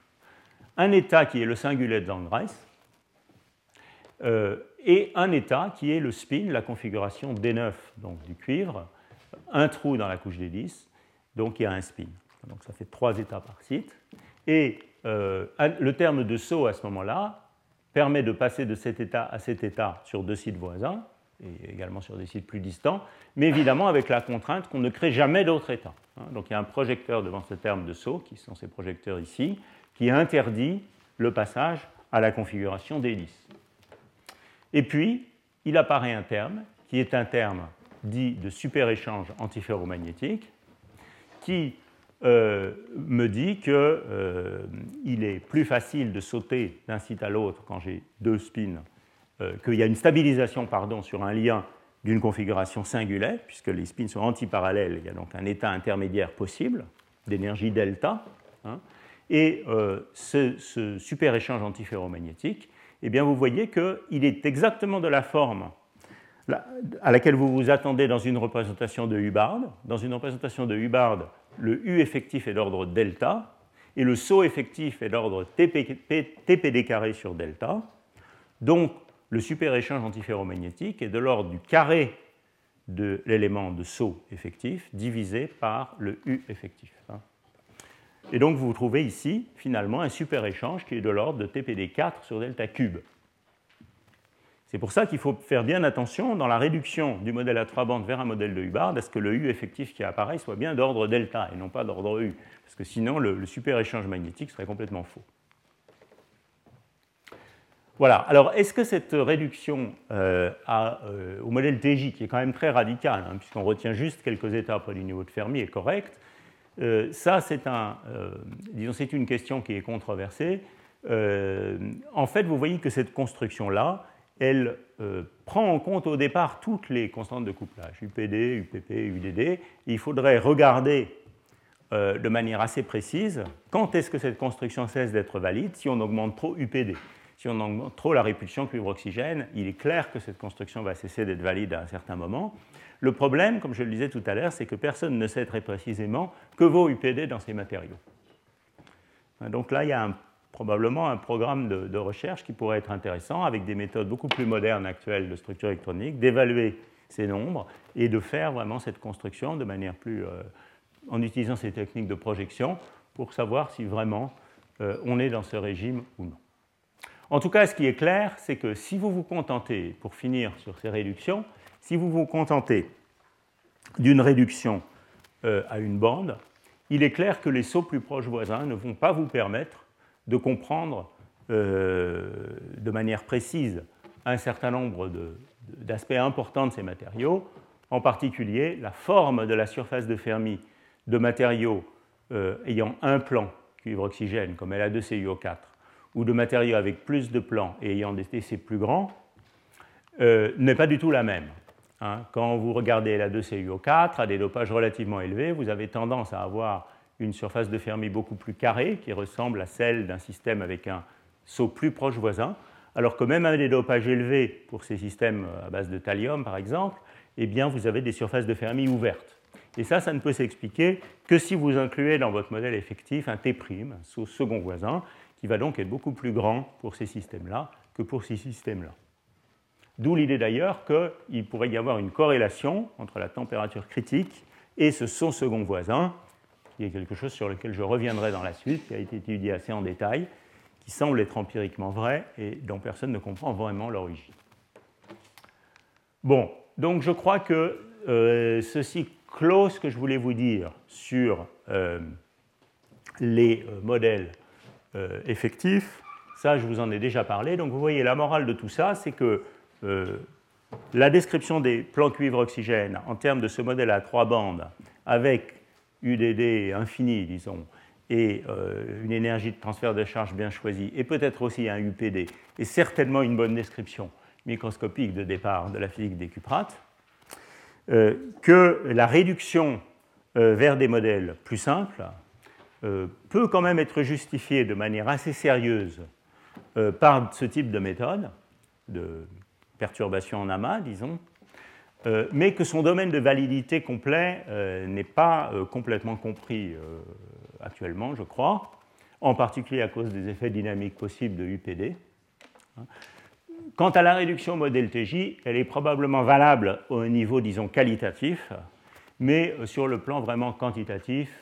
un état qui est le singulet de Landreis, euh, et un état qui est le spin, la configuration D9 donc du cuivre, un trou dans la couche des 10 donc il y a un spin. Donc ça fait trois états par site. Et euh, le terme de saut à ce moment-là permet de passer de cet état à cet état sur deux sites voisins, et également sur des sites plus distants, mais évidemment avec la contrainte qu'on ne crée jamais d'autres états. Hein. Donc il y a un projecteur devant ce terme de saut, qui sont ces projecteurs ici, qui interdit le passage à la configuration 10. Et puis, il apparaît un terme qui est un terme dit de super-échange antiferromagnétique, qui euh, me dit qu'il euh, est plus facile de sauter d'un site à l'autre quand j'ai deux spins, euh, qu'il y a une stabilisation pardon, sur un lien d'une configuration singulaire, puisque les spins sont antiparallèles, il y a donc un état intermédiaire possible d'énergie delta. Hein. et ce, super échange antiferromagnétique, eh bien vous voyez qu'il est exactement de la forme à laquelle vous vous attendez dans une représentation de Hubbard. Dans une représentation de Hubbard, le U effectif est d'ordre delta et le saut effectif est d'ordre TPD carré sur delta. Donc, le super-échange antiferromagnétique est de l'ordre du carré de l'élément de saut effectif divisé par le U effectif. Hein. Et donc vous trouvez ici finalement un super échange qui est de l'ordre de TPD4 sur delta cube. C'est pour ça qu'il faut faire bien attention dans la réduction du modèle à trois bandes vers un modèle de Hubbard à ce que le U effectif qui apparaît soit bien d'ordre delta et non pas d'ordre U, parce que sinon le, super échange magnétique serait complètement faux. Voilà, alors est-ce que cette réduction euh, euh, au modèle TJ, qui est quand même très radical, hein, puisqu'on retient juste quelques étapes près du niveau de Fermi, est correcte euh, Ça, c'est une question qui est controversée. en fait, vous voyez que cette construction-là, elle euh, prend en compte au départ toutes les constantes de couplage, UPD, UPP, UDD. il faudrait regarder euh, de manière assez précise quand est-ce que cette construction cesse d'être valide si on augmente trop UPD. Si on augmente trop la répulsion cuivre-oxygène, il est clair que cette construction va cesser d'être valide à un certain moment. Le problème, comme je le disais tout à l'heure, c'est que personne ne sait très précisément que vaut UPD dans ces matériaux. Donc là, il y a un probablement un programme de, recherche qui pourrait être intéressant avec des méthodes beaucoup plus modernes actuelles de structure électronique, d'évaluer ces nombres et de faire vraiment cette construction de manière plus. Euh, en utilisant ces techniques de projection pour savoir si vraiment euh, on est dans ce régime ou non. En tout cas, ce qui est clair, c'est que si vous vous contentez, pour finir sur ces réductions, si vous vous contentez d'une réduction euh, à une bande, il est clair que les sauts plus proches voisins ne vont pas vous permettre de comprendre euh, de manière précise un certain nombre d'aspects importants de ces matériaux, en particulier la forme de la surface de Fermi de matériaux euh, ayant un plan cuivre-oxygène comme La2CuO4 ou de matériaux avec plus de plans et ayant des TC plus grands euh, n'est pas du tout la même. Hein. Quand vous regardez La2CuO4 à des dopages relativement élevés, vous avez tendance à avoir une surface de Fermi beaucoup plus carrée, qui ressemble à celle d'un système avec un saut plus proche voisin, alors que même à des dopages élevés pour ces systèmes à base de thallium, par exemple, eh vous avez des surfaces de Fermi ouvertes. Et ça, ça ne peut s'expliquer que si vous incluez dans votre modèle effectif un T', un saut second voisin, qui va donc être beaucoup plus grand pour ces systèmes-là que pour ces systèmes-là. D'où l'idée d'ailleurs qu'il pourrait y avoir une corrélation entre la température critique et ce saut second voisin, qui est quelque chose sur lequel je reviendrai dans la suite, qui a été étudié assez en détail, qui semble être empiriquement vrai et dont personne ne comprend vraiment l'origine. Bon, donc je crois que euh, ceci clôt ce que je voulais vous dire sur euh, les euh, modèles effectifs. Ça, je vous en ai déjà parlé. Donc vous voyez, la morale de tout ça, c'est que la description des plans cuivre-oxygène en termes de ce modèle à trois bandes, avec UDD infini, disons, et euh, une énergie de transfert de charge bien choisie, et peut-être aussi un UPD, et certainement une bonne description microscopique de départ de la physique des cuprates, euh, que la réduction euh, vers des modèles plus simples peut quand même être justifiée de manière assez sérieuse par ce type de méthode, de perturbation en amas, disons, mais que son domaine de validité complet euh, n'est pas euh, complètement compris actuellement, je crois, en particulier à cause des effets dynamiques possibles de UPD. Quant à la réduction modèle TJ, elle est probablement valable au niveau, disons, qualitatif, mais sur le plan vraiment quantitatif,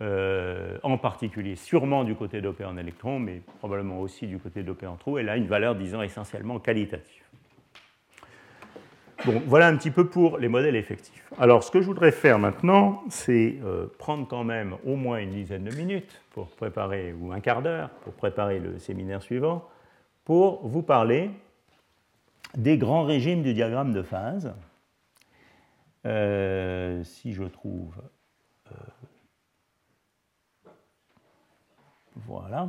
en particulier sûrement du côté dopé en électrons, mais probablement aussi du côté dopé en trous, elle a une valeur, disons, essentiellement qualitative. Voilà un petit peu pour les modèles effectifs. Alors, ce que je voudrais faire maintenant, c'est euh, prendre quand même au moins une dizaine de minutes pour préparer, ou un quart d'heure, pour préparer le séminaire suivant, pour vous parler des grands régimes du diagramme de phase. Euh, si je trouve. Euh, voilà.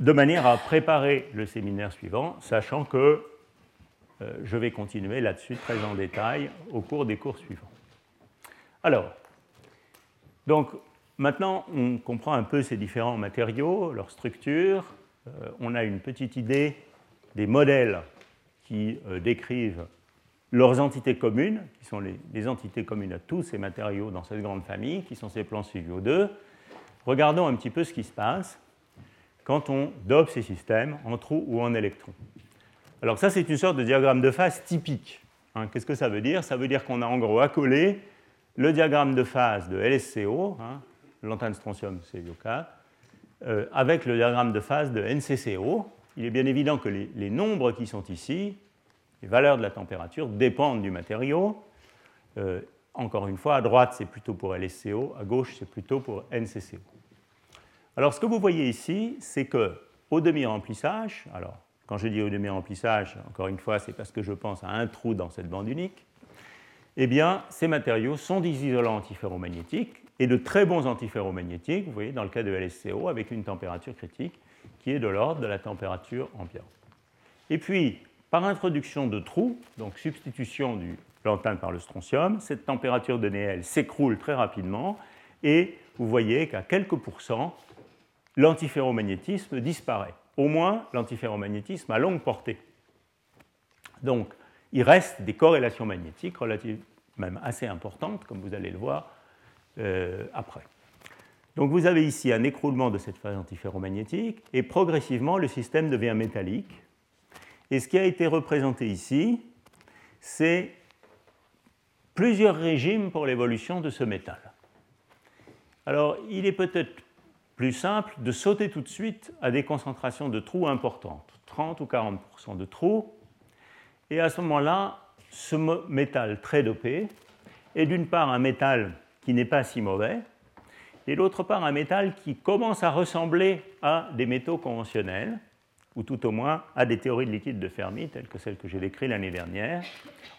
De manière à préparer le séminaire suivant, sachant que euh, je vais continuer là-dessus très en détail au cours des cours suivants. Alors, donc maintenant on comprend un peu ces différents matériaux, leur structure, euh, on a une petite idée des modèles qui euh, décrivent leurs entités communes, qui sont les, entités communes à tous ces matériaux dans cette grande famille, qui sont ces plans CuO2. Regardons un petit peu ce qui se passe quand on dope ces systèmes en trous ou en électrons. Alors ça, c'est une sorte de diagramme de phase typique. Hein. Qu'est-ce que ça veut dire? Ça veut dire qu'on a en gros accolé le diagramme de phase de LSCO, hein, lantane strontium c'est euh, avec le diagramme de phase de NCCO. Il est bien évident que les, nombres qui sont ici, les valeurs de la température, dépendent du matériau. Euh, encore une fois, à droite, c'est plutôt pour LSCO, à gauche, c'est plutôt pour NCCO. Alors, ce que vous voyez ici, c'est que au demi-remplissage, alors quand je dis au demi-remplissage, encore une fois, c'est parce que je pense à un trou dans cette bande unique, eh bien, ces matériaux sont des isolants antiferromagnétiques et de très bons antiferromagnétiques, vous voyez, dans le cas de LSCO, avec une température critique qui est de l'ordre de la température ambiante. Et puis, par introduction de trous, donc substitution du lantane par le strontium, cette température de Néel s'écroule très rapidement et vous voyez qu'à quelques pourcents, l'antiferromagnétisme disparaît. Au moins l'antiferromagnétisme à longue portée. Donc, il reste des corrélations magnétiques relatives, même assez importantes, comme vous allez le voir euh, après. Donc vous avez ici un écroulement de cette phase antiferromagnétique et progressivement le système devient métallique. Et ce qui a été représenté ici, c'est plusieurs régimes pour l'évolution de ce métal. Alors il est peut-être plus simple de sauter tout de suite à des concentrations de trous importantes, 30 ou 40% de trous, et à ce moment-là, ce métal très dopé est d'une part un métal qui n'est pas si mauvais, et d'autre part un métal qui commence à ressembler à des métaux conventionnels, ou tout au moins à des théories de liquide de Fermi, telles que celles que j'ai décrites l'année dernière,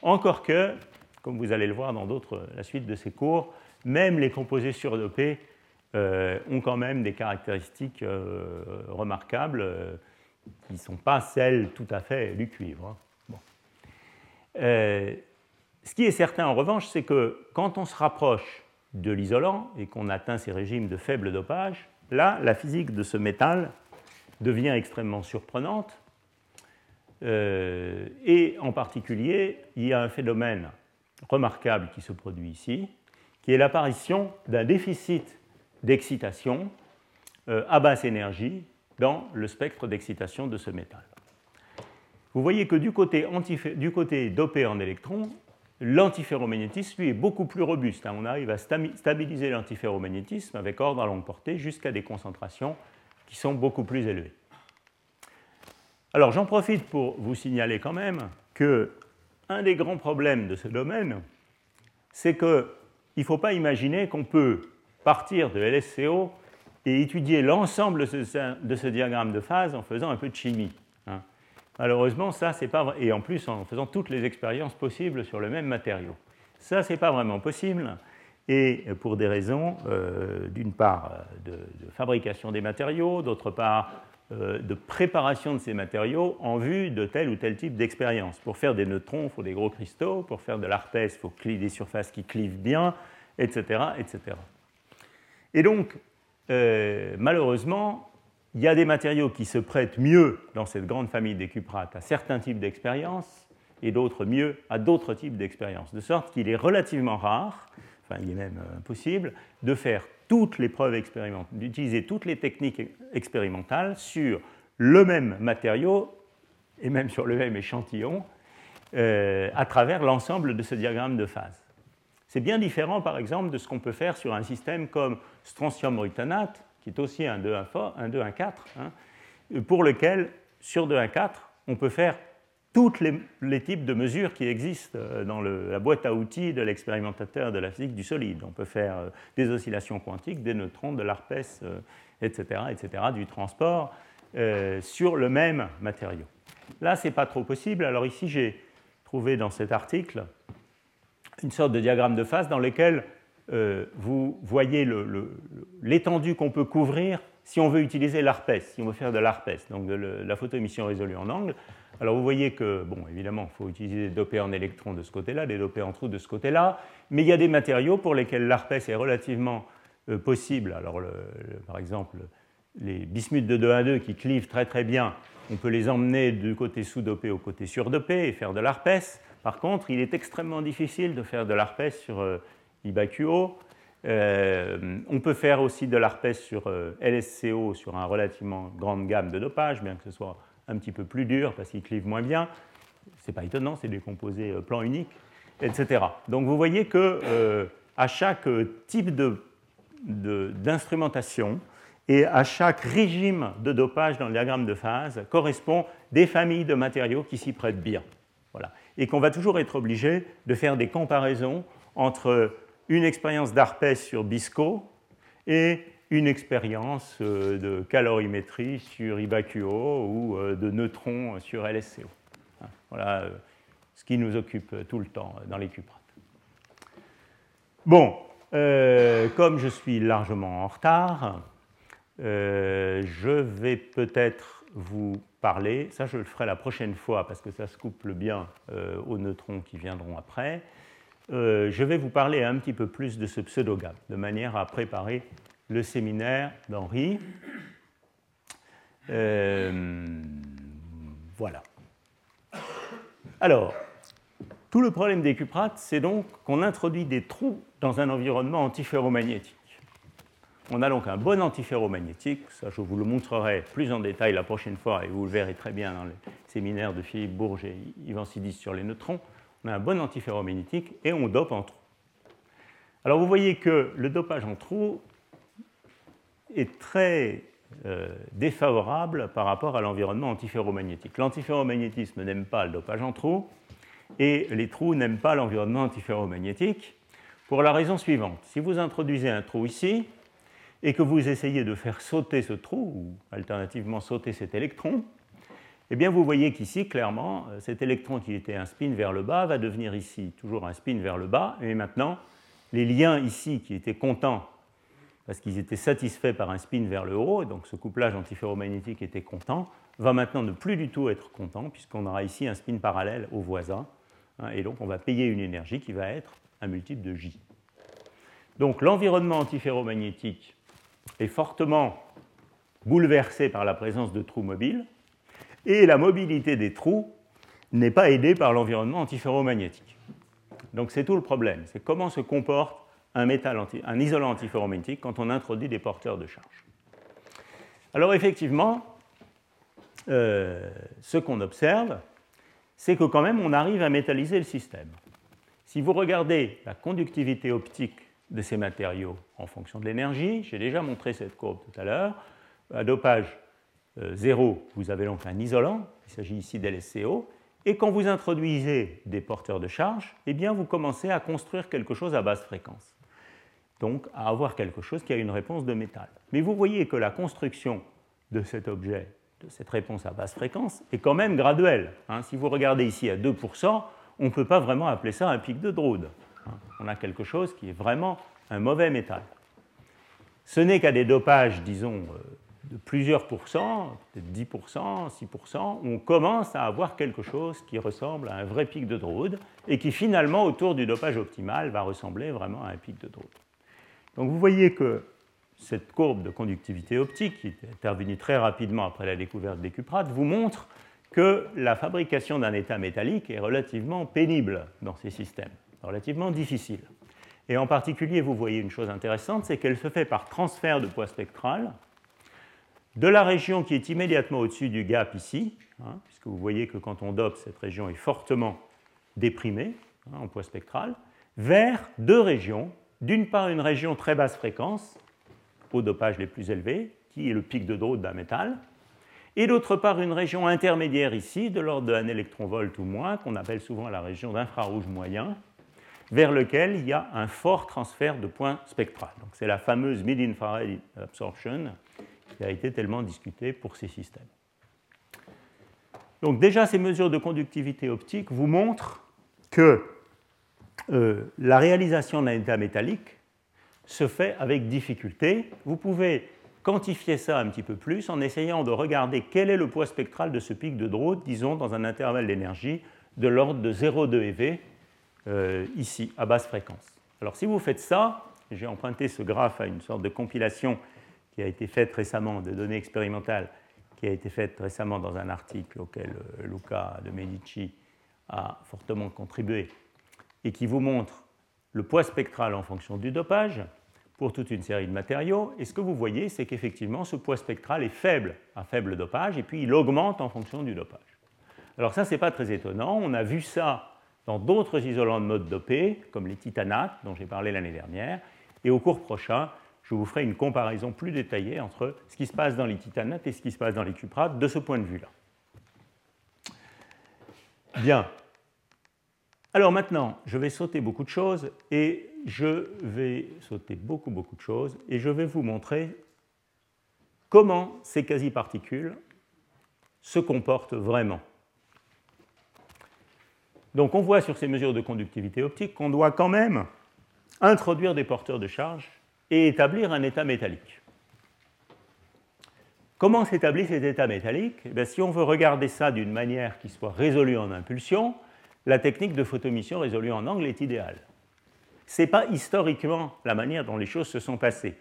encore que, comme vous allez le voir dans la suite de ces cours, même les composés surdopés euh, ont quand même des caractéristiques euh, remarquables euh, qui ne sont pas celles tout à fait du cuivre. Hein. Ce qui est certain en revanche, c'est que quand on se rapproche de l'isolant et qu'on atteint ces régimes de faible dopage, là, la physique de ce métal devient extrêmement surprenante. Et en particulier, il y a un phénomène remarquable qui se produit ici, qui est l'apparition d'un déficit d'excitation euh, à basse énergie dans le spectre d'excitation de ce métal. Vous voyez que du côté, du côté dopé en électrons, l'antiferromagnétisme, lui, est beaucoup plus robuste. On arrive à stabiliser l'antiferromagnétisme avec ordre à longue portée jusqu'à des concentrations qui sont beaucoup plus élevées. Alors j'en profite pour vous signaler quand même que un des grands problèmes de ce domaine, c'est qu'il ne faut pas imaginer qu'on peut partir de LSCO et étudier l'ensemble de ce diagramme de phase en faisant un peu de chimie. Malheureusement, ça, c'est pas Et en plus, en faisant toutes les expériences possibles sur le même matériau. Ça, c'est pas vraiment possible. Et pour des raisons, euh, d'une part, de, fabrication des matériaux, d'autre part, euh, de préparation de ces matériaux en vue de tel ou tel type d'expérience. Pour faire des neutrons, il faut des gros cristaux. Pour faire de l'arpès, il faut des surfaces qui clivent bien, etc. etc. Et donc, euh, malheureusement, il y a des matériaux qui se prêtent mieux dans cette grande famille des cuprates à certains types d'expériences et d'autres mieux à d'autres types d'expériences. De sorte qu'il est relativement rare, enfin il est même euh, impossible, de faire toutes les preuves expérimentales, d'utiliser toutes les techniques expérimentales sur le même matériau et même sur le même échantillon euh, à travers l'ensemble de ce diagramme de phase. C'est bien différent, par exemple, de ce qu'on peut faire sur un système comme strontium rutanate, qui est aussi un 2, 1, 2, 1, 4, pour lequel, sur 2, 1, 4, on peut faire tous les, types de mesures qui existent euh, dans la boîte à outils de l'expérimentateur de la physique du solide. On peut faire euh, des oscillations quantiques, des neutrons, de l'ARPES, etc., etc., du transport euh, sur le même matériau. Là, ce n'est pas trop possible. Alors ici, j'ai trouvé dans cet article une sorte de diagramme de phase dans lequel euh, vous voyez l'étendue qu'on peut couvrir si on veut utiliser l'ARPES, si on veut faire de l'ARPES, donc de la photoémission résolue en angle. Alors vous voyez que, bon, évidemment, il faut utiliser des dopés en électrons de ce côté-là, des dopés en trous de ce côté-là, mais il y a des matériaux pour lesquels l'ARPES est relativement euh, possible. Alors, par exemple, les bismuths de 2 à 2 qui clivent très très bien, on peut les emmener du côté sous-dopé au côté surdopé et faire de l'ARPES. Par contre, il est extrêmement difficile de faire de l'ARPES sur euh. Euh, on peut faire aussi de l'ARPES sur euh, LSCO sur un relativement grande gamme de dopage, bien que ce soit un petit peu plus dur parce qu'il clive moins bien. C'est pas étonnant, c'est des composés euh, plan unique, etc. Donc vous voyez que à chaque type d'instrumentation et à chaque régime de dopage dans le diagramme de phase correspond des familles de matériaux qui s'y prêtent bien. Et qu'on va toujours être obligé de faire des comparaisons entre une expérience d'ARPES sur BISCO et une expérience euh, de calorimétrie sur IBAQO ou euh, de neutrons sur LSCO. Hein, voilà euh, ce qui nous occupe tout le temps dans les cuprates. Bon, comme je suis largement en retard, je vais peut-être vous ça je le ferai la prochaine fois parce que ça se couple bien aux neutrons qui viendront après, je vais vous parler un petit peu plus de ce pseudogame, de manière à préparer le séminaire d'Henri. Euh, voilà. Alors, tout le problème des cuprates, c'est donc qu'on introduit des trous dans un environnement antiferromagnétique. On a donc un bon antiferromagnétique, ça je vous le montrerai plus en détail la prochaine fois et vous le verrez très bien dans le séminaire de Philippe Bourges et Yvan Sidis sur les neutrons. On a un bon antiferromagnétique et on dope en trou. Alors vous voyez que le dopage en trou est très euh, défavorable par rapport à l'environnement antiferromagnétique. L'antiferromagnétisme n'aime pas le dopage en trous et les trous n'aiment pas l'environnement antiferromagnétique pour la raison suivante. Si vous introduisez un trou ici et que vous essayez de faire sauter ce trou, ou alternativement sauter cet électron, eh bien vous voyez qu'ici, clairement, euh, cet électron qui était un spin vers le bas va devenir ici toujours un spin vers le bas, et maintenant, les liens ici qui étaient contents parce qu'ils étaient satisfaits par un spin vers le haut, donc ce couplage antiferromagnétique était content, va maintenant ne plus du tout être content, puisqu'on aura ici un spin parallèle au voisin, hein, et donc on va payer une énergie qui va être un multiple de J. Donc l'environnement antiferromagnétique est fortement bouleversé par la présence de trous mobiles, et la mobilité des trous n'est pas aidée par l'environnement antiferromagnétique. Donc c'est tout le problème, c'est comment se comporte un, métal un isolant antiferromagnétique quand on introduit des porteurs de charge. Alors effectivement, euh, ce qu'on observe, c'est que quand même on arrive à métalliser le système. Si vous regardez la conductivité optique de ces matériaux en fonction de l'énergie, j'ai déjà montré cette courbe tout à l'heure, à dopage 0, euh, vous avez donc un isolant, il s'agit ici d'LSCO, et quand vous introduisez des porteurs de charge, eh bien vous commencez à construire quelque chose à basse fréquence donc à avoir quelque chose qui a une réponse de métal. Mais vous voyez que la construction de cet objet, de cette réponse à basse fréquence, est quand même graduelle. Hein. si vous regardez ici à 2%, on ne peut pas vraiment appeler ça un pic de Drude. On a quelque chose qui est vraiment un mauvais métal. Ce n'est qu'à des dopages, disons, euh, de plusieurs pourcents, peut-être 10%, 6%, on commence à avoir quelque chose qui ressemble à un vrai pic de Drude et qui finalement, autour du dopage optimal, va ressembler vraiment à un pic de Drude. Donc vous voyez que cette courbe de conductivité optique, qui est intervenue très rapidement après la découverte des cuprates, vous montre que la fabrication d'un état métallique est relativement pénible dans ces systèmes, relativement difficile. Et en particulier, vous voyez une chose intéressante, c'est qu'elle se fait par transfert de poids spectral de la région qui est immédiatement au-dessus du gap ici, hein, puisque vous voyez que quand on dope, cette région est fortement déprimée hein, en poids spectral, vers deux régions d'une part, une région très basse fréquence, au dopage les plus élevés, qui est le pic de Drude d'un métal, et d'autre part, une région intermédiaire ici, de l'ordre d'un électronvolt ou moins, qu'on appelle souvent la région d'infrarouge moyen, vers lequel il y a un fort transfert de points spectral. c'est la fameuse mid-infrared absorption qui a été tellement discutée pour ces systèmes. Donc déjà, ces mesures de conductivité optique vous montrent que euh, la réalisation d'un état métallique se fait avec difficulté. Vous pouvez quantifier ça un petit peu plus en essayant de regarder quel est le poids spectral de ce pic de Drude, disons dans un intervalle d'énergie de l'ordre de 0,2 eV, euh, ici, à basse fréquence. Alors si vous faites ça, j'ai emprunté ce graphe à une sorte de compilation qui a été faite récemment, de données expérimentales, qui a été faite récemment dans un article auquel euh, Luca de Medici a fortement contribué et qui vous montre le poids spectral en fonction du dopage pour toute une série de matériaux. Et ce que vous voyez, c'est qu'effectivement, ce poids spectral est faible à faible dopage, et puis il augmente en fonction du dopage. Alors ça, ce n'est pas très étonnant. On a vu ça dans d'autres isolants de mode dopé, comme les titanates dont j'ai parlé l'année dernière. Et au cours prochain, je vous ferai une comparaison plus détaillée entre ce qui se passe dans les titanates et ce qui se passe dans les cuprates de ce point de vue-là. Bien. Alors maintenant, je vais sauter beaucoup de choses et je vais sauter beaucoup, beaucoup de choses et je vais vous montrer comment ces quasi-particules se comportent vraiment. Donc on voit sur ces mesures de conductivité optique qu'on doit quand même introduire des porteurs de charge et établir un état métallique. Comment s'établit cet état métallique eh Si on veut regarder ça d'une manière qui soit résolue en impulsion, la technique de photomission résolue en angle est idéale. Ce n'est pas historiquement la manière dont les choses se sont passées.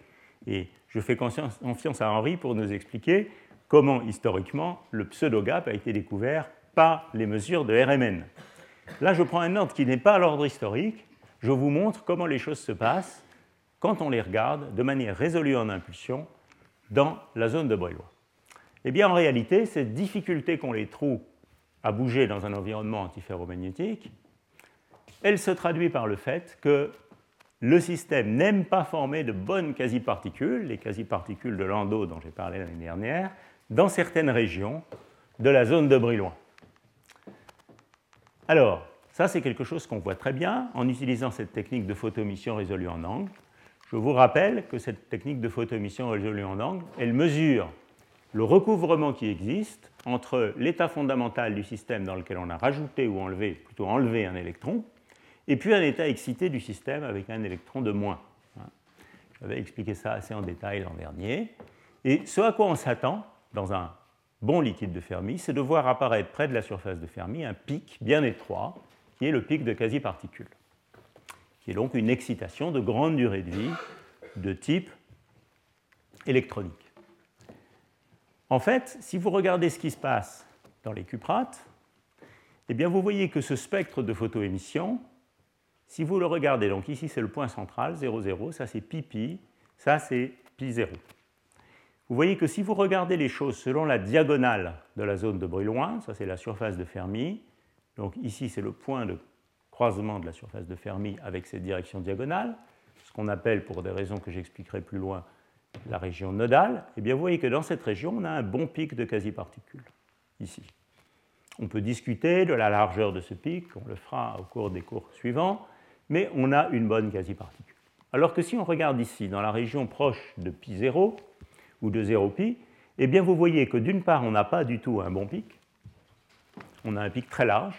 Et je fais confiance à Henri pour nous expliquer comment historiquement le pseudo-gap a été découvert par les mesures de RMN. Là, je prends un ordre qui n'est pas l'ordre historique. Je vous montre comment les choses se passent quand on les regarde de manière résolue en impulsion dans la zone de Brillouin. Eh bien, en réalité, cette difficulté qu'ont les trous à bouger dans un environnement antiferromagnétique, elle se traduit par le fait que le système n'aime pas former de bonnes quasi-particules, les quasi-particules de Landau dont j'ai parlé l'année dernière, dans certaines régions de la zone de Brillouin. Alors, ça c'est quelque chose qu'on voit très bien en utilisant cette technique de photoémission résolue en angle. Je vous rappelle que cette technique de photoémission résolue en angle, elle mesure le recouvrement qui existe entre l'état fondamental du système dans lequel on a rajouté ou enlevé, plutôt enlevé un électron, et puis un état excité du système avec un électron de moins. J'avais expliqué ça assez en détail l'an dernier. Et ce à quoi on s'attend dans un bon liquide de Fermi, c'est de voir apparaître près de la surface de Fermi un pic bien étroit, qui est le pic de quasi-particules, qui est donc une excitation de grande durée de vie de type électronique. En fait, si vous regardez ce qui se passe dans les cuprates, eh bien vous voyez que ce spectre de photoémission, si vous le regardez, donc ici c'est le point central, 0, 0, ça c'est pi pi, ça c'est pi 0 vous voyez que si vous regardez les choses selon la diagonale de la zone de Brillouin, ça c'est la surface de Fermi, donc ici c'est le point de croisement de la surface de Fermi avec cette direction diagonale, ce qu'on appelle pour des raisons que j'expliquerai plus loin la région nodale, et eh bien vous voyez que dans cette région on a un bon pic de quasi-particules, ici. On peut discuter de la largeur de ce pic, on le fera au cours des cours suivants, mais on a une bonne quasi-particule. Alors que si on regarde ici, dans la région proche de pi 0, ou de 0pi, eh bien vous voyez que d'une part, on n'a pas du tout un bon pic, on a un pic très large,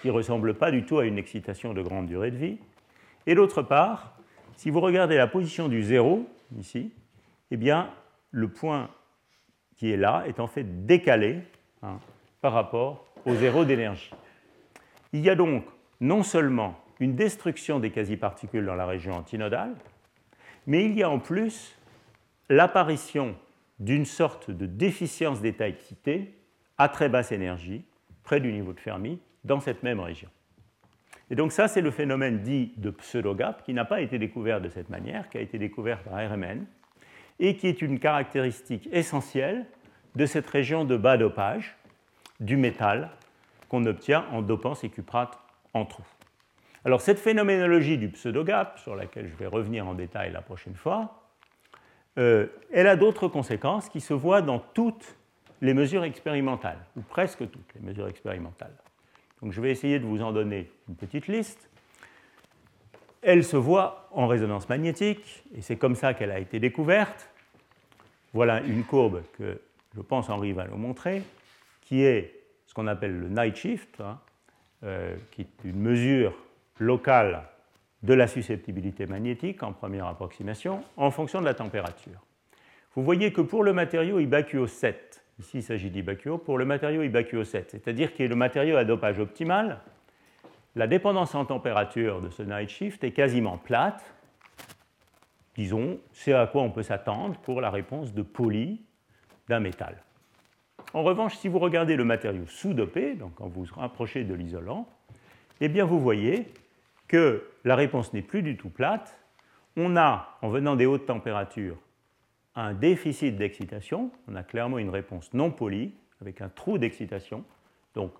qui ne ressemble pas du tout à une excitation de grande durée de vie, et d'autre part, si vous regardez la position du zéro, ici, eh bien le point qui est là est en fait décalé hein, par rapport au zéro d'énergie. Il y a donc non seulement une destruction des quasi-particules dans la région antinodale, mais il y a en plus l'apparition d'une sorte de déficience d'état excité à très basse énergie, près du niveau de Fermi, dans cette même région. Et donc ça, c'est le phénomène dit de pseudo-gap, qui n'a pas été découvert de cette manière, qui a été découvert par RMN, et qui est une caractéristique essentielle de cette région de bas dopage du métal qu'on obtient en dopant ces cuprates en trous. Alors cette phénoménologie du pseudo-gap, sur laquelle je vais revenir en détail la prochaine fois, euh, elle a d'autres conséquences qui se voient dans toutes les mesures expérimentales, ou presque toutes les mesures expérimentales. Donc je vais essayer de vous en donner une petite liste. Elle se voit en résonance magnétique, et c'est comme ça qu'elle a été découverte. Voilà une courbe que je pense Henri va nous montrer, qui est ce qu'on appelle le night shift, hein, euh, qui est une mesure locale de la susceptibilité magnétique en première approximation en fonction de la température. Vous voyez que pour le matériau IBAQO 7, ici il s'agit d'IBAQO, pour le matériau IBAQO 7, c'est-à-dire qui est le matériau à dopage optimal, la dépendance en température de ce night shift est quasiment plate. Disons, c'est à quoi on peut s'attendre pour la réponse de poly d'un métal. En revanche, si vous regardez le matériau sous-dopé, donc quand vous vous rapprochez de l'isolant, eh bien vous voyez que la réponse n'est plus du tout plate. On a, en venant des hautes températures, un déficit d'excitation. On a clairement une réponse non polie, avec un trou d'excitation. Donc,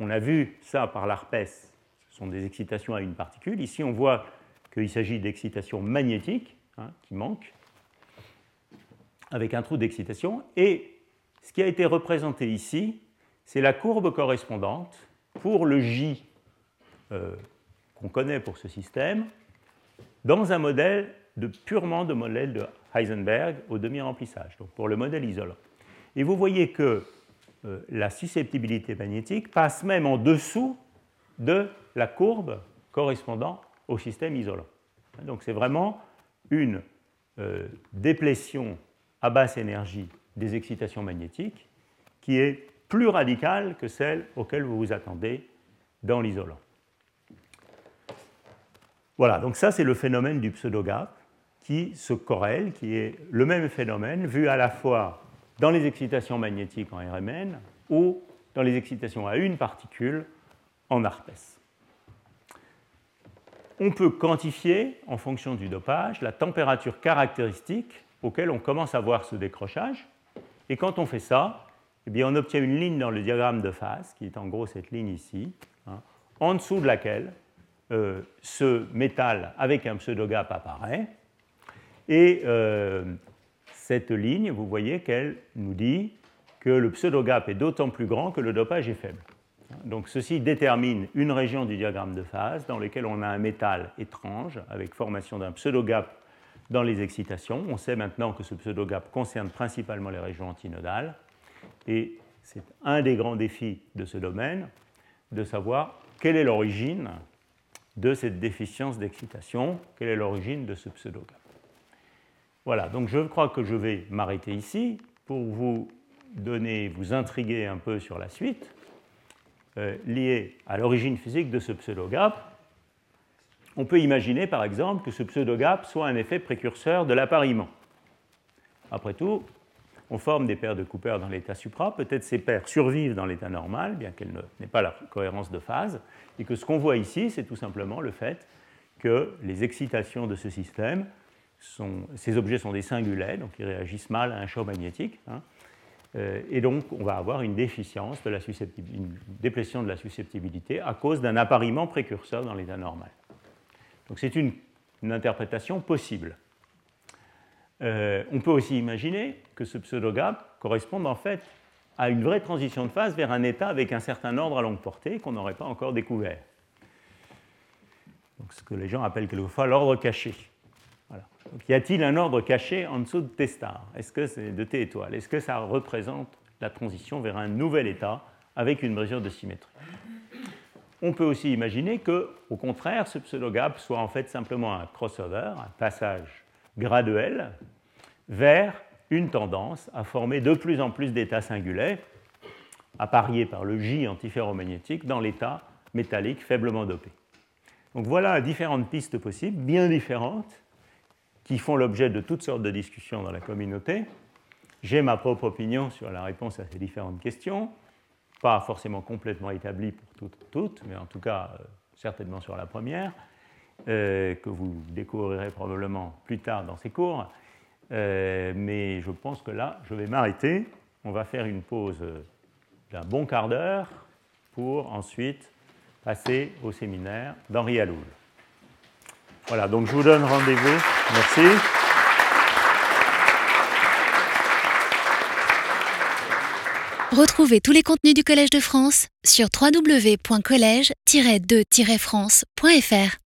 on a vu ça par l'ARPES. Ce sont des excitations à une particule. Ici, on voit qu'il s'agit d'excitations magnétiques hein, qui manquent, avec un trou d'excitation. Et ce qui a été représenté ici, c'est la courbe correspondante pour le J euh, qu'on connaît pour ce système dans un modèle purement de modèle de Heisenberg au demi-remplissage, donc pour le modèle isolant. Et vous voyez que euh, la susceptibilité magnétique passe même en dessous de la courbe correspondant au système isolant. Donc c'est vraiment une euh, déplétion à basse énergie des excitations magnétiques qui est plus radicale que celle auquel vous vous attendez dans l'isolant. Voilà, donc ça c'est le phénomène du pseudo-gap qui se corrèle, qui est le même phénomène vu à la fois dans les excitations magnétiques en RMN ou dans les excitations à une particule en ARPES. On peut quantifier, en fonction du dopage, la température caractéristique auquel on commence à voir ce décrochage. Et quand on fait ça, eh bien, on obtient une ligne dans le diagramme de phase, qui est en gros cette ligne ici, hein, en dessous de laquelle euh, ce métal avec un pseudo-gap apparaît. Et euh, cette ligne, vous voyez qu'elle nous dit que le pseudo-gap est d'autant plus grand que le dopage est faible. Donc ceci détermine une région du diagramme de phase dans laquelle on a un métal étrange avec formation d'un pseudo-gap dans les excitations. On sait maintenant que ce pseudo-gap concerne principalement les régions antinodales. Et c'est un des grands défis de ce domaine de savoir quelle est l'origine de cette déficience d'excitation, quelle est l'origine de ce pseudo-gap. Voilà, donc je crois que je vais m'arrêter ici pour vous donner, vous intriguer un peu sur la suite euh, liée à l'origine physique de ce pseudo-gap. On peut imaginer par exemple que ce pseudo-gap soit un effet précurseur de l'appariement. Après tout, on forme des paires de Cooper dans l'état supra, peut-être ces paires survivent dans l'état normal, bien qu'elles n'aient pas la cohérence de phase, et que ce qu'on voit ici, c'est tout simplement le fait que les excitations de ce système ces objets sont des singulets, donc ils réagissent mal à un champ magnétique. Hein. Euh, et donc, on va avoir une déficience, de la une déplétion de la susceptibilité à cause d'un appariement précurseur dans l'état normal. Donc, c'est une, interprétation possible. Euh, on peut aussi imaginer que ce pseudo-gap corresponde en fait à une vraie transition de phase vers un état avec un certain ordre à longue portée qu'on n'aurait pas encore découvert. Donc, ce que les gens appellent quelquefois l'ordre caché. Y a-t-il un ordre caché en dessous de T star Est-ce que c'est de T étoile? Est-ce que ça représente la transition vers un nouvel état avec une mesure de symétrie? On peut aussi imaginer que, au contraire, ce pseudo-gap soit en fait simplement un crossover, un passage graduel vers une tendance à former de plus en plus d'états singulaires, appariés par le J antiferromagnétique dans l'état métallique faiblement dopé. Donc voilà différentes pistes possibles, bien différentes, qui font l'objet de toutes sortes de discussions dans la communauté. J'ai ma propre opinion sur la réponse à ces différentes questions, pas forcément complètement établie pour toutes, toutes mais en tout cas euh, certainement sur la première, euh, que vous découvrirez probablement plus tard dans ces cours. Euh, mais je pense que là, je vais m'arrêter. On va faire une pause d'un bon quart d'heure pour ensuite passer au séminaire d'Henri Aloul. Voilà, donc je vous donne rendez-vous. Merci. Retrouvez tous les contenus du Collège de France sur www.colège-2-france.fr.